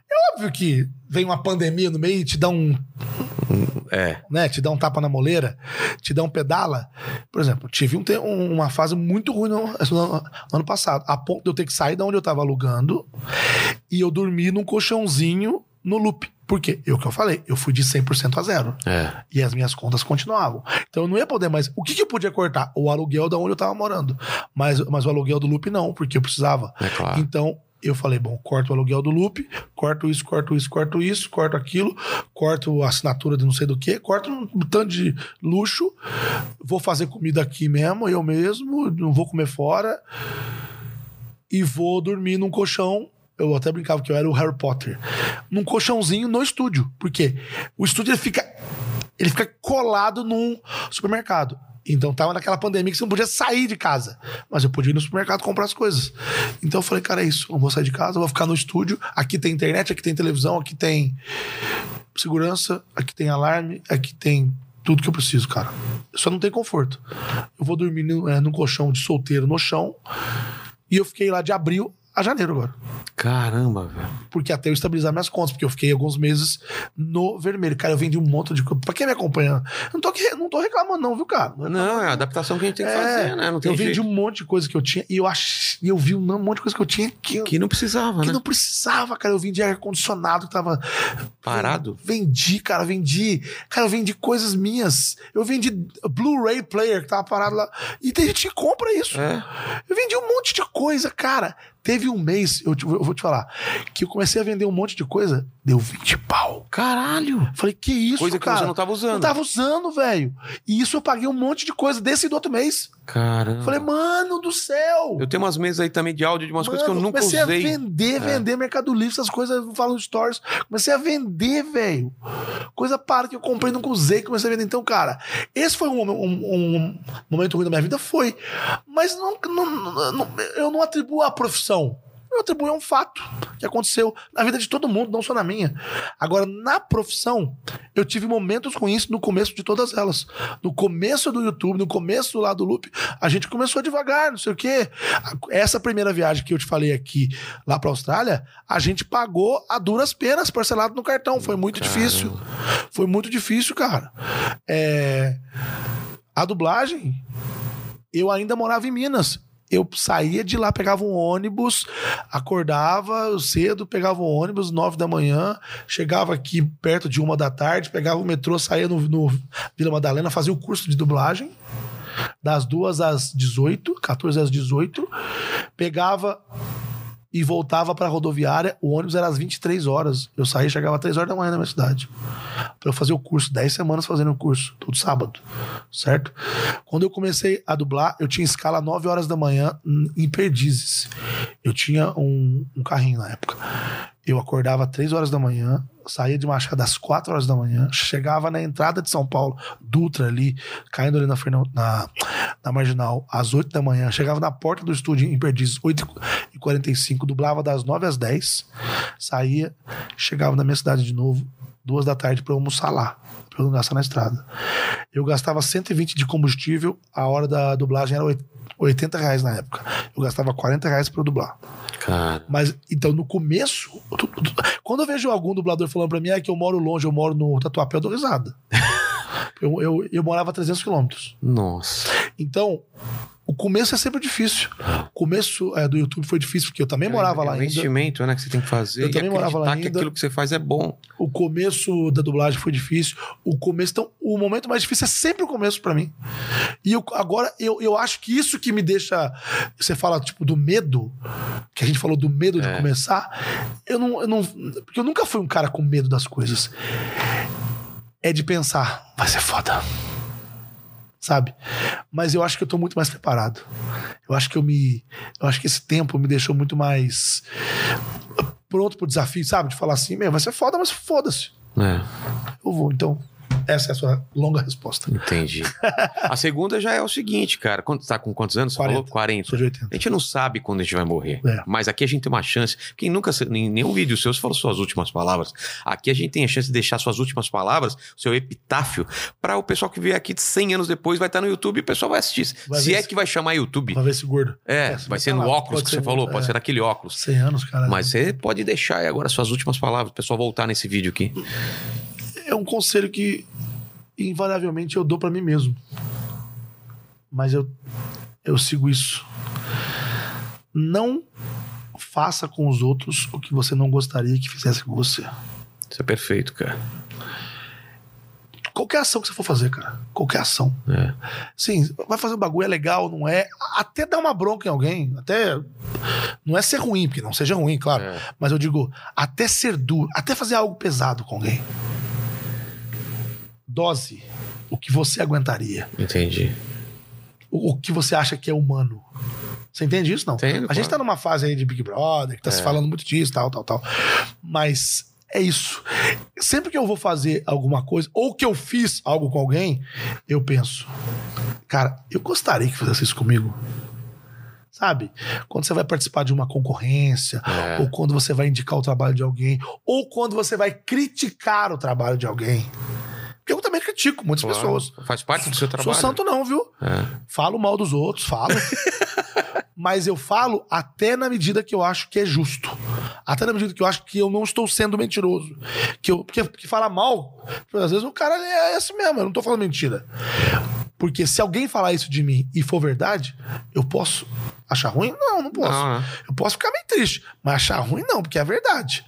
É óbvio que vem uma pandemia no meio e te dá um, É. né, te dá um tapa na moleira, te dá um pedala. Por exemplo, tive um um- uma fase muito ruim no, no- no ano passado, a ponto de eu ter que sair da onde eu tava alugando e eu dormi num colchãozinho no loop. Por quê? Eu que eu falei, eu fui de 100% a zero. É. E as minhas contas continuavam. Então eu não ia poder mais. O que, que eu podia cortar? O aluguel da onde eu tava morando. Mas, mas o aluguel do loop não, porque eu precisava. É claro. Então eu falei, bom, corto o aluguel do loop, corto isso, corto isso, corto isso, corto aquilo, corto a assinatura de não sei do que, corto um tanto de luxo, vou fazer comida aqui mesmo, eu mesmo, não vou comer fora e vou dormir num colchão. Eu até brincava que eu era o Harry Potter. Num colchãozinho no estúdio. Por quê? O estúdio ele fica, ele fica colado num supermercado. Então tava naquela pandemia que você não podia sair de casa. Mas eu podia ir no supermercado comprar as coisas. Então eu falei, cara, é isso. Eu vou sair de casa, vou ficar no estúdio. Aqui tem internet, aqui tem televisão, aqui tem segurança, aqui tem alarme, aqui tem tudo que eu preciso, cara. Só não tem conforto. Eu vou dormir no, é, num colchão de solteiro no chão. E eu fiquei lá de abril a janeiro agora. Caramba, velho. Porque até eu estabilizar minhas contas, porque eu fiquei alguns meses no vermelho. Cara, eu vendi um monte de coisa. Pra quem me acompanha, eu não tô, aqui- não tô reclamando, não, viu, cara? Não, é a adaptação que a gente tem que É, fazer, né? Não tem eu vendi jeito. um monte de coisa que eu tinha e eu ach... e eu vi um monte de coisa que eu tinha que, eu- Que não precisava, que né? não precisava, cara. Eu vendi ar-condicionado que tava. Parado. Vendi, cara, vendi. Cara, eu vendi coisas minhas. Eu vendi Blu-ray player que tava parado lá. E tem gente que compra isso. É. Eu vendi um monte de coisa, cara. Teve um mês, eu, te- eu vou te falar, que eu comecei a vender um monte de coisa, deu 20 pau. Caralho. Falei, que isso, Coisa que cara? você não tava usando. Não tava usando, velho. E isso eu paguei um monte de coisa desse e do outro mês. Caramba. Falei, mano do céu. Eu tenho umas mesas aí também de áudio de umas coisas que eu Mano, nunca comecei usei. a vender, vender Mercado Livre, essas coisas, nos stories. Comecei a vender, velho. Coisa para que eu comprei, nunca usei, comecei a vender. Então, cara, esse foi um, um- um momento ruim da minha vida, foi. Mas não, não- não- eu não atribuo à profissão. Eu atribuo a um fato que aconteceu na vida de todo mundo, não só na minha. Agora, na profissão, eu tive momentos ruins no começo de todas elas. No começo do YouTube, no começo lá do Loop, a gente começou devagar, não sei o quê. Essa primeira viagem que eu te falei aqui, lá pra Austrália, a gente pagou a duras penas, parcelado no cartão. Foi muito difícil. Foi muito difícil, cara. É, A dublagem, eu ainda morava em Minas. Eu saía de lá, pegava um ônibus, acordava cedo, pegava um ônibus, nove da manhã, chegava aqui perto de uma da tarde, pegava o metrô, saía no, no Vila Madalena, fazia o curso de dublagem, das duas às 18, 14 às 18, pegava e voltava pra rodoviária, o ônibus era às 23 horas. Eu saía chegava às 3 horas da manhã na minha cidade. Pra eu fazer o curso, 10 semanas fazendo o curso, todo sábado, certo? Quando eu comecei a dublar, eu tinha escala 9 horas da manhã em Perdizes. Eu tinha um, um carrinho na época. Eu acordava 3 horas da manhã, saía de Machado às 4 horas da manhã, chegava na entrada de São Paulo, Dutra ali, caindo ali na, na, na Marginal, às 8 da manhã, chegava na porta do estúdio em Perdizes, 8h45, dublava das 9 às 10, saía, chegava na minha cidade de novo, duas da tarde para almoçar lá, para não gastar na estrada. Eu gastava 120 de combustível, a hora da dublagem era 80 reais na época. Eu gastava 40 reais para dublar. Cara. Mas, então, no começo, tu- tu- quando eu vejo algum dublador falando pra mim é que eu moro longe, eu moro no Tatuapé, eu dou risada. eu, eu, eu morava a 300 quilômetros. Nossa. Então, O começo é sempre difícil. O começo é, do YouTube foi difícil, porque eu também morava é, lá é um ainda. investimento, né, que você tem que fazer. Eu também morava lá acreditar que ainda. aquilo que você faz é bom. O começo da dublagem foi difícil. O começo, então, o momento mais difícil é sempre o começo pra mim. E eu, agora, eu, eu acho que isso que me deixa. Você fala, tipo, do medo, que a gente falou do medo de É. começar. Eu não, eu não. Porque eu nunca fui um cara com medo das coisas. É de pensar, vai ser foda. Sabe? Mas eu acho que eu tô muito mais preparado. Eu acho que eu me. Eu acho que esse tempo me deixou muito mais pronto pro desafio, sabe? De falar assim, meu, vai ser foda, mas foda-se. É, Eu vou. Então, essa é a sua longa resposta. entendi. a segunda já é o seguinte, cara. Quando, tá com quantos anos? Você 40. falou 40. Sou de 80. A gente não sabe quando a gente vai morrer. É. Mas aqui a gente tem uma chance. Quem nunca, em nenhum vídeo seu, você falou suas últimas palavras. Aqui a gente tem a chance de deixar suas últimas palavras, seu epitáfio, para o pessoal que vier aqui 100 anos depois vai estar no YouTube e o pessoal vai assistir. Vai se é se- que vai chamar YouTube. Pra ver esse gordo. É, você vai ser tá no óculos que você falou, pode é. ser naquele óculos. 100 anos, cara. Mas você pode deixar agora suas últimas palavras, o pessoal voltar nesse vídeo aqui. É um conselho que, invariavelmente, eu dou pra mim mesmo. Mas eu, eu sigo isso. Não faça com os outros o que você não gostaria que fizesse com você. Isso é perfeito, cara. Qualquer ação que você for fazer, cara. Qualquer ação. É. Sim, vai fazer um bagulho, é legal, não é? Até dar uma bronca em alguém, até. Não é ser ruim, porque não seja ruim, claro. É. Mas eu digo, até ser duro, até fazer algo pesado com alguém. Dose o que você aguentaria. Entendi. O, o que você acha que é humano. Você entende isso? Não? Entendo, a gente claro. tá numa fase aí de Big Brother, que tá se É. falando muito disso, tal, tal, tal. Mas é isso. Sempre que eu vou fazer alguma coisa, ou que eu fiz algo com alguém, eu penso, cara, eu gostaria que fizesse isso comigo. Sabe? Quando você vai participar de uma concorrência, É. ou quando você vai indicar o trabalho de alguém, ou quando você vai criticar o trabalho de alguém. Eu também critico muitas Claro. pessoas. Faz parte do seu trabalho. Sou santo não, viu? É. Falo mal dos outros, falo. Mas eu falo até na medida que eu acho que é justo. Até na medida que eu acho que eu não estou sendo mentiroso. Que eu, porque, porque falar mal, às vezes o cara é esse mesmo, eu não tô falando mentira. Porque se alguém falar isso de mim e for verdade, eu posso achar ruim? Não, não posso. Não, né? Eu posso ficar meio triste, mas achar ruim não, porque é verdade.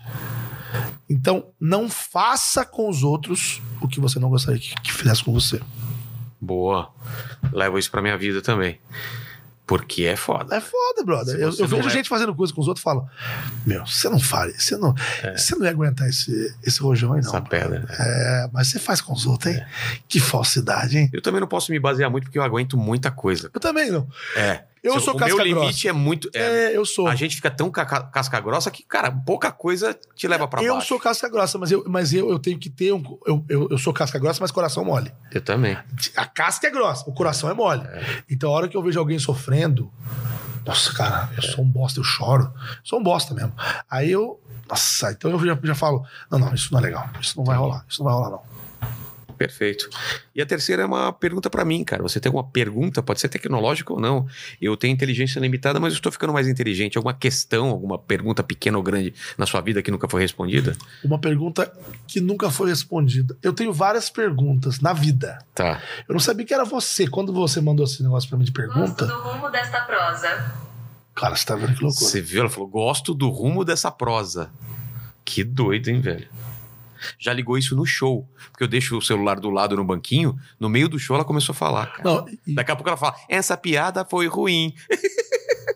Então, não faça com os outros o que você não gostaria que, que fizesse com você. Boa. Levo isso pra minha vida também. Porque é foda. É foda, brother. Eu, eu vejo é- gente fazendo coisa com os outros e falo: Meu, você não fale, você não, você não ia aguentar esse, esse rojão aí, não. Essa pedra. É, mas você faz com os outros, hein? Que falsidade, hein? Eu também não posso me basear muito porque eu aguento muita coisa. Eu também não. É. Eu Se sou o casca meu grossa. limite é muito. é, É, eu sou. A gente fica tão ca- casca grossa que, cara, pouca coisa te leva pra eu baixo. sou casca grossa, mas eu, mas eu, eu tenho que ter um. Eu, eu, eu sou casca grossa, mas coração mole. Eu também. A casca é grossa, o coração é mole. Então, a hora que eu vejo alguém sofrendo, nossa, cara, eu sou um bosta, eu choro. Sou um bosta mesmo. Aí eu. Nossa, então eu já, já falo: não, não, isso não é legal. Isso não vai rolar. Isso não vai rolar, não. Perfeito. E a terceira é uma pergunta pra mim, cara. Você tem alguma pergunta, pode ser tecnológica ou não. Eu tenho inteligência limitada, mas eu estou ficando mais inteligente. Alguma questão, alguma pergunta pequena ou grande na sua vida que nunca foi respondida? Uma pergunta que nunca foi respondida. Eu tenho várias perguntas na vida. Tá. Eu não sabia que era você. Quando você mandou esse negócio pra mim de Gosto pergunta, do rumo desta prosa. cara, você tá vendo que loucura. Você viu? Ela falou: gosto do rumo dessa prosa. Que doido, hein, velho? Já ligou isso no show. Porque eu deixo o celular do lado no banquinho, no meio do show ela começou a falar, cara. Não, e, Daqui a pouco ela fala: essa piada foi ruim.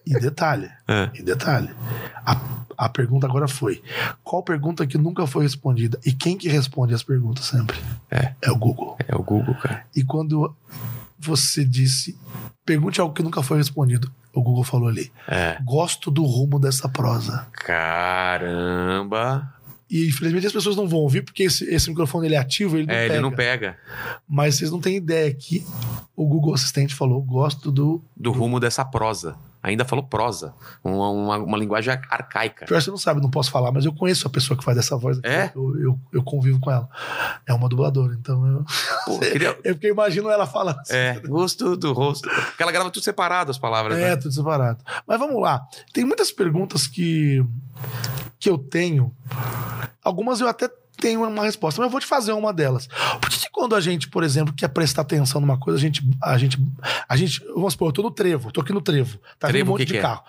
e detalhe, É. e detalhe. A, a pergunta agora foi: qual pergunta que nunca foi respondida? E quem que responde as perguntas sempre? É. É o Google. É o Google, cara. E quando você disse, pergunte algo que nunca foi respondido, o Google falou ali: É. gosto do rumo dessa prosa. Caramba. E infelizmente as pessoas não vão ouvir, porque esse, esse microfone ele é ativo, ele não É, pega. ele não pega. Mas vocês não têm ideia que o Google Assistente falou: gosto do. Do rumo dessa prosa. Ainda falou prosa. Uma, uma, uma linguagem ar- arcaica. Pior você não sabe, não posso falar, mas eu conheço a pessoa que faz essa voz. aqui. É? Eu, eu, eu convivo com ela. É uma dubladora, então eu. Pô, eu queria... É porque eu imagino ela falando assim. É, gosto do rosto. Porque ela grava tudo separado as palavras, É, né? tudo separado. Mas vamos lá. Tem muitas perguntas que, que eu tenho. Algumas eu até tem uma resposta, mas eu vou te fazer uma delas. Por que, que quando a gente, por exemplo, quer prestar atenção numa coisa, a gente. A gente, a gente vamos supor, eu tô no trevo, tô aqui no trevo. Tá vindo Trevo, um o monte que de que é? carro.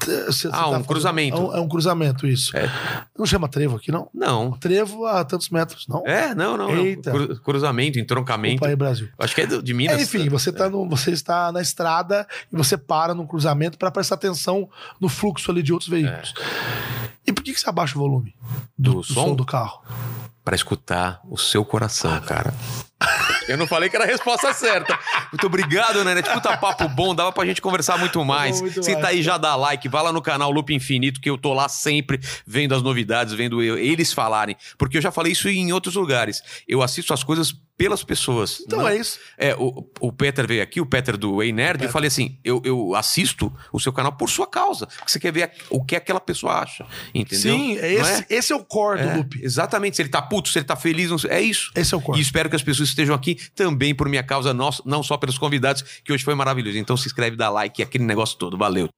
Você- você Ah, um fazendo- cruzamento. É um, é um cruzamento, isso. É. Não chama trevo aqui, não? Não. Trevo a tantos metros, não? É, não, não. Eita. Cru- cruzamento, entroncamento. Opa aí, Brasil. Acho que é do- de Minas. É, enfim, você, tá no, você está na estrada e você para num cruzamento para prestar atenção no fluxo ali de outros veículos. E por que, que você abaixa o volume Do do, som? do carro? Pra escutar o seu coração, cara. Eu não falei que era a resposta certa. Muito obrigado, né? Puta papo bom, dava pra gente conversar muito mais. muito Se tá aí, já dá like, vai lá no canal Loop Infinito, que eu tô lá sempre vendo as novidades, vendo eu- eles falarem. Porque eu já falei isso em outros lugares. Eu assisto as coisas pelas pessoas. Então Não- é isso. É, o, o Peter veio aqui, o Peter do Ei Nerd, eu falei assim: eu, eu assisto o seu canal por sua causa. Você quer ver a- o que aquela pessoa acha. Entendeu? Sim, é esse, esse é o core É, do loop. Exatamente. Se ele tá puto, se ele tá feliz, não sei- é isso. Esse é o core. E espero que as pessoas estejam aqui também por minha causa, não, não só pelos convidados, que hoje foi maravilhoso. Então se inscreve, dá like, aquele negócio todo. Valeu.